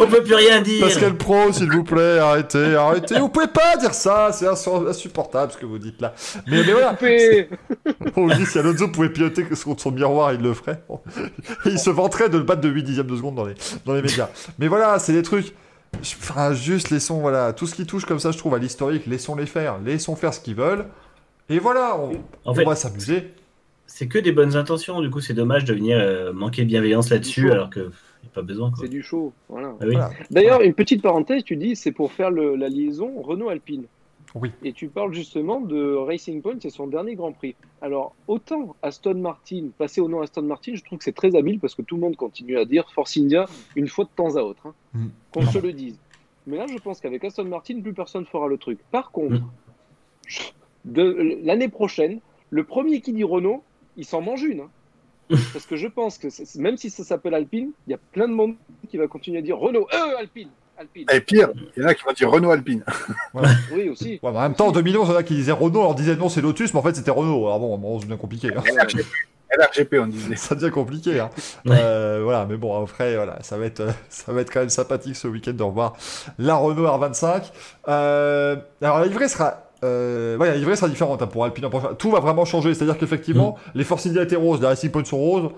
S2: On peut plus rien dire.
S1: Pascal Pro, s'il vous plaît, arrêtez, arrêtez. Vous pouvez pas dire ça, c'est insu- insupportable ce que vous dites là. Mais, mais voilà, on dit si Alonso pouvait piloter contre son miroir, il le ferait. Il se vanterait de le battre de 8 dixièmes de seconde dans les, dans les médias. Mais voilà, c'est des trucs. Enfin, juste laissons, voilà, tout ce qui touche comme ça, je trouve, à l'historique, laissons-les faire, laissons faire ce qu'ils veulent. Et voilà, on,
S2: En
S1: on
S2: fait,
S1: va s'amuser.
S2: c'est que des bonnes intentions. Du coup, c'est dommage de venir euh, manquer de bienveillance là-dessus, alors que pas besoin. Quoi.
S5: C'est du show, voilà.
S2: Ah oui.
S1: Voilà.
S5: D'ailleurs, une petite parenthèse, tu dis c'est pour faire le- la liaison Renault-Alpine.
S1: Oui.
S5: Et tu parles justement de Racing Point, c'est son dernier Grand Prix. Alors, autant Aston Martin, passer au nom Aston Martin, je trouve que c'est très habile parce que tout le monde continue à dire Force India une fois de temps à autre. hein.
S1: Mm.
S5: Qu'on se le dise. Mais là, je pense qu'avec Aston Martin, plus personne fera le truc. Par contre,
S2: Mm.
S5: de l'année prochaine, le premier qui dit Renault, il s'en mange une. hein. Parce que je pense que même si ça s'appelle Alpine, il y a plein de monde qui va continuer à dire Renault, euh, Alpine, Alpine.
S4: Et pire, il y en a qui vont dire Renault Alpine.
S5: Oui, aussi.
S1: Ouais, mais en même temps, en 2011, il y en a qui disaient Renault, alors disait non, c'est Lotus, mais en fait c'était Renault. Alors bon, bon c'est bien compliqué. hein.
S4: LRGP, LRGP, on disait.
S1: ça devient compliqué. Hein.
S2: Ouais.
S1: Euh, voilà, mais bon, après, voilà, ça va être, euh, ça va être quand même sympathique ce week-end de revoir la Renault R25. Euh, alors la livrée sera. Euh, ouais, la livrée sera différente hein, pour Alpine. Tout va vraiment changer, c'est-à-dire qu'effectivement, les Force India étaient roses, les Racing Points sont roses,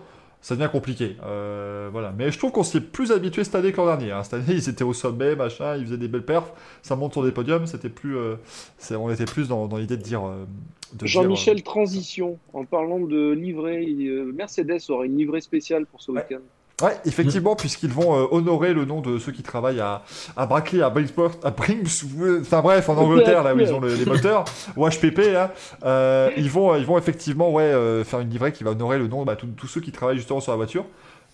S1: ça devient compliqué. Euh, voilà, mais je trouve qu'on s'y est plus habitué cette année que l'an dernier. hein. Cette année, ils étaient au sommet, machin, ils faisaient des belles perfs, ça monte sur des podiums, c'était plus, euh, on était plus dans, dans l'idée de dire. euh,
S5: Jean-Michel Transition, en parlant de livrée, euh, Mercedes aura une livrée spéciale pour ce
S1: Ouais.
S5: week-end.
S1: Ouais, effectivement, puisqu'ils vont euh, honorer le nom de ceux qui travaillent à, à Brackley, à Bridgeport, à Brings, enfin bref, en Angleterre, là où ils ont le- les moteurs, ou HPP, là, euh, ils, vont, ils vont effectivement ouais, euh, faire une livrée qui va honorer le nom de bah, tous ceux qui travaillent justement sur la voiture.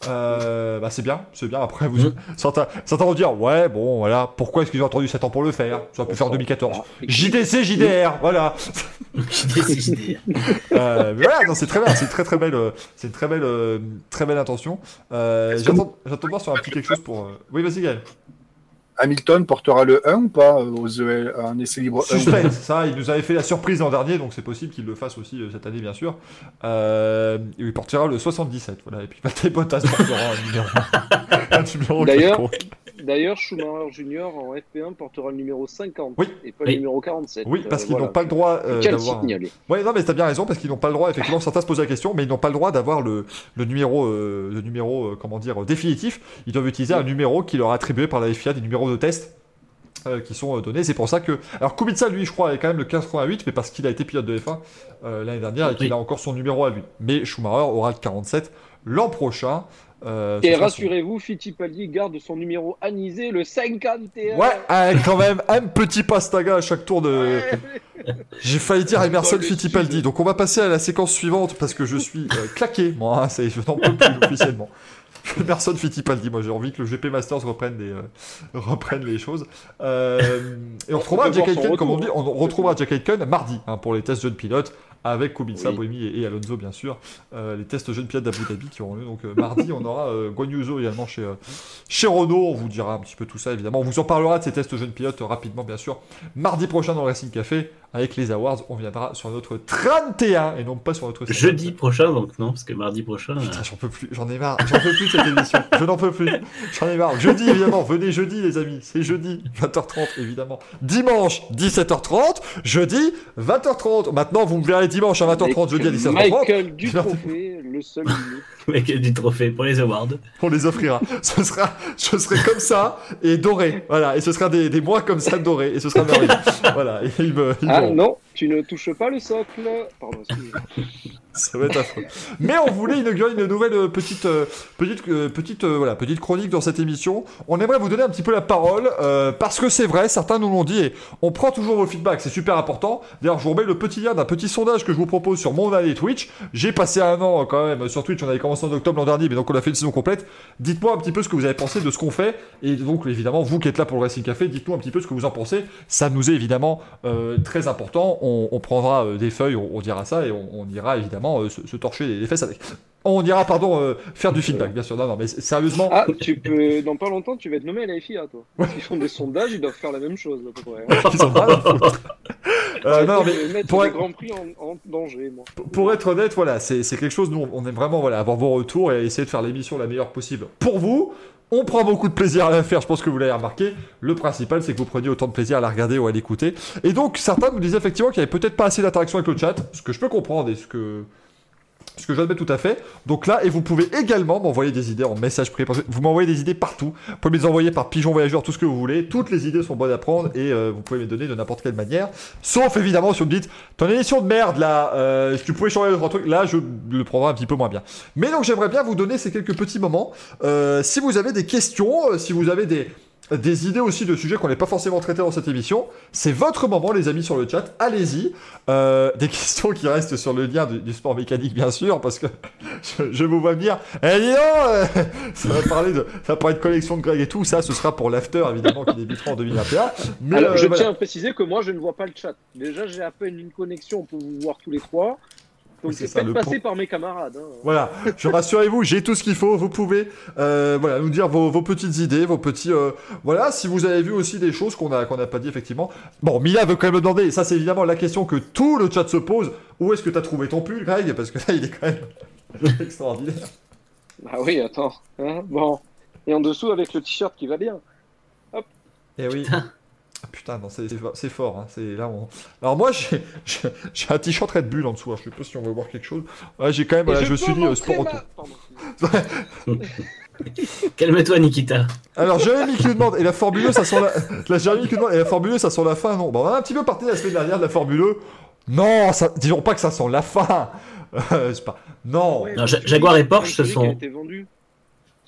S1: Euh, bah c'est bien, c'est bien. Après, vous,
S2: Mhm.
S1: certains, certains vont dire, ouais, bon, voilà, pourquoi est-ce qu'ils ont attendu 7 ans pour le faire? Ça aurait pu faire en 2014. JDC, JDR, voilà.
S2: JDC, JDR.
S1: Euh, mais voilà, non, c'est très bien, c'est une très très belle, euh, c'est une très belle, euh, très belle intention. Euh, J'attends j'attends de voir sur un petit quelque chose pour. euh, Oui, vas-y, Gaël.
S4: Hamilton portera le 1 ou pas euh, aux EL, un essai libre 1
S1: Suspense, ça, il nous avait fait la surprise l'an dernier, donc c'est possible qu'il le fasse aussi euh, cette année, bien sûr. Euh, il portera le 77, voilà, et puis Valtteri Bottas portera un numéro. un numéro
S5: D'ailleurs,
S1: quelconque.
S5: D'ailleurs, Schumacher Junior en FP1 portera le numéro 50
S1: Oui.
S5: et pas
S2: Oui.
S5: le numéro 47.
S1: Oui, parce
S5: Euh,
S1: qu'ils
S5: voilà.
S1: n'ont pas le droit euh, d'avoir. Ouais, non, mais t'as bien raison, parce qu'ils n'ont pas le droit, effectivement, certains se posent la question, mais ils n'ont pas le droit d'avoir le, le numéro, euh, le numéro euh, comment dire, définitif. Ils doivent utiliser un numéro qui leur est attribué par la FIA, des numéros de test euh, qui sont euh, donnés. C'est pour ça que. Alors, Kubica, lui, je crois, est quand même le 88, mais parce qu'il a été pilote de F1 euh, l'année dernière et qu'il
S2: Oui.
S1: a encore son numéro à lui. Mais Schumacher aura le 47 l'an prochain. Euh,
S5: Et rassurez-vous, Fittipaldi garde son numéro anisé, le 51.
S1: Ouais, ah, quand même, un petit pastaga à chaque tour de. J'ai failli dire Emerson Fittipaldi. Donc on va passer à la séquence suivante parce que je suis euh, claqué, moi. hein, je n'en peux plus officiellement. Emerson Fittipaldi, moi j'ai envie que le GP Masters reprenne, des, euh, reprenne les choses. Euh, et on retrouvera Jack Aitken, comme on dit,
S5: retour,
S1: on retrouvera Jack Aitken mardi hein, pour les tests jeunes pilotes avec Kubica,
S5: Oui.
S1: Boemi et, et Alonso bien sûr. Euh, les tests jeunes pilotes d'Abu Dhabi qui auront lieu. Donc euh, mardi, on aura euh, Guan Yu Zhou également chez, chez Renault. On vous dira un petit peu tout ça évidemment. On vous en parlera de ces tests jeunes pilotes rapidement bien sûr. Mardi prochain dans le Racing Café avec les awards, on viendra sur notre 31 et non pas sur notre 50.
S2: Jeudi prochain, donc non, parce que mardi prochain.
S1: Putain, j'en peux plus, j'en ai marre, j'en peux plus de cette émission, je n'en peux plus, j'en ai marre. Jeudi évidemment, venez jeudi les amis, c'est jeudi, 20h30 évidemment. Dimanche, 17h30, jeudi, 20h30. Maintenant, vous me verrez dimanche à 20h30, jeudi à 17h30,
S5: Michael Dutrophée, le seul.
S2: Avec du trophée pour les awards.
S1: on les offrira. Ce sera, je serai comme ça et doré, voilà, et ce sera des, des mois comme ça dorés, et ce sera merveilleux. Voilà, et ils me,
S5: Ah non, tu ne touches pas le socle. Pardon, excusez-moi.
S1: Ça va être affreux. Mais on voulait inaugurer une nouvelle petite, euh, petite, euh, petite, euh, voilà, petite chronique dans cette émission. On aimerait vous donner un petit peu la parole parce que c'est vrai, certains nous l'ont dit et on prend toujours vos feedbacks, c'est super important. D'ailleurs, je vous remets le petit lien d'un petit sondage que je vous propose sur mon année Twitch. J'ai passé un an quand même sur Twitch, on avait commencé en octobre l'an dernier, mais donc on a fait une saison complète. Dites-moi un petit peu ce que vous avez pensé de ce qu'on fait et donc évidemment, vous qui êtes là pour le Racing Café, dites-nous un petit peu ce que vous en pensez. Ça nous est évidemment très important. On, prendra des feuilles, on, dira ça et on ira évidemment euh, se, se torcher les, les fesses avec. On ira, pardon, euh, faire du feedback, bien sûr. Non, non, mais sérieusement,
S5: Ah, tu peux, dans pas longtemps, tu vas être nommé à la FIA, toi. Ils font des sondages, ils doivent faire la même chose, à peu près.
S1: ils ont pas à foutre. Euh, non, mais pour être-
S5: Grand Prix en, en danger, moi.
S1: pour être honnête, voilà, c'est c'est quelque chose, nous, on aime vraiment voilà, avoir vos retours et essayer de faire l'émission la meilleure possible pour vous. On prend beaucoup de plaisir à la faire, je pense que vous l'avez remarqué. Le principal, c'est que vous preniez autant de plaisir à la regarder ou à l'écouter. Et donc, certains nous disaient effectivement qu'il n'y avait peut-être pas assez d'interaction avec le chat, ce que je peux comprendre et ce que, ce que j'admets tout à fait. Donc là, et vous pouvez également m'envoyer des idées en message privé. Vous m'envoyez des idées partout. Vous pouvez me les envoyer par pigeon voyageur, tout ce que vous voulez. Toutes les idées sont bonnes à prendre et euh, vous pouvez les donner de n'importe quelle manière. Sauf évidemment si vous me dites, ton émission de merde là, euh, tu pouvais changer d'autres trucs, là je le prendrai un petit peu moins bien. Mais donc j'aimerais bien vous donner ces quelques petits moments. Euh, si vous avez des questions, euh, si vous avez des, des idées aussi de sujets qu'on n'est pas forcément traités dans cette émission, c'est votre moment les amis sur le chat, allez-y. Euh, des questions qui restent sur le lien du, du sport mécanique bien sûr, parce que je, je vous vois venir, eh dis donc, euh, ça va parler de ça va parler de collection de Greg et tout, ça ce sera pour l'after évidemment qui débutera en 2021. Mais
S5: Alors,
S1: euh,
S5: je
S1: voilà.
S5: tiens à préciser que moi, je ne vois pas le chat. Déjà, j'ai à peine une connexion pour vous voir tous les trois. Donc,
S1: c'est ça,
S5: peut-être
S1: le
S5: passé
S1: pro-
S5: par mes camarades. hein.
S1: Voilà, je rassurez-vous, j'ai tout ce qu'il faut. Vous pouvez, euh, voilà, nous dire vos, vos petites idées, vos petits, euh, voilà. Si vous avez vu aussi des choses qu'on a qu'on n'a pas dit effectivement. Bon, Mila veut quand même le demander. Et ça, c'est évidemment la question que tout le chat se pose. Où est-ce que t'as trouvé ton pull, Greg? Parce que là, il est quand même extraordinaire.
S5: Ah oui, attends. hein, bon. Et en dessous, avec le t-shirt qui va bien.
S1: Eh oui. Ah, Putain, non, c'est- fort. Hein. C'est là. On... Alors moi, j'ai un t-shirt Red Bull en dessous. hein. Je sais pas si on va voir quelque chose. Ouais, j'ai quand même. Je,
S5: peux
S1: suis dit euh, sport
S5: ma-
S1: auto.
S2: Calme-toi, Nikita.
S1: Alors Jérémy qui nous demande, et la Formule 1, ça sent la... la Jérémy qui demande, et la Formule 1, ça sent la fin, non? Bon, on a un petit peu parti la semaine dernière de la Formule 1. Non, ça... disons pas que ça sent la fin. Euh, pas... Non.
S5: Ouais,
S2: Jaguar et Porsche se sont-
S5: qui a été vendu.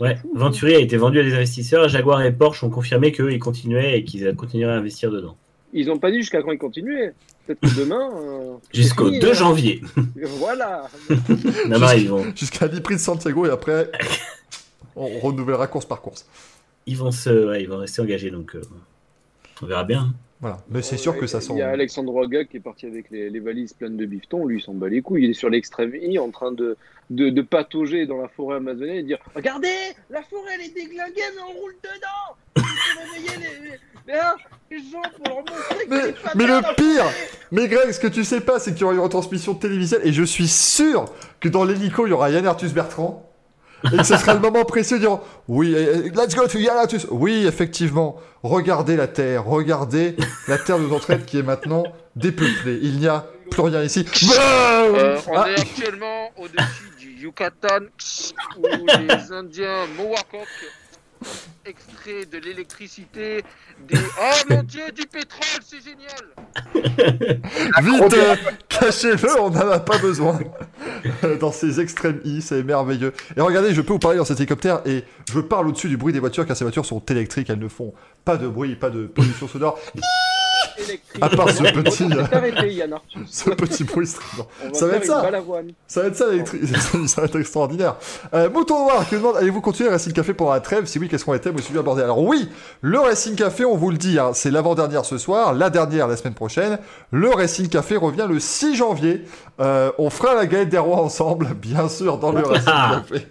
S2: Ouais, Venturi a été vendu à des investisseurs. Jaguar et Porsche ont confirmé qu'eux, ils continuaient et qu'ils continueraient à investir dedans.
S5: Ils n'ont pas dit jusqu'à quand ils continuaient. Peut-être que demain. euh,
S2: Jusqu'au
S5: fini,
S2: 2
S5: hein.
S2: janvier.
S5: Voilà.
S1: Jusqu'à 10 prix de Santiago et après. on renouvellera course par course.
S2: Ils vont, se, ouais, ils vont rester engagés, donc euh, on verra bien.
S1: Voilà. Mais c'est sûr que ça sent.
S5: Il y a Alexandre Roga qui est parti avec les, les valises pleines de bifton. Lui, il s'en bat les couilles. Il est sur l'extrême I en train de, de, de patauger dans la forêt amazonienne et dire Regardez, la forêt elle est déglinguée, mais on roule dedans Il faut réveiller les, les, les, hein, les gens pour leur montrer que
S1: Mais, le pire, mais Greg, ce que tu sais pas, c'est qu'il y aura une retransmission télévisuelle et je suis sûr que dans l'hélico, il y aura Yann Arthus Bertrand. Et que ce sera le moment précieux de dire Oui, let's go to Yann Arthus. Oui, effectivement, regardez la Terre, regardez la Terre de notre traite qui est maintenant dépeuplée. Il n'y a plus rien ici.
S5: Euh, on
S1: Ah,
S5: est actuellement au-dessus du Yucatan où les Indiens Mohawk extraient de l'électricité, des... Oh mon dieu, du pétrole, c'est génial
S1: Vite, euh, cachez-le, on n'en a pas besoin. dans ces extrêmes I, c'est merveilleux. Et regardez, je peux vous parler dans cet hélicoptère et je parle au-dessus du bruit des voitures car ces voitures sont électriques, elles ne font pas de bruit, pas de pollution sonore.
S5: Électrique.
S1: À part ce petit, euh,
S5: arrêté, Yann Arthus.
S1: Ce petit bruit strident.
S5: On va
S1: Ça va être ça. Ça va être ça, l'électricité. ça va être extraordinaire. Euh, Mouton Noir qui demande allez-vous continuer le Racing Café pendant la trêve? Si oui, quels sont les thèmes aussi bien abordés Alors oui, le Racing Café, on vous le dit, hein, c'est l'avant-dernière ce soir, la dernière la semaine prochaine. Le Racing Café revient le 6 janvier. Euh, on fera la galette des rois ensemble, bien sûr, dans le Racing Café.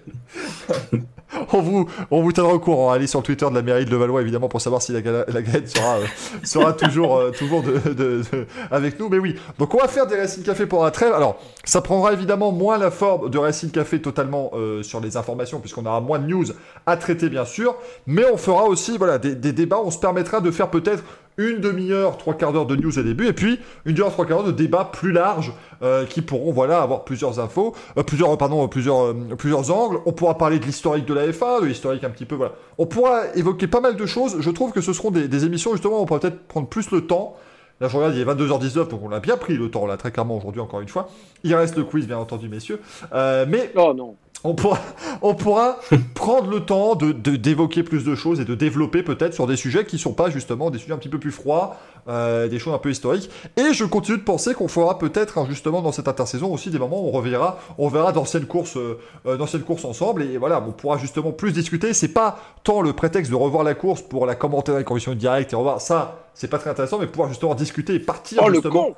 S1: On vous, tiendra au courant. Allez sur le Twitter de la mairie de Levallois, évidemment, pour savoir si la, galette sera, euh, toujours, euh, avec nous. Mais oui. Donc, on va faire des Racing Café pour la trêve. Alors, ça prendra évidemment moins la forme de Racing Café totalement euh, sur les informations, puisqu'on aura moins de news à traiter, bien sûr. Mais on fera aussi, voilà, des débats. On se permettra de faire peut-être une demi-heure, trois quarts d'heure de news au début, et puis une demi-heure, trois quarts d'heure de débats plus larges euh, qui pourront voilà avoir plusieurs infos, euh, plusieurs euh, pardon, plusieurs euh, plusieurs angles. On pourra parler de l'historique de la FA, de l'historique un petit peu voilà. On pourra évoquer pas mal de choses. Je trouve que ce seront des, des émissions justement où on pourra peut-être prendre plus le temps. Là, je regarde, il est 22h19, donc on a bien pris le temps, là, très clairement, aujourd'hui, encore une fois. Il reste le quiz, bien entendu, messieurs. Euh, mais
S5: Oh non.
S1: On pourra, on pourra prendre le temps de d'évoquer plus de choses et de développer peut-être sur des sujets qui sont pas justement des sujets un petit peu plus froids, euh, des choses un peu historiques. Et je continue de penser qu'on fera peut-être hein, justement dans cette intersaison aussi des moments où on reverra, on verra d'anciennes courses, euh, euh, d'anciennes courses ensemble et voilà, on pourra justement plus discuter. C'est pas tant le prétexte de revoir la course pour la commenter dans les conditions directes et revoir ça. C'est pas très intéressant, mais pouvoir justement discuter et partir
S5: Oh le
S1: justement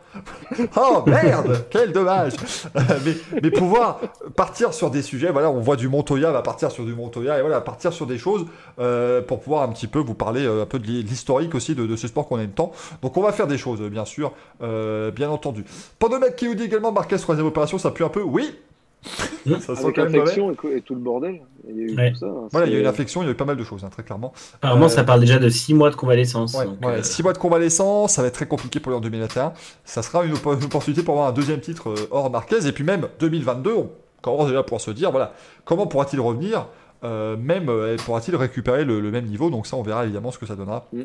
S5: con
S1: Oh merde, quel dommage. Euh, mais, mais pouvoir partir sur des sujets, voilà, on voit du Montoya, va partir sur du Montoya et voilà, partir sur des choses euh, pour pouvoir un petit peu vous parler euh, un peu de l'historique aussi de, de ce sport qu'on aime tant. Donc on va faire des choses, bien sûr, euh, bien entendu. Pandomec qui nous dit également Marquez troisième opération, ça pue un peu, oui. Ça sent
S5: Avec
S1: quand même mauvais.
S5: l'infection et, tout le bordel. Il y a eu
S2: Ouais.
S5: tout ça. hein.
S1: Voilà, il y a eu infection, il y a eu pas mal de choses, hein, très clairement.
S2: Apparemment,
S1: Euh,
S2: ça parle déjà de 6 mois de convalescence.
S1: Ouais,
S2: donc,
S1: ouais,
S2: euh,
S1: 6 mois de convalescence, ça va être très compliqué pour lui en 2021. Ça sera une, oppo- une opportunité pour avoir un deuxième titre euh, hors Marquez. Et puis même 2022, on commence déjà à pouvoir se dire, voilà, comment pourra-t-il revenir euh, Même euh, pourra-t-il récupérer le, le même niveau? Donc ça, on verra évidemment ce que ça donnera.
S5: Mm.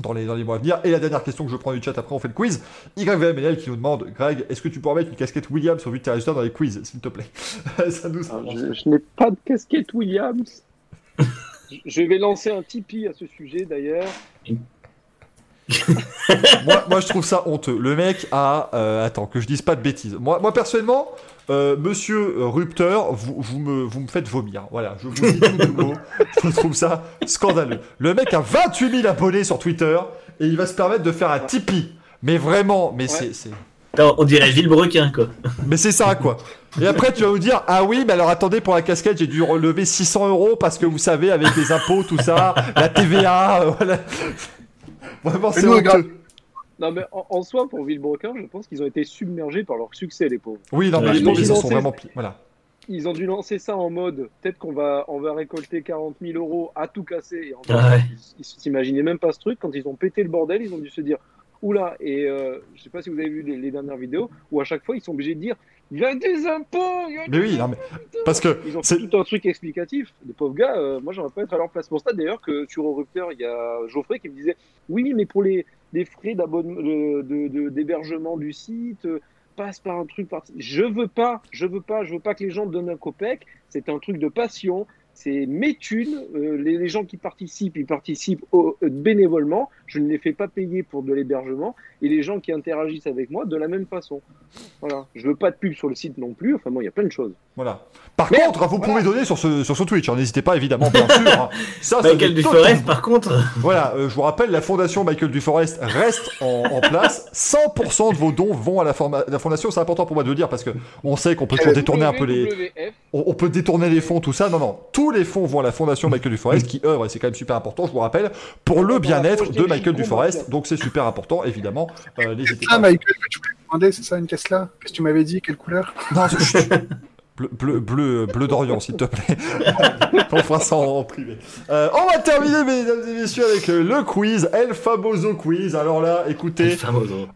S1: Dans les, dans les mois à venir. Et la dernière question que je prends du chat, après on fait le quiz. YVML qui nous demande Greg, est-ce que tu pourrais mettre une casquette Williams au vu de tes résultats dans les quiz, s'il te plaît Ça nous arrange.
S5: je je n'ai pas de casquette Williams. Je- je vais lancer un Tipeee à ce sujet d'ailleurs.
S1: moi, moi, je trouve ça honteux. Le mec a. euh, attends, que je dise pas de bêtises. Moi, moi personnellement, euh, monsieur euh, Rupteur, vous, vous, me, vous me faites vomir. Voilà, je vous dis tout de mot. Je trouve ça scandaleux. Le mec a 28 000 abonnés sur Twitter et il va se permettre de faire un Tipeee. Mais vraiment, mais c'est. c'est-
S2: Attends, on dirait Villebrequin, quoi.
S1: Mais c'est ça, quoi. Et après, tu vas nous dire, ah oui, mais alors attendez, pour la casquette, j'ai dû relever 600 euros parce que vous savez, avec les impôts, tout ça, la TVA, euh, voilà. Vraiment, c'est.
S5: Non mais en, en soi pour Villebrequin, je pense qu'ils ont été submergés par leur succès les pauvres.
S1: Oui, non, mais je pense
S2: mais
S1: qu'ils
S2: ils
S1: se
S5: ont
S1: sont vraiment. Voilà.
S5: Ils ont dû lancer ça en mode peut-être qu'on va on va récolter 40 000 euros à tout casser. Et en
S2: Ah ouais.
S5: ils, s'imaginaient même pas ce truc quand ils ont pété le bordel, ils ont dû se dire oula et euh, je sais pas si vous avez vu les, les dernières vidéos où à chaque fois ils sont obligés de dire il y a des impôts, il y a
S1: Mais
S5: des
S1: oui, non, mais parce que
S5: Ils ont
S1: c'est-
S5: fait tout un truc explicatif. Les pauvres gars, euh, moi j'aimerais pas être à leur place. Pour ça d'ailleurs que sur Eurupteur, il y a Geoffrey qui me disait oui, mais pour les, les frais d'hébergement du site, euh, passe par un truc. Je veux pas, je veux pas, je veux pas que les gens donnent un copec. C'est un truc de passion. C'est mes thunes. Euh, les, les gens qui participent, ils participent au- euh, bénévolement. Je ne les fais pas payer pour de l'hébergement et les gens qui interagissent avec moi de la même façon. Voilà. Je veux pas de pub sur le site non plus. Enfin bon, il y a plein de choses.
S1: Voilà. Par contre, vous
S5: voilà.
S1: pouvez donner sur ce, sur ce Twitch. hein, N'hésitez pas, évidemment, bien sûr. hein. Ça, ça
S2: Michael Duforest, par contre,
S1: Voilà, euh, je vous rappelle, la fondation Michael Duforest reste en, en place. 100% de vos dons vont à la, forma- la fondation. C'est important pour moi de le dire parce que on sait qu'on peut toujours détourner un peu les, on, on peut détourner les fonds, tout ça. Non, non, tous les fonds vont à la fondation Michael Duforest qui œuvre, et c'est quand même super important, je vous rappelle, pour le bien-être de
S5: des
S1: Michael Duforest. Donc c'est super important, évidemment. Euh, N'hésitez
S4: Ah,
S1: pas.
S4: Michael, que tu voulais demander, c'est ça une Tesla Qu'est-ce que tu m'avais dit? Quelle couleur?
S1: Non. Bleu, bleu, bleu, bleu d'Orient, s'il te plaît. on fera ça en, privé. Euh, on va terminer, mesdames et messieurs, avec euh, le quiz, El Famoso Quiz. Alors là, écoutez,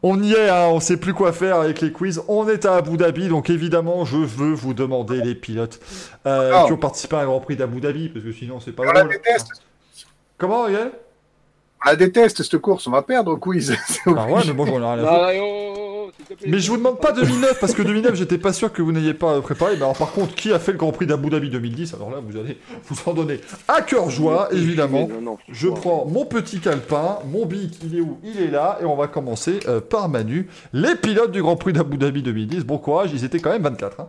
S1: on y est, hein, on sait plus quoi faire avec les quiz. On est à Abu Dhabi, donc évidemment, je veux vous demander les pilotes euh,
S4: Ah.
S1: qui ont participé à un Grand Prix d'Abu Dhabi, parce que sinon, c'est pas drôle. Comment, Yael
S4: On la déteste, cette course. On va perdre au quiz.
S1: Ah ouais, mais bon, j'en ai rien à foutre.
S5: Oh, oh.
S1: Mais je vous demande pas 2009 parce que 2009 j'étais pas sûr que vous n'ayez pas préparé. Mais alors par contre, qui a fait le Grand Prix d'Abu Dhabi 2010 Alors là, vous allez vous en donner à cœur joie, évidemment.
S5: Non, non,
S1: Je prends mon petit calepin, mon bic, il est où? Il est là, et on va commencer euh, par Manu. Les pilotes du Grand Prix d'Abu Dhabi 2010, bon courage, ils étaient quand même 24. hein.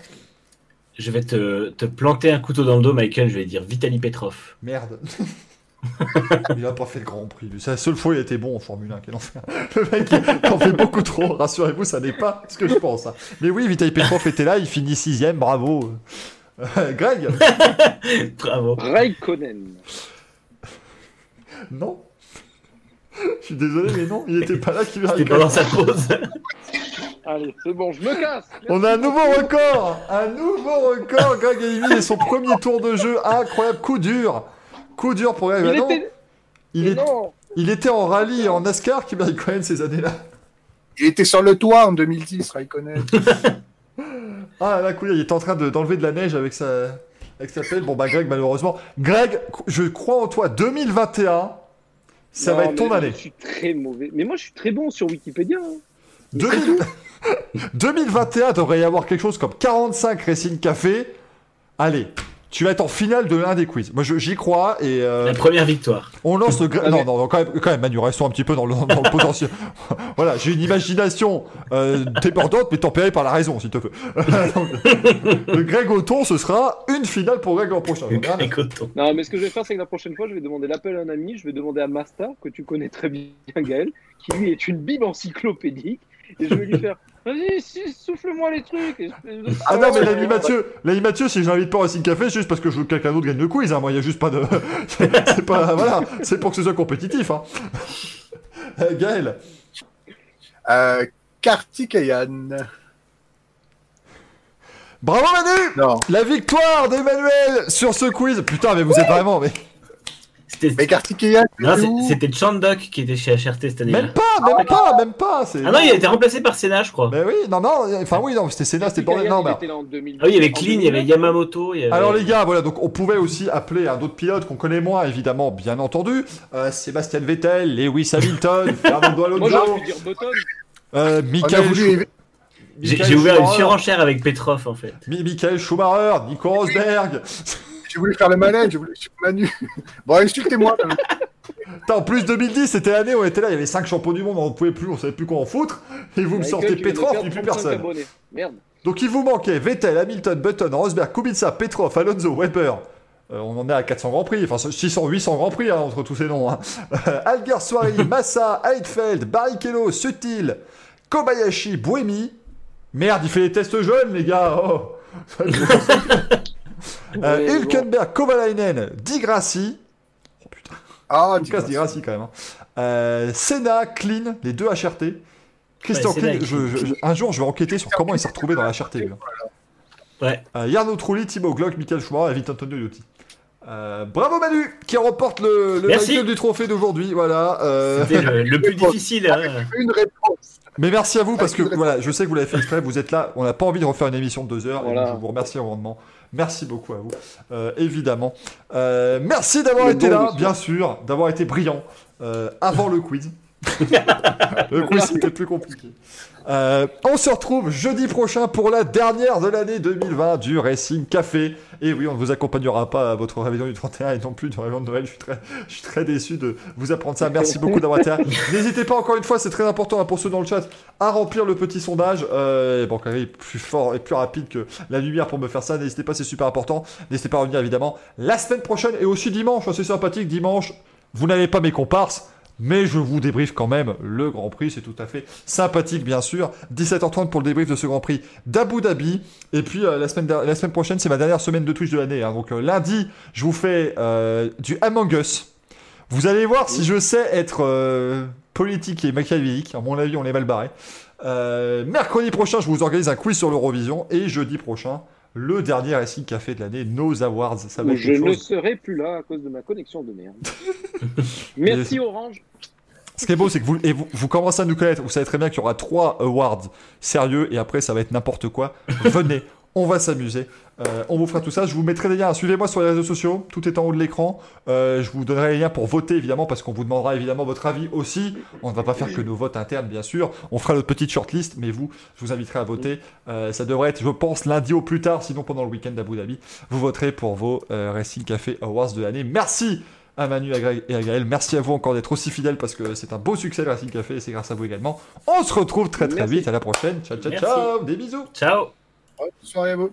S2: Je vais te, te planter un couteau dans le dos, Michael. Je vais dire Vitaly Petrov.
S1: Merde. il a pas fait le Grand Prix. C'est la seule fois où il a été bon en Formule 1. Quel enfer. Le mec, il en fait beaucoup trop. Rassurez-vous, ça n'est pas ce que je pense. hein. Mais oui, Vitaly Petrov était là, il finit sixième, bravo. Euh, Greg
S2: Bravo.
S5: Raikkonen.
S1: Non. Je suis désolé, mais non, il était pas là qui
S2: C'était pendant sa pause.
S5: Allez, c'est bon, je me casse.
S1: On a un nouveau record Un nouveau record Greg Elimi et son premier tour de jeu incroyable, coup dur Coup dur pour Greg.
S5: Il
S1: non,
S5: était...
S1: il,
S5: Mais
S1: est-
S5: non.
S1: il était en rallye et en NASCAR quand même ces années-là.
S4: Il était sur le toit en 2010, Raikkonen.
S1: Ah la couille, il est en train de- d'enlever de la neige avec sa, avec sa pelle. Bon bah Greg, malheureusement. Greg, je crois en toi, 2021, ça
S5: Non,
S1: va être ton
S5: mais
S1: année.
S5: Je suis très mauvais. Mais moi, je suis très bon sur Wikipédia. hein.
S1: 2000 2021 devrait y avoir quelque chose comme 45 Racing Café. Allez, tu vas être en finale de l'un des quiz. Moi je- j'y crois et... euh,
S2: La première victoire.
S1: On lance le gra-
S5: Ah,
S1: non, non, non, quand même, quand même, Manu, restons un petit peu dans le, dans le potentiel. voilà, j'ai une imagination euh, débordante, mais tempérée par la raison, s'il te plaît. Le Greg Othon, ce sera une finale pour Greg l'an prochain.
S2: Coton.
S5: Non, mais ce que je vais faire, c'est que la prochaine fois, je vais demander l'appel à un ami. Je vais demander à Masta, que tu connais très bien, Gaël, qui lui est une bible encyclopédique. Et je vais lui faire Vas-y, si, souffle-moi les trucs.
S1: Ah non, mais l'ami Mathieu, l'ami Mathieu, si je l'invite pas au Racing Café, c'est juste parce que je veux que quelqu'un d'autre gagne le quiz. Hein. Moi, il y a juste pas de. c'est pas. Voilà, c'est pour que ce soit compétitif. Hein. Euh, Gaël,
S4: Euh, Kartikeyan.
S1: bravo Manu
S4: Non.
S1: La victoire d'Emmanuel sur ce quiz. Putain, mais vous êtes vraiment. Mais...
S2: C'était
S4: Mais Kartikeyan,
S2: c'était Chandok qui était chez HRT cette année-là.
S1: Même pas, même pas, même pas.
S2: Ah non, il a été remplacé par Senna, je crois.
S1: Mais oui, non, non, enfin oui, non, c'était Sénat, c'était bordel. Non, mais-
S5: était là en 2000.
S2: Ah oui, il y avait Clean, il y avait
S5: 2009.
S2: Yamamoto. Il y avait...
S1: Alors les gars, voilà, donc on pouvait aussi appeler un autre pilote qu'on connaît moins, évidemment, bien entendu. Euh, Sébastien Vettel, Lewis Hamilton, Fernando
S5: Moi, j'aurais
S1: Alonso,
S5: pu dire Button.
S1: euh, Michael,
S4: voulu
S2: J'ai ouvert une
S1: Schumacher,
S2: surenchère avec Petrov, en fait.
S1: Mi- Michael Schumacher, Nico Rosberg.
S4: J'ai voulu faire le malin, j'ai voulu suivre Manu. Bon, insultez-moi.
S1: Putain, en plus 2010, c'était l'année où on était là, il y avait 5 champions du monde, on ne pouvait plus, on savait plus quoi en foutre. Et vous me sortez Petrov, et plus
S5: 35
S1: personne.
S5: Merde.
S1: Donc il vous manquait Vettel, Hamilton, Button, Rosberg, Kubica, Petrov, Alonso, Weber. Euh, on en est à 400 Grands Prix, enfin 600, 800 Grands Prix hein, entre tous ces noms. Hein. Alguersuari, Massa, Heidfeld, Barrichello, Sutil, Kobayashi, Buemi. Merde, il fait les tests jeunes, les gars. Oh. Euh, Hülkenberg, Kovalainen, Di Grassi. Oh putain,
S4: Ah,
S1: Lucas Di Grassi quand même. hein. Euh, Senna, Clean, les deux HRT. Christian
S2: Ouais, Senna
S1: Clean,
S2: et
S1: je- je- je- un jour je vais enquêter sur comment il s'est retrouvé dans la HRT. lui.
S2: Ouais.
S1: Euh, Jarno Trulli, Thibaut Glock, Michael Schumacher et Vito Antonio Iotti. Euh, bravo Manu qui remporte le, le
S2: Merci.
S1: Du trophée d'aujourd'hui. Voilà. euh,
S2: C'était le, le plus difficile. hein.
S4: Une réponse.
S1: Mais merci à vous parce que voilà, je sais que vous l'avez fait exprès, vous êtes là, on n'a pas envie de refaire une émission de deux heures, et
S5: Voilà.
S1: donc je vous remercie grandement. Merci beaucoup à vous, euh, évidemment. Euh, merci d'avoir été là, bien sûr, d'avoir été brillant euh, avant le quiz. le quiz, c'était plus compliqué. Euh, on se retrouve jeudi prochain pour la dernière de l'année 2020 du Racing Café. Et oui, on ne vous accompagnera pas à votre réveillon du 31 et non plus du réveillon de Noël. Je suis très, je suis très déçu de vous apprendre ça. Merci beaucoup d'avoir été là. N'hésitez pas, encore une fois, c'est très important hein, pour ceux dans le chat, à remplir le petit sondage. Euh, bon, même, plus fort et plus rapide que la lumière pour me faire ça. N'hésitez pas, c'est super important. N'hésitez pas à revenir évidemment la semaine prochaine et aussi dimanche. C'est sympathique, dimanche. Vous n'avez pas mes comparses. Mais je vous débriefe quand même le Grand Prix, c'est tout à fait sympathique bien sûr. 17h30 pour le débrief de ce Grand Prix d'Abu Dhabi. Et puis euh, la, semaine, prochaine, c'est ma dernière semaine de Twitch de l'année. hein. Donc euh, lundi, je vous fais euh, du Among Us. Vous allez voir si je sais être politique et machiavélique. À mon avis, on les mal barré. Mercredi prochain, je vous organise un quiz sur l'Eurovision. Et jeudi prochain, le dernier Racing Café de l'année, nos awards. Ça va
S5: je ne serai plus là à cause de ma connexion de merde. Merci Orange.
S1: Ce qui est beau, c'est que vous, et vous, vous commencez à nous connaître. Vous savez très bien qu'il y aura trois awards sérieux et après, ça va être n'importe quoi. Venez, on va s'amuser. Euh, on vous fera tout ça. Je vous mettrai des liens. Suivez-moi sur les réseaux sociaux. Tout est en haut de l'écran. Euh, je vous donnerai les liens pour voter, évidemment, parce qu'on vous demandera évidemment votre avis aussi. On ne va pas faire que nos votes internes, bien sûr. On fera notre petite shortlist, mais vous, je vous inviterai à voter. Euh, ça devrait être, je pense, lundi au plus tard, sinon pendant le week-end d'Abu Dhabi. Vous voterez pour vos euh, Racing Café Awards de l'année. Merci à Manu à Greg et à Gaël. Merci à vous encore d'être aussi fidèles parce que c'est un beau succès le Racing Café et c'est grâce à vous également. On se retrouve très très
S5: Merci.
S1: vite. À la prochaine. Ciao, ciao,
S2: Merci.
S1: ciao. Des bisous.
S2: Ciao
S4: Bonne soirée à vous.